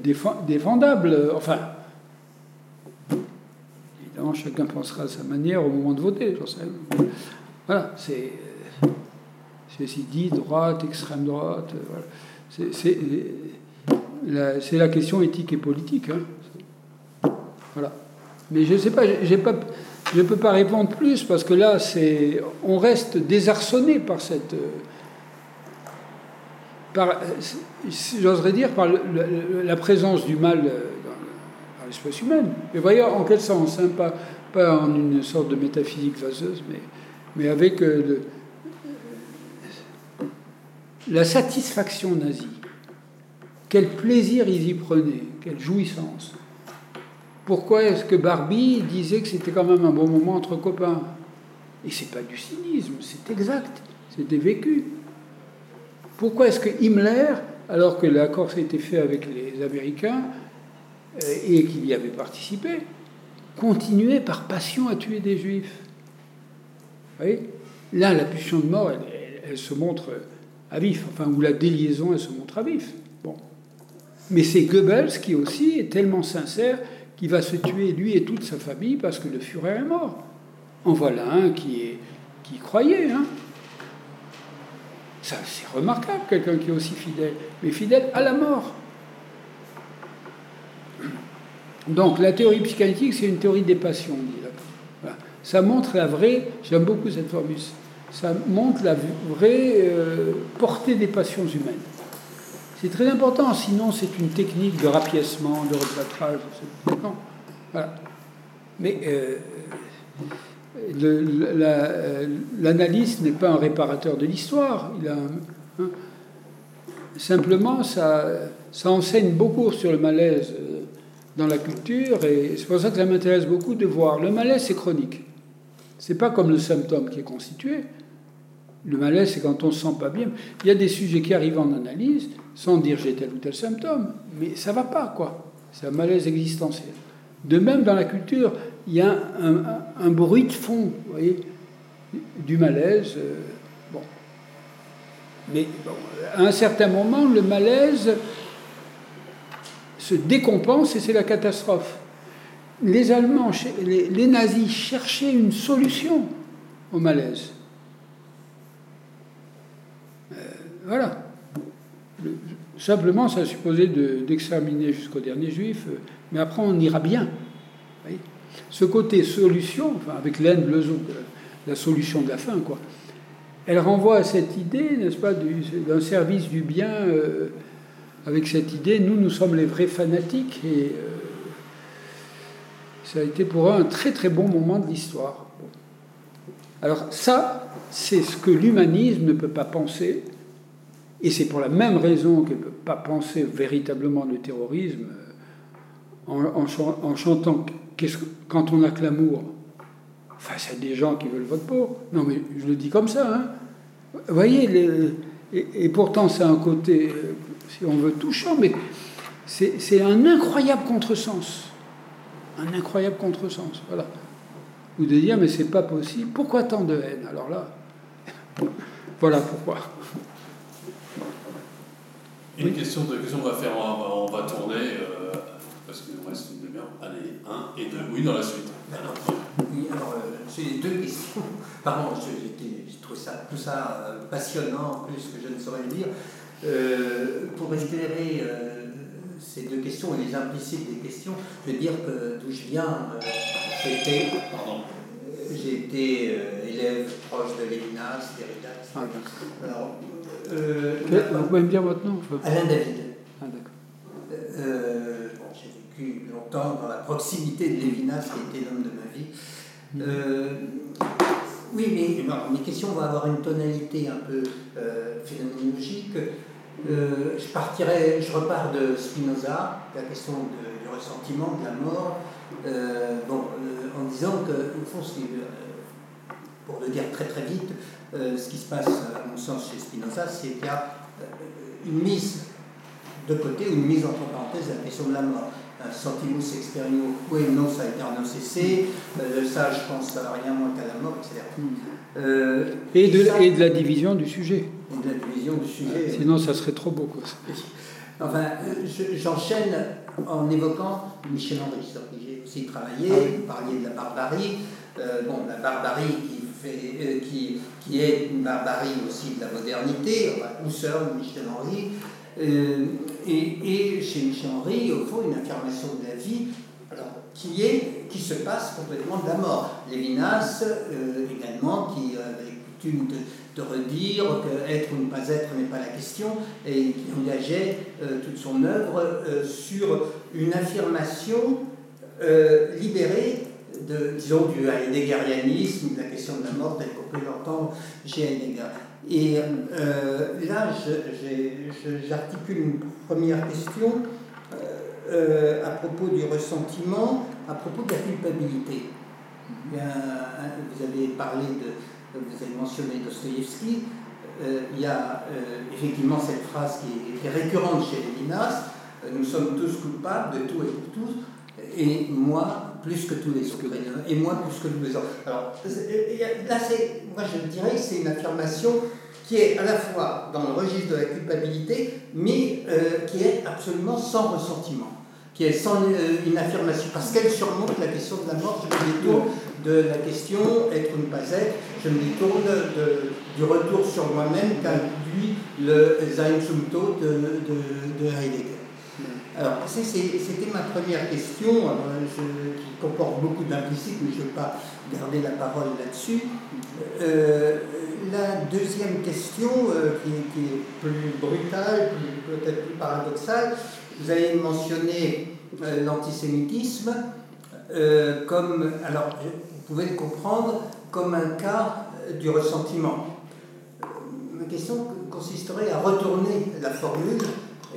S2: défendables. Enfin, évidemment, chacun pensera à sa manière au moment de voter. Voilà, c'est ceci dit, droite, extrême droite. Euh, c'est la, question éthique et politique. Hein. Voilà. Mais je ne sais pas, pas, je ne peux pas répondre plus parce que là, c'est, on reste désarçonné par cette. Euh, j'oserais dire, par la présence du mal dans, l'espèce humaine. Mais voyez, en quel sens hein, pas, pas en une sorte de métaphysique vaseuse, mais, mais avec le, la satisfaction nazie. Quel plaisir ils y prenaient, quelle jouissance. Pourquoi est-ce que Barbie disait que c'était quand même un bon moment entre copains? Et c'est pas du cynisme, c'est exact, c'était vécu. Pourquoi est-ce que Himmler, alors que l'accord s'était fait avec les Américains euh, et qu'il y avait participé, continuait par passion à tuer des Juifs? Vous Là, la pulsion de mort, elle se montre à vif, enfin, où la déliaison, elle se montre à vif. Bon. Mais c'est Goebbels qui aussi est tellement sincère qu'il va se tuer lui et toute sa famille parce que le Führer est mort. En voilà un qui, qui croyait. Hein. Ça, c'est remarquable, quelqu'un qui est aussi fidèle, mais fidèle à la mort. Donc la théorie psychanalytique, c'est une théorie des passions, Ça montre la vraie, j'aime beaucoup cette formule, ça montre la vraie euh, portée des passions humaines. C'est très important, sinon c'est une technique de rapiècement, de replâtrage. Voilà. Mais euh, euh, l'analyste n'est pas un réparateur de l'histoire. Hein. simplement, ça, ça enseigne beaucoup sur le malaise dans la culture, et c'est pour ça que ça m'intéresse beaucoup de voir. Le malaise, c'est chronique. C'est pas comme le symptôme qui est constitué. Le malaise, c'est quand on se sent pas bien. Il y a des sujets qui arrivent en analyse sans dire j'ai tel ou tel symptôme, mais ça va pas, quoi. C'est un malaise existentiel. De même, dans la culture, il y a un, bruit de fond, vous voyez, du malaise. Euh. Mais à un certain moment, le malaise se décompense et c'est la catastrophe. Les Allemands, les nazis cherchaient une solution au malaise. Voilà. Simplement, ça supposait d'exterminer jusqu'au dernier juif, euh, mais après on ira bien. Ce côté solution, enfin, avec l'aine, le la solution de la fin, quoi, elle renvoie à cette idée, n'est-ce pas, d'un service du bien, euh, avec cette idée, nous, nous sommes les vrais fanatiques, et euh, ça a été pour eux un très très bon moment de l'histoire. Alors ça, c'est ce que l'humanisme ne peut pas penser, et c'est pour la même raison qu'elle ne peut pas penser véritablement le terrorisme euh, en, chantant quand on a que l'amour face à des gens qui veulent votre peau. Non, mais je le dis comme ça. Hein. Vous voyez, et, pourtant c'est un côté, euh, si on veut, touchant, mais c'est un incroyable contresens. Un incroyable contresens. Voilà. Ou de dire, mais c'est pas possible. Pourquoi tant de haine? Alors là, voilà pourquoi.
S1: Une question de question, on va faire, on va, tourner, euh, parce qu'il nous reste une demi-heure. Allez, un et deux. Oui, dans la suite.
S4: Oui, alors, euh, j'ai deux questions. Pardon, je, trouve ça, tout ça euh, passionnant, plus que je ne saurais le dire. pour éclairer ces deux questions et les implicites des questions, je veux dire que d'où je viens, j'étais. J'ai été élève proche de Lévinas, Derrida, etc. Ah, alors,
S2: euh, vous pouvez me dire votre nom
S4: Alain David. Ah, euh, j'ai vécu longtemps dans la proximité de Lévinas, qui était l'homme de ma vie. Mm. Euh, oui, mais mes questions vont avoir une tonalité un peu phénoménologique. je partirai, je repars de Spinoza, la question du ressentiment, de la mort, bon, en disant que, au fond, pour le dire très très vite, euh, ce qui se passe, à mon sens, chez Spinoza, c'est qu'il y a euh, une mise de côté ou une mise entre parenthèses de la question de la mort. Sentimus experimio oui, non, ça a été cessé, euh, le sage pense à rien moins qu'à la mort, etc.
S2: Hmm. et, de, et de la division du sujet.
S4: Et de la division du sujet.
S2: Sinon, ça serait trop beau. Quoi.
S4: Enfin, j'enchaîne en évoquant Michel Henry, j'ai aussi travaillé, ah vous parliez de la barbarie. bon, la barbarie qui euh, qui, qui, est une barbarie aussi de la modernité, enfin, Michel Henry, euh, et, chez Michel Henry, au fond, une affirmation de la vie alors, qui, est, qui se passe complètement de la mort. Lévinas, euh, également, qui avait coutume de, de redire que être ou ne pas être n'est pas la question, et qui engageait toute son œuvre sur une affirmation libérée disons, du heideggerianisme, de la question de la mort telle qu'on peut l'entendre chez Heidegger. Et là, j'articule une première question euh, à propos du ressentiment, à propos de la culpabilité. vous avez parlé de, vous avez mentionné Dostoïevski, euh, il y a euh, effectivement cette phrase qui est, récurrente chez Lévinas, nous sommes tous coupables de tout et pour tous, et moi plus que tous les autres, et moi plus que tous les autres. Alors là, moi je dirais que c'est une affirmation qui est à la fois dans le registre de la culpabilité, mais qui est absolument sans ressentiment qui est sans euh, une affirmation, parce qu'elle surmonte la question de la mort. Je me détourne de la question être ou ne pas être, je me détourne de, du retour sur moi-même qu'induit le Sein Tod de, de, Heidegger. Alors, c'était ma première question, qui comporte beaucoup d'implicites, mais je ne vais pas garder la parole là-dessus. Euh, la deuxième question, euh, qui, qui, est plus brutale, peut-être plus paradoxale, vous avez mentionné euh, l'antisémitisme euh, comme, alors vous pouvez le comprendre comme un cas euh, du ressentiment. Ma question consisterait à retourner la formule.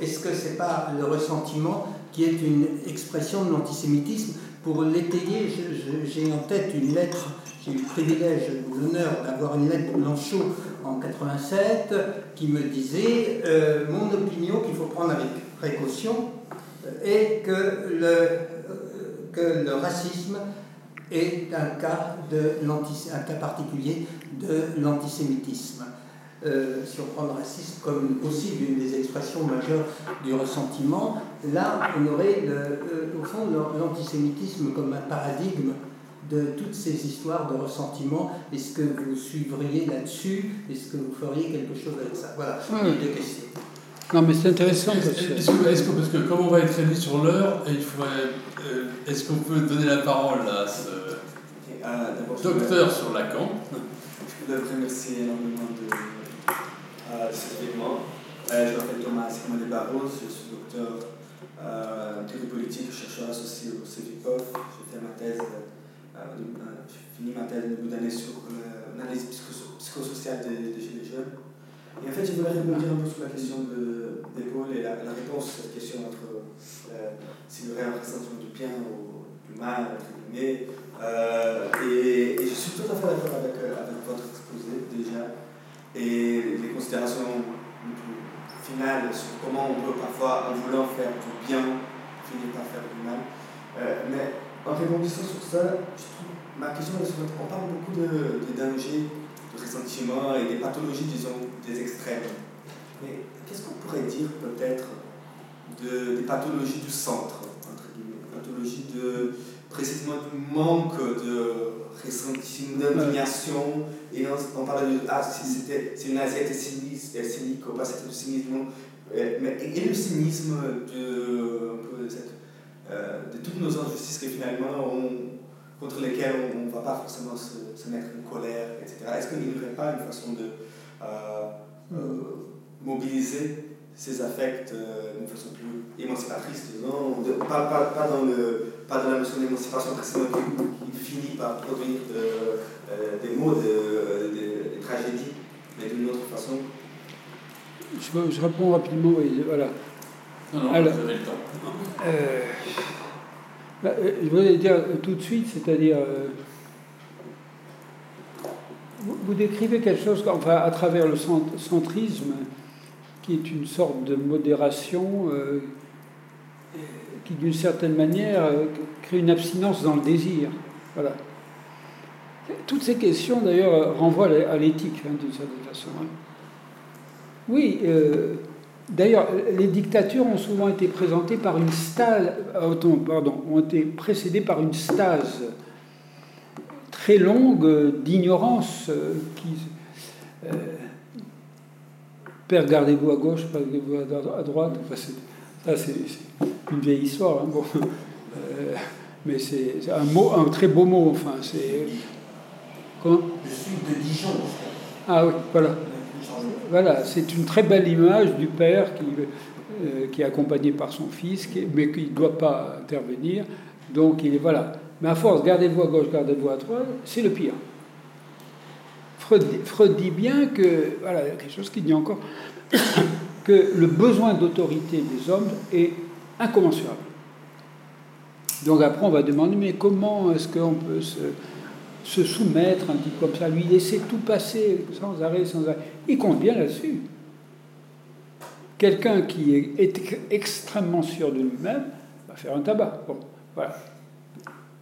S4: Est-ce que ce n'est pas le ressentiment qui est une expression de l'antisémitisme Pour l'étayer, j'ai en tête une lettre, j'ai eu le privilège, l'honneur d'avoir une lettre de Blanchot en 87 qui me disait mon opinion qu'il faut prendre avec précaution est que le, le racisme est un cas particulier de l'antisémitisme. Euh, si on prend le racisme comme aussi l'une des expressions majeures du ressentiment, là on aurait euh, au fond l'antisémitisme comme un paradigme de toutes ces histoires de ressentiment. Est-ce que vous suivriez là-dessus? Est-ce que vous feriez quelque chose avec ça? Voilà, deux questions.
S2: Non, mais c'est intéressant. Est-ce
S1: que, est que, parce que comme on va être réduit sur l'heure, il faudrait, euh, est-ce qu'on peut donner la parole à ce euh, docteur sur Lacan
S5: Je voudrais remercier énormément de euh, cet événement. Euh, je m'appelle Thomas Simon Barros, je suis docteur en théorie politique, chercheur associé au CEVIPOF. J'ai fait ma thèse, j'ai fini ma thèse au bout d'année sur l'analyse psychosociale des, des Gilets jaunes. Et en fait, je voulais répondre un peu sur la question d'épaule et la, réponse à cette question entre euh, si le réel ressentiment du bien ou du mal, entre. Euh, et, je suis tout à fait d'accord avec, euh, avec votre exposé déjà. Et les considérations finales sur comment on peut parfois, en voulant faire du bien, finir par faire du mal. mais en répondant sur ça, je trouve, ma question est sur on parle beaucoup de, de de ressentiment et des pathologies, disons, des extrêmes. Mais qu'est-ce qu'on pourrait dire peut-être de, des pathologies du centre, entre guillemets, pathologies de précisément du manque de ressentiment, d'indignation, et on, parlait de ah, si c'était c'est une assiette cynique ou pas, c'était le cynisme, euh, mais, et le cynisme de, un peu cette, euh, de toutes nos injustices que finalement on, contre lesquels on ne va pas forcément se, se, mettre en colère, etc. Est-ce qu'il n'y aurait pas une façon de euh, euh, mobiliser ces affects euh, d'une façon plus émancipatrice, disons, pas, pas, pas, dans le, pas dans la notion d'émancipation précisément qui, finit par produire des mots, des tragédies, mais d'une autre façon
S2: je, je, réponds rapidement, oui, voilà.
S1: Non, non, Alors, vous avez le temps.
S2: Bah, euh, je voudrais dire tout de suite, c'est-à-dire, euh, vous, décrivez quelque chose enfin, à travers le centrisme, qui est une sorte de modération euh, qui, d'une certaine manière, crée une abstinence dans le désir. Voilà. Toutes ces questions, d'ailleurs, renvoient à l'éthique, hein, d'une certaine façon. Hein. Oui. D'ailleurs, les dictatures ont souvent été présentées par une stase, euh, pardon, ont été précédées par une stase très longue d'ignorance euh, qui. Euh, Père, gardez-vous à gauche, gardez-vous à droite. ça, c'est une vieille histoire. Hein, bon. mais c'est un, mot, un très beau mot. Enfin, c'est.
S4: Comment? Je suis de Dijon.
S2: Ah oui, voilà. Voilà, c'est une très belle image du père qui, euh, qui est accompagné par son fils, mais qui ne doit pas intervenir. Donc il est voilà. Mais à force, gardez-vous à gauche, gardez-vous à droite, c'est le pire. Freud, dit bien que, voilà, quelque chose qui dit encore, que le besoin d'autorité des hommes est incommensurable. Donc après, on va demander, mais comment est-ce qu'on peut se, soumettre un type comme ça, lui laisser tout passer sans arrêt, sans arrêt? Il compte bien là-dessus. Quelqu'un qui est extrêmement sûr de lui-même va faire un tabac. Bon, voilà.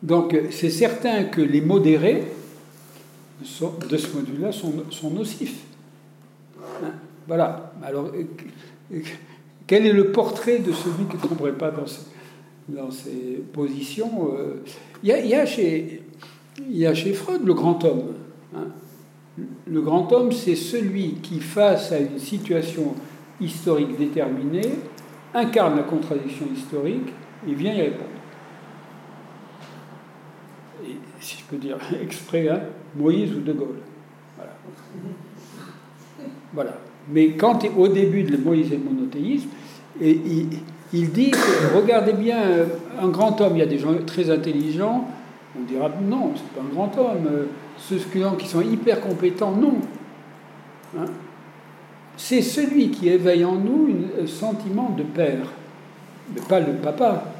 S2: Donc c'est certain que les modérés, de ce vue-là, sont, sont, nocifs. Hein voilà. Alors, quel est le portrait de celui qui ne tomberait pas dans ces, dans ces positions euh, Il y, a, chez, il y a chez Freud le grand homme. Hein. Le grand homme, c'est celui qui, face à une situation historique déterminée, incarne la contradiction historique et vient y répondre. Si je peux dire exprès, hein, Moïse ou De Gaulle. Voilà. voilà. Mais quand au début de Moïse et le monothéisme, il, dit regardez bien, un grand homme, il y a des gens très intelligents, on dira non, c'est pas un grand homme. Ceux qui sont hyper compétents, non. Hein c'est celui qui éveille en nous un sentiment de père, mais pas le papa,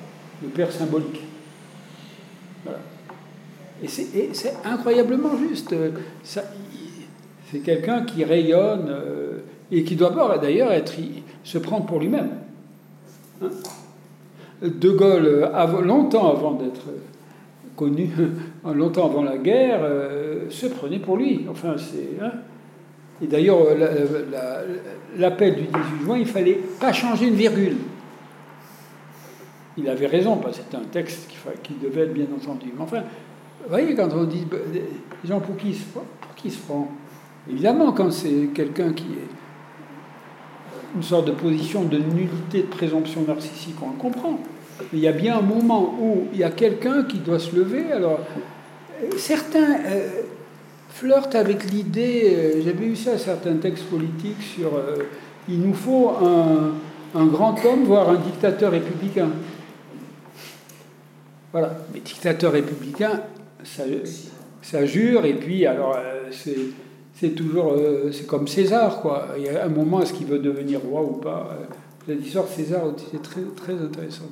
S2: le père symbolique. Et c'est incroyablement juste. C'est quelqu'un qui rayonne euh, et qui doit d'ailleurs être se prendre pour lui-même. Hein? de Gaulle, longtemps avant d'être connu, longtemps avant la guerre, euh, se prenait pour lui. Enfin, c'est. Hein. et d'ailleurs, l'appel du 18 juin, il fallait pas changer une virgule. Il avait raison, c'était un texte qui, devait être bien entendu. Mais enfin, vous voyez, quand on dit les gens pour qui, pour qui se prend Évidemment, quand c'est quelqu'un qui est une sorte de position de nullité de présomption narcissique, on le comprend. Mais il y a bien un moment où il y a quelqu'un qui doit se lever. Alors, certains euh, flirtent avec l'idée, euh, j'avais eu ça, certains textes politiques sur euh, il nous faut un, un, grand homme, voire un dictateur républicain. Voilà, mais dictateur républicain, ça, ça jure, et puis alors c'est c'est toujours euh, c'est comme César quoi. Il y a un moment est-ce qu'il veut devenir roi ou pas. L'histoire de César c'est très très intéressant.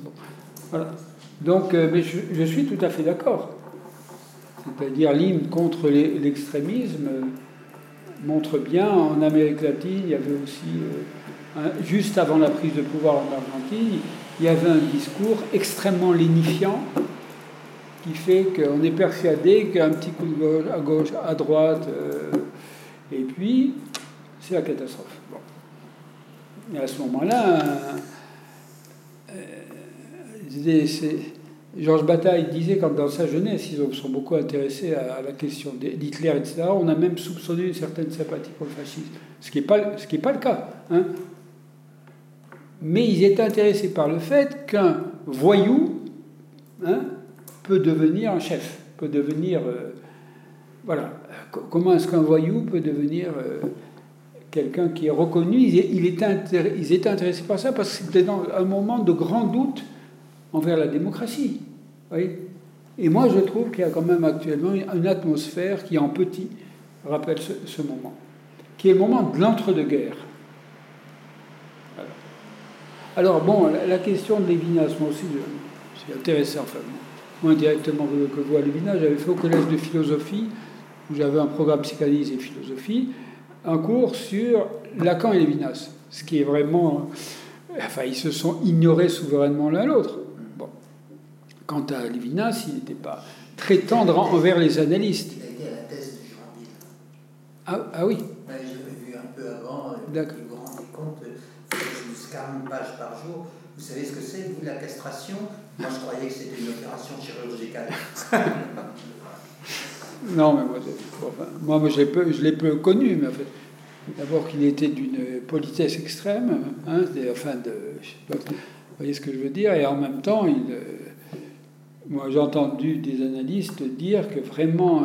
S2: Donc euh, mais je, suis tout à fait d'accord. C'est-à-dire l'hymne contre l'extrémisme montre bien en Amérique latine il y avait aussi euh, juste avant la prise de pouvoir en Argentine il y avait un discours extrêmement lénifiant qui fait qu'on est persuadé qu'un petit coup de gauche à gauche, à droite, et puis, c'est la catastrophe. Bon. Et à ce moment-là, euh, Georges Bataille disait, quand dans sa jeunesse, ils sont beaucoup intéressés à, la question d'Hitler, etc., on a même soupçonné une certaine sympathie pour le fascisme, ce qui n'est pas, ce pas le cas. Hein. Mais ils étaient intéressés par le fait qu'un voyou hein, peut devenir un chef, peut devenir... Euh, voilà. Comment est-ce qu'un voyou peut devenir euh, quelqu'un qui est reconnu? Ils, étaient intéressés par ça parce que c'était dans un moment de grand doute envers la démocratie. Et moi, je trouve qu'il y a quand même actuellement une atmosphère qui, en petit, rappelle ce, moment, qui est le moment de l'entre-deux-guerres. Alors, bon, la, question de Lévinas, moi aussi, c'est intéressant, enfin, moi directement que vous à Lévinas, j'avais fait au collège de philosophie où j'avais un programme psychanalyse et philosophie, un cours sur Lacan et Lévinas, ce qui est vraiment... Enfin, ils se sont ignorés souverainement l'un l'autre. Bon. Quant à Lévinas, il n'était pas très tendre envers les analystes.
S4: Il a été à la thèse de Girondine.
S2: Ah, ah oui
S4: J'avais vu un peu avant, D'accord. je me rendais compte, plus 40 pages par jour. Vous savez ce que c'est, vous, la castration? Moi, je croyais que c'était une opération chirurgicale.
S2: Non, mais moi, moi, je l'ai peu, connu, mais en fait, d'abord qu'il était d'une politesse extrême, hein, enfin, de, vous voyez ce que je veux dire, et en même temps, euh, moi j'ai entendu des analystes dire que vraiment,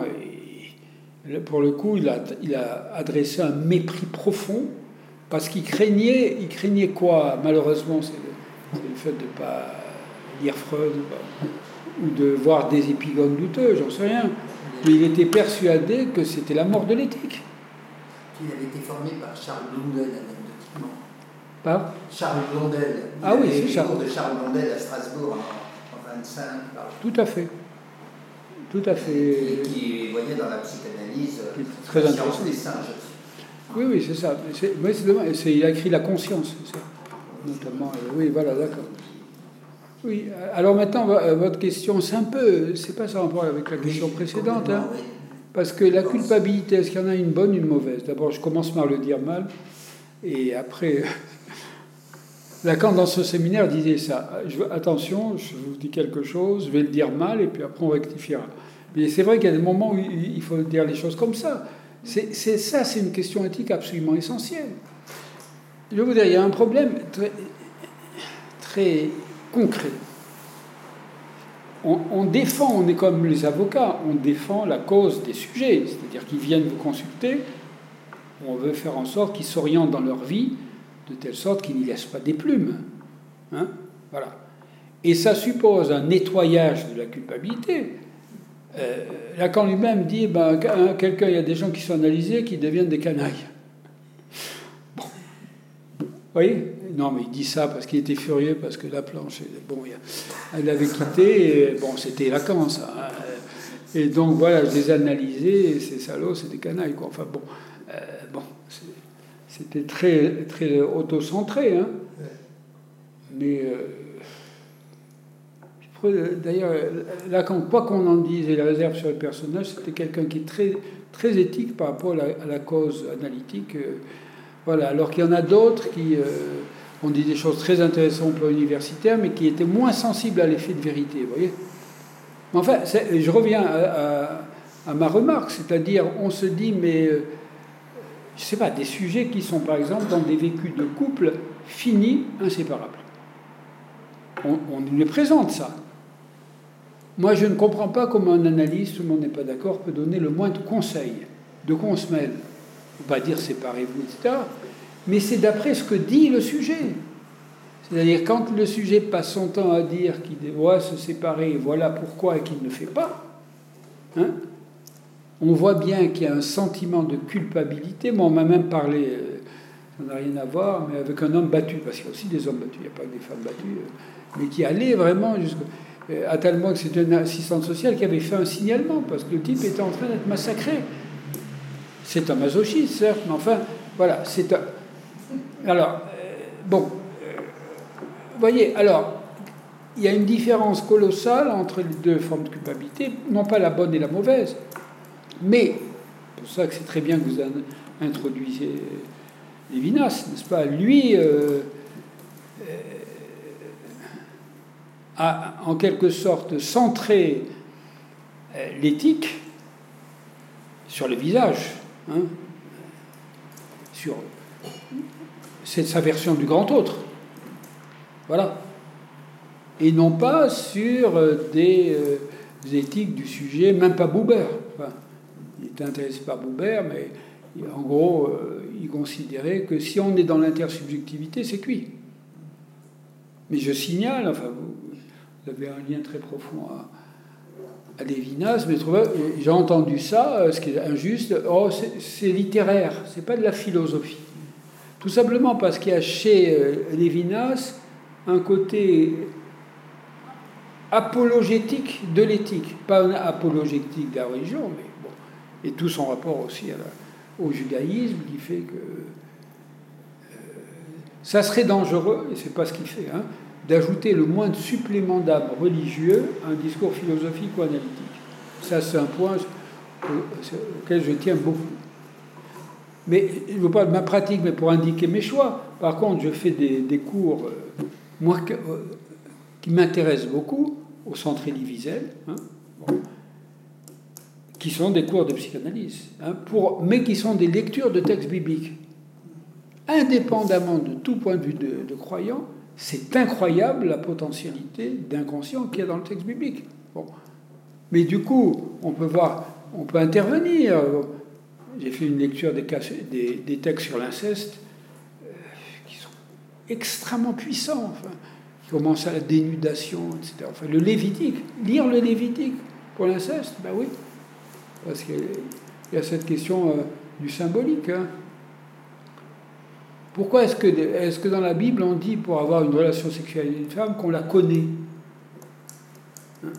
S2: Pour le coup, il a, il a adressé un mépris profond parce qu'il craignait, il craignait quoi? Malheureusement, c'est le, fait de ne pas lire Freud ou de voir des épigones douteux, j'en sais rien. Mais il était persuadé que c'était la mort de l'éthique.
S4: Il avait été formé par Charles Blondel, anecdotiquement.
S2: Par
S4: Charles Blondel.
S2: ah oui, c'est Charles.
S4: de Charles Blondel à Strasbourg en, en 25.
S2: Tout à fait. Tout à fait.
S4: qui voyait dans la psychanalyse
S2: très intéressant.
S4: des singes.
S2: Oui, oui, c'est ça. C'est, il a écrit La conscience, c'est ça. Notamment. Euh, oui, voilà, d'accord. Oui, alors maintenant, euh, votre question, c'est un peu. C'est pas ça rapport avec la question précédente. Hein, parce que la culpabilité, est-ce qu'il y en a une bonne, une mauvaise? D'abord, je commence par le dire mal. Et après. Lacan, dans ce séminaire, disait ça. Je, attention, je vous dis quelque chose, je vais le dire mal, et puis après on rectifiera. Mais c'est vrai qu'il y a des moments où il faut dire les choses comme ça. C'est, ça, c'est une question éthique absolument essentielle. Je veux dire, il y a un problème très, concret. On, défend, on est comme les avocats, on défend la cause des sujets, c'est-à-dire qu'ils viennent vous consulter, on veut faire en sorte qu'ils s'orientent dans leur vie de telle sorte qu'ils n'y laissent pas des plumes. Hein voilà. Et ça suppose un nettoyage de la culpabilité. Euh, Lacan lui-même dit ben, quelqu'un, il y a des gens qui sont analysés qui deviennent des canailles. Voyez Non, mais il dit ça parce qu'il était furieux, parce que la planche, bon, elle l'avait quitté, et bon, c'était Lacan, ça. Hein. Et donc, voilà, je les ai analysés, et ces salauds, c'est des canailles, quoi. Enfin, bon, euh, bon c'était très, très auto-centré. Hein. Mais. Euh, D'ailleurs, Lacan, quoi qu'on en dise et la réserve sur le personnage, c'était quelqu'un qui est très, très éthique par rapport à la, cause analytique. Euh, voilà, alors qu'il y en a d'autres qui euh, ont dit des choses très intéressantes au plan universitaire, mais qui étaient moins sensibles à l'effet de vérité. Vous voyez Enfin, je reviens à, ma remarque, c'est-à-dire, on se dit, mais. Euh, je ne sais pas, des sujets qui sont par exemple dans des vécus de couple finis, inséparables. On, on les présente ça. Moi, je ne comprends pas comment un analyste, tout le monde n'est pas d'accord, peut donner le moindre conseil. De quoi on se mêle Va dire séparez-vous, etc. Mais c'est d'après ce que dit le sujet. C'est-à-dire, quand le sujet passe son temps à dire qu'il doit se séparer, voilà pourquoi, et qu'il ne fait pas, hein, on voit bien qu'il y a un sentiment de culpabilité. Moi, on m'a même parlé, euh, ça n'a rien à voir, mais avec un homme battu, parce qu'il y a aussi des hommes battus, il n'y a pas que des femmes battues, euh, mais qui allait vraiment jusqu'à euh, à tel que c'était une assistante sociale qui avait fait un signalement parce que le type était en train d'être massacré. C'est un masochiste, certes, mais enfin, voilà, c'est un. Alors, euh, bon, euh, vous voyez, alors, il y a une différence colossale entre les deux formes de culpabilité, non pas la bonne et la mauvaise, mais, c'est pour ça que c'est très bien que vous introduisiez Lévinas, n'est-ce pas Lui, a en quelque sorte centré euh, l'éthique sur le visage, hein, sur c'est sa version du grand autre, voilà, et non pas sur euh, des, euh, éthiques du sujet, même pas Boubert. il était intéressé par Boubert, mais en gros, il considérait que si on est dans l'intersubjectivité, c'est cuit. Mais je signale, enfin, vous avez un lien très profond à Lévinas, mais j'ai entendu ça, euh, ce qui est injuste, oh, c'est littéraire, c'est pas de la philosophie. Tout simplement parce qu'il y a chez euh, Lévinas un côté apologétique de l'éthique, pas un apologétique de la religion, mais bon, et tout son rapport aussi au judaïsme qui fait que euh, ça serait dangereux, et c'est pas ce qu'il fait, hein, d'ajouter le moins de supplément d'âme religieux à un discours philosophique ou analytique. Ça, c'est un point auquel je tiens beaucoup. Mais je ne veux pas de ma pratique, mais pour indiquer mes choix. Par contre, je fais des, cours, euh, moi, euh, qui m'intéressent beaucoup, au centre Wiesel, hein, qui sont des cours de psychanalyse, hein, mais qui sont des lectures de textes bibliques. Indépendamment de tout point de vue de, de croyant, c'est incroyable la potentialité d'inconscient qu'il y a dans le texte biblique. Bon. Mais du coup, on peut voir on peut intervenir. J'ai fait une lecture des, textes sur l'inceste euh, qui sont extrêmement puissants. Enfin, qui commencent à la dénudation, etc. Enfin, le Lévitique, lire le Lévitique pour l'inceste, ben oui. Parce qu'il y a cette question euh, du symbolique. Hein. Pourquoi est-ce que, dans la Bible on dit pour avoir une relation sexuelle avec une femme qu'on la connaît hein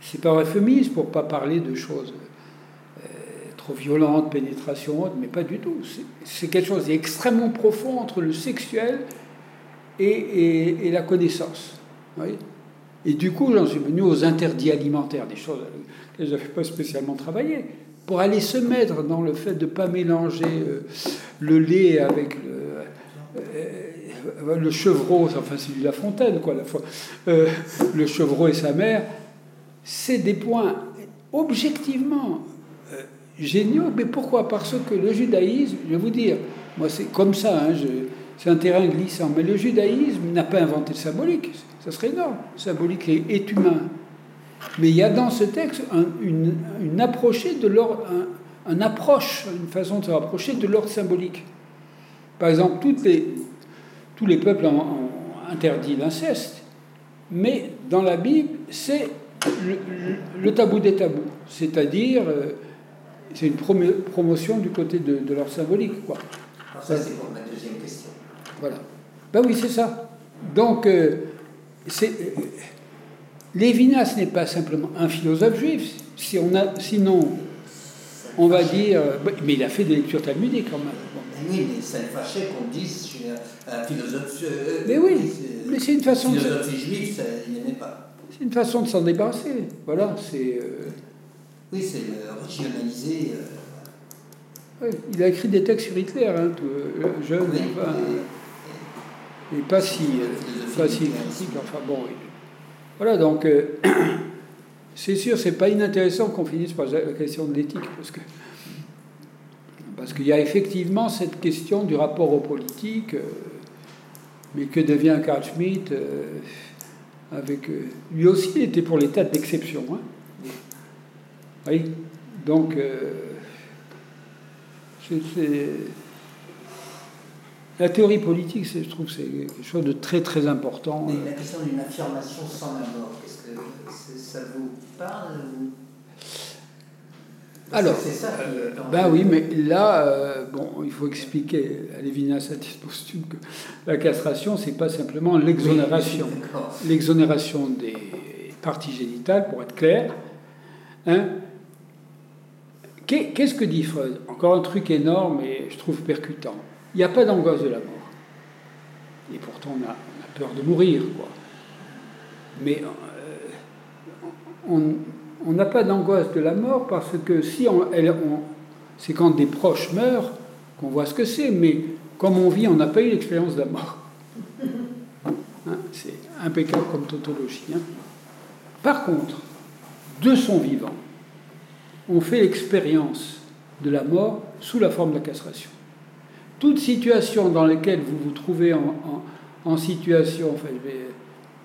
S2: C'est pas euphémisme pour pas parler de choses euh, trop violentes, pénétration, mais pas du tout. C'est quelque chose d'extrêmement profond entre le sexuel et, la connaissance. et du coup, j'en suis venu aux interdits alimentaires, des choses que je n'avais pas spécialement travaillé pour aller se mettre dans le fait de ne pas mélanger euh, le lait avec le, euh, chevreau, enfin c'est du La Fontaine, quoi, la fois, euh, le chevreau et sa mère, c'est des points objectivement géniaux. Mais pourquoi? Parce que le judaïsme, je vais vous dire, moi c'est comme ça, hein, c'est un terrain glissant, mais le judaïsme n'a pas inventé le symbolique, ça serait énorme. Le symbolique est humain. Mais il y a dans ce texte une, une de l'ordre, un, approche, une façon de se rapprocher de l'ordre symbolique. Par exemple, toutes les, tous les peuples ont, interdit l'inceste, mais dans la Bible, c'est le, tabou des tabous, c'est-à-dire euh, c'est une promotion du côté de, de l'ordre symbolique. Quoi.
S4: Alors ça, c'est pour ma deuxième question.
S2: Voilà. Ben oui, c'est ça. Donc, euh, c'est Lévinas n'est pas simplement un philosophe juif. Si on a, sinon, on va dire. Mais il a fait des lectures talmudiques quand même.
S4: Oui, mais ça le fâchait qu'on dise un philosophe.
S2: Euh, mais oui, mais c'est une façon.
S4: Philosophie juive, ça, il n'aimait pas.
S2: C'est une façon de s'en débarrasser. Voilà, c'est. Euh,
S4: oui, c'est régionalisé.
S2: Euh, oui, il a écrit des textes sur Hitler, hein, tout, jeune, oui, enfin, et, pas si, pas si critique. Enfin bon, voilà, donc euh, c'est sûr, c'est pas inintéressant qu'on finisse par la question de l'éthique, parce que parce qu'il y a effectivement cette question du rapport aux politiques, euh, mais que devient Carl Schmitt euh, avec lui aussi il était pour l'état d'exception. Hein. Oui, donc c'est la théorie politique, je trouve que c'est quelque chose de très très important.
S4: la question d'une affirmation sans la mort, est-ce que ça vous parle
S2: alors, euh, ben oui, mais là, euh, bon, il faut expliquer à Lévinas posthume que la castration, c'est pas simplement l'exonération, l'exonération des parties génitales, pour être clair. Hein. Qu'est-ce que dit Freud? Encore un truc énorme et je trouve percutant. Il n'y a pas d'angoisse de la mort. Et pourtant, on a, peur de mourir, quoi. Mais euh, on n'a pas d'angoisse de la mort parce que si on, c'est quand des proches meurent qu'on voit ce que c'est, mais comme on vit, on n'a pas eu l'expérience de la mort. Hein, c'est impeccable comme tautologie. Hein. Par contre, de son vivant, on fait l'expérience de la mort sous la forme de la castration toute situation dans laquelle vous vous trouvez en, situation, enfin,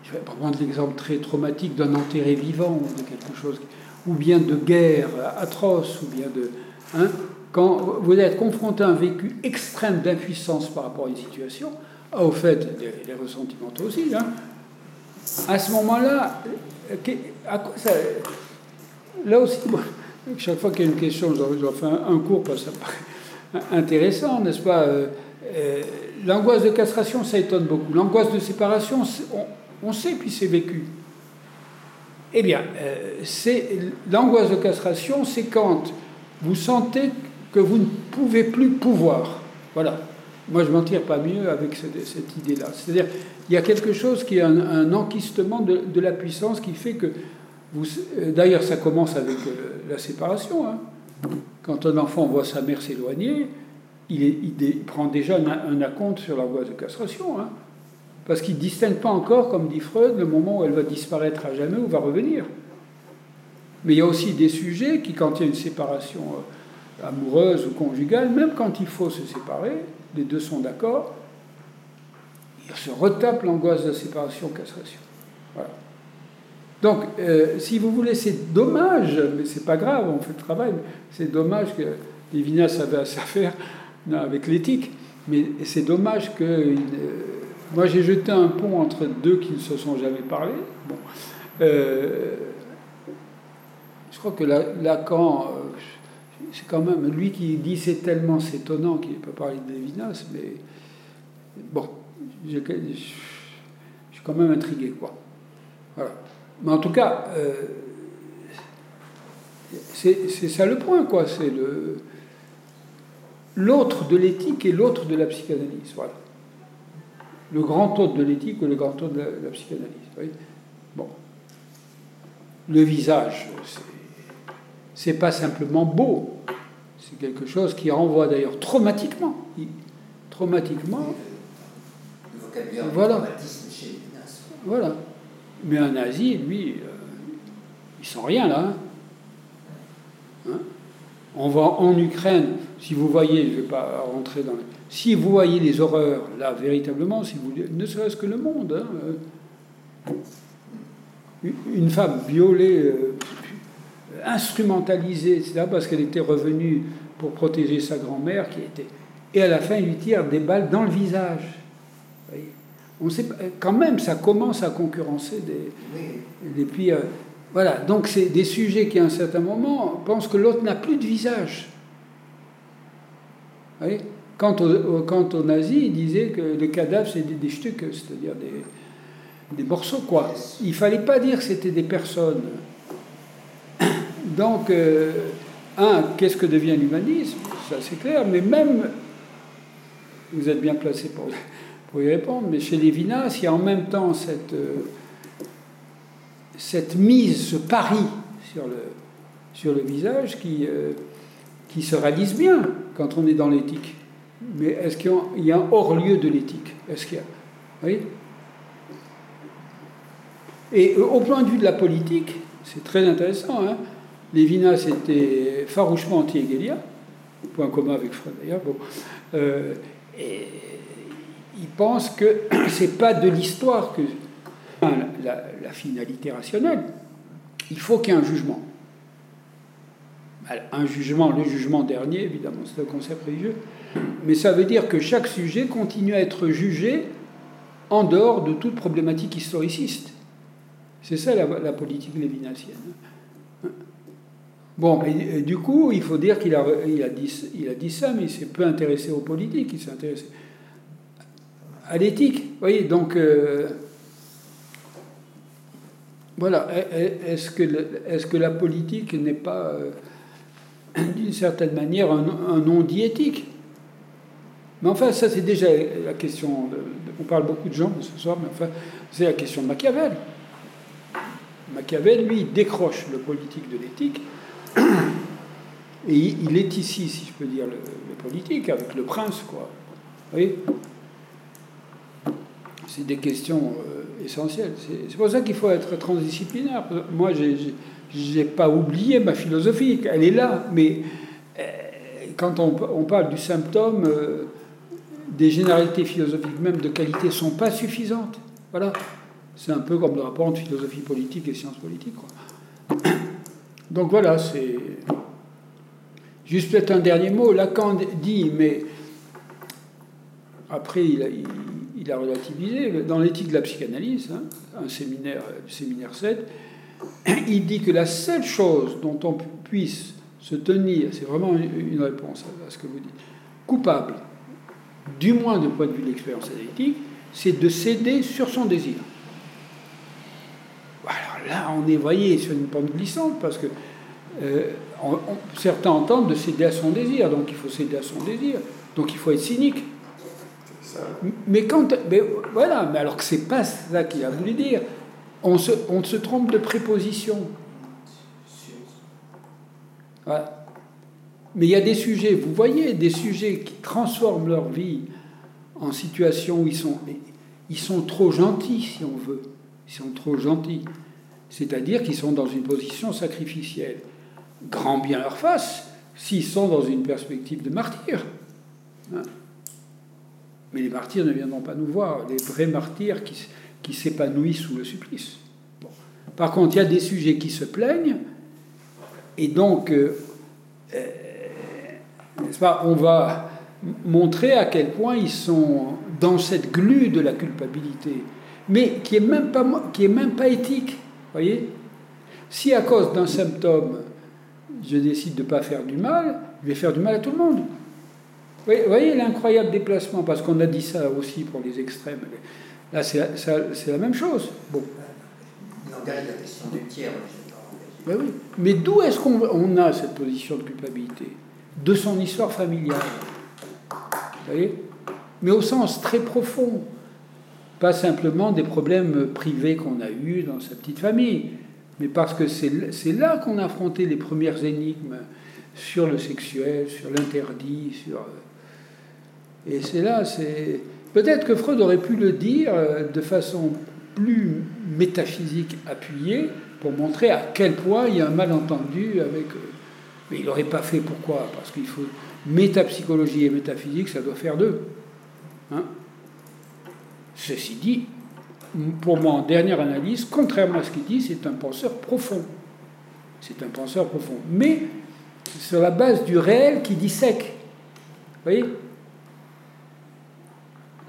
S2: je vais, prendre l'exemple très traumatique d'un enterré vivant ou de quelque chose, ou bien de guerre atroce, ou bien de. Hein, quand vous êtes confronté à un vécu extrême d'impuissance par rapport à une situation, au fait, les, ressentiments aussi, hein, à ce moment-là, à quoi ça. Là aussi, chaque fois qu'il y a une question, je dois faire un cours parce que ça paraît intéressant, n'est-ce pas euh, euh, L'angoisse de castration, ça étonne beaucoup. L'angoisse de séparation, on, sait, puis c'est vécu. Eh bien, euh, l'angoisse de castration, c'est quand vous sentez que vous ne pouvez plus pouvoir. Voilà. Moi, je m'en tire pas mieux avec cette, idée-là. C'est-à-dire, il y a quelque chose qui est un, enquistement de, la puissance qui fait que. D'ailleurs, ça commence avec la séparation. Hein. Quand un enfant voit sa mère s'éloigner, il, prend déjà un, acompte sur la voie de castration. Hein. parce qu'il ne distingue pas encore, comme dit Freud, le moment où elle va disparaître à jamais ou va revenir. Mais il y a aussi des sujets qui, quand il y a une séparation euh, amoureuse ou conjugale, même quand il faut se séparer, les deux sont d'accord, il se retape l'angoisse de la séparation-castration. Voilà. Donc, euh, si vous voulez, c'est dommage, mais c'est pas grave, on fait le travail, c'est dommage que Lévinas avait à faire avec l'éthique, mais c'est dommage que. moi, j'ai jeté un pont entre deux qui ne se sont jamais parlé. Bon. Euh, je crois que Lacan, euh, c'est quand même lui qui dit c'est tellement étonnant qu'il ne peut parler de Lévinas, mais bon, je, suis quand même intrigué, quoi. Voilà. Mais en tout cas, euh, c'est ça le point, quoi. C'est le l'autre de l'éthique et l'autre de la psychanalyse. Voilà. Le grand autre de l'éthique ou le grand autre de la, psychanalyse. bon. Le visage, c'est pas simplement beau, c'est quelque chose qui renvoie d'ailleurs traumatiquement. Traumatiquement.
S4: Le vocabulaire
S2: voilà. Chez voilà. Mais un nazi, lui, euh, il sent rien là. Hein. Hein? On va en Ukraine, si vous voyez, je ne vais pas rentrer dans les... Si vous voyez les horreurs, là, véritablement, si vous... ne serait-ce que le monde, hein, euh, une femme violée, euh, instrumentalisée, etc., parce qu'elle était revenue pour protéger sa grand-mère, qui était... Et à la fin, il lui tire des balles dans le visage. On sait, quand même, ça commence à concurrencer des... Euh, voilà, donc c'est des sujets qui, à un certain moment, pensent que l'autre n'a plus de visage. Quant, aux, nazis, ils disaient que les cadavres, c'est des, des c'est-à-dire des, des, morceaux, quoi. Il fallait pas dire que c'était des personnes. Donc, euh, un, qu'est-ce que devient l'humanisme? Ça, c'est clair, mais même, vous êtes bien placé pour, pour y répondre, mais chez Lévinas, il y a en même temps cette... Euh, cette mise, ce pari sur le, sur le visage qui, euh, qui se réalise bien quand on est dans l'éthique. Mais est-ce qu'il y a un hors-lieu de l'éthique? Est-ce qu'il y a oui Et euh, au point de vue de la politique, c'est très intéressant. Hein Lévinas était farouchement anti-Hegelien, point commun avec Freud d'ailleurs. Bon. Et il pense que c'est pas de l'histoire que la, finalité rationnelle, il faut qu'il y ait un jugement. Un jugement, le jugement dernier, évidemment, c'est un concept religieux, mais ça veut dire que chaque sujet continue à être jugé en dehors de toute problématique historiciste. C'est ça la, politique lévinasienne. Bon, et, du coup, il faut dire qu'il a, dit, a dit ça, mais il s'est peu intéressé aux politiques, il s'est intéressé à l'éthique. Vous voyez, donc, euh, voilà. Est-ce que, la politique n'est pas, euh, d'une certaine manière, un, non-dit éthique? Mais enfin, ça, c'est déjà la question. on parle beaucoup de gens ce soir, mais enfin, c'est la question de Machiavel. Machiavel, lui, décroche le politique de l'éthique. Et il est ici, si je peux dire, le, politique, avec le prince, quoi. Vous voyez? C'est des questions. Euh, essentiel. C'est pour ça qu'il faut être transdisciplinaire. Moi, je n'ai pas oublié ma philosophie, elle est là, mais euh, quand on, parle du symptôme, euh, des généralités philosophiques, même de qualité, ne sont pas suffisantes. Voilà. C'est un peu comme le rapport entre philosophie politique et sciences politiques. Donc voilà, c'est. Juste peut-être un dernier mot. Lacan dit, mais après, il, il il a relativisé. Dans l'éthique de la psychanalyse, hein, un séminaire, séminaire 7, il dit que la seule chose dont on puisse se tenir, c'est vraiment une réponse à ce que vous dites, coupable, du moins du point de vue de l'expérience analytique, c'est de céder sur son désir. Alors là, on est, voyez, sur une pente glissante, parce que euh, certains entendent de céder à son désir, donc il faut céder à son désir, donc il faut être cynique. Mais quand. Mais voilà, mais alors que c'est pas ça qu'il a voulu dire. On se, on se trompe de préposition. Mais il y a des sujets, vous voyez, des sujets qui transforment leur vie en situation où ils sont, ils sont trop gentils, si on veut. Ils sont trop gentils. C'est-à-dire qu'ils sont dans une position sacrificielle. Grand bien leur face s'ils sont dans une perspective de martyr. Hein mais les martyrs ne viendront pas nous voir, les vrais martyrs qui, qui s'épanouissent sous le supplice. Par contre, il y a des sujets qui se plaignent, et donc, euh, euh, pas, on va montrer à quel point ils sont dans cette glu de la culpabilité, mais qui est même pas, qui est même pas éthique. Voyez? Si à cause d'un symptôme, je décide de ne pas faire du mal, je vais faire du mal à tout le monde. Vous voyez l'incroyable déplacement, parce qu'on a dit ça aussi pour les extrêmes. Là, c'est la même chose. Bon.
S4: Il engage la question du tiers.
S2: Ben oui. Mais d'où est-ce qu'on a cette position de culpabilité? De son histoire familiale. Vous voyez? Mais au sens très profond. Pas simplement des problèmes privés qu'on a eus dans sa petite famille, mais parce que c'est là qu'on a affronté les premières énigmes sur le sexuel, sur l'interdit, sur... Et c'est là, c'est... Peut-être que Freud aurait pu le dire euh, de façon plus métaphysique appuyée pour montrer à quel point il y a un malentendu avec... Euh, mais il n'aurait pas fait pourquoi Parce qu'il faut... Métapsychologie et métaphysique, ça doit faire deux. Hein Ceci dit, pour moi, en dernière analyse, contrairement à ce qu'il dit, c'est un penseur profond. C'est un penseur profond. Mais sur la base du réel qui dissèque. Vous voyez?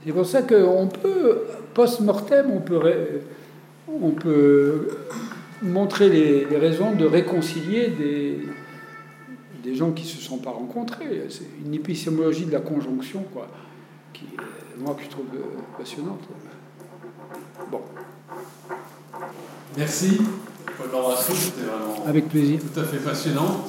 S2: C'est pour ça qu'on peut, post-mortem, on peut, on peut montrer les, raisons de réconcilier des, des gens qui ne se sont pas rencontrés. C'est une épistémologie de la conjonction, quoi, qui, moi, que je trouve passionnante. Bon.
S1: Merci, Paul Laurassou, c'était vraiment
S2: Avec plaisir.
S1: tout à fait passionnant.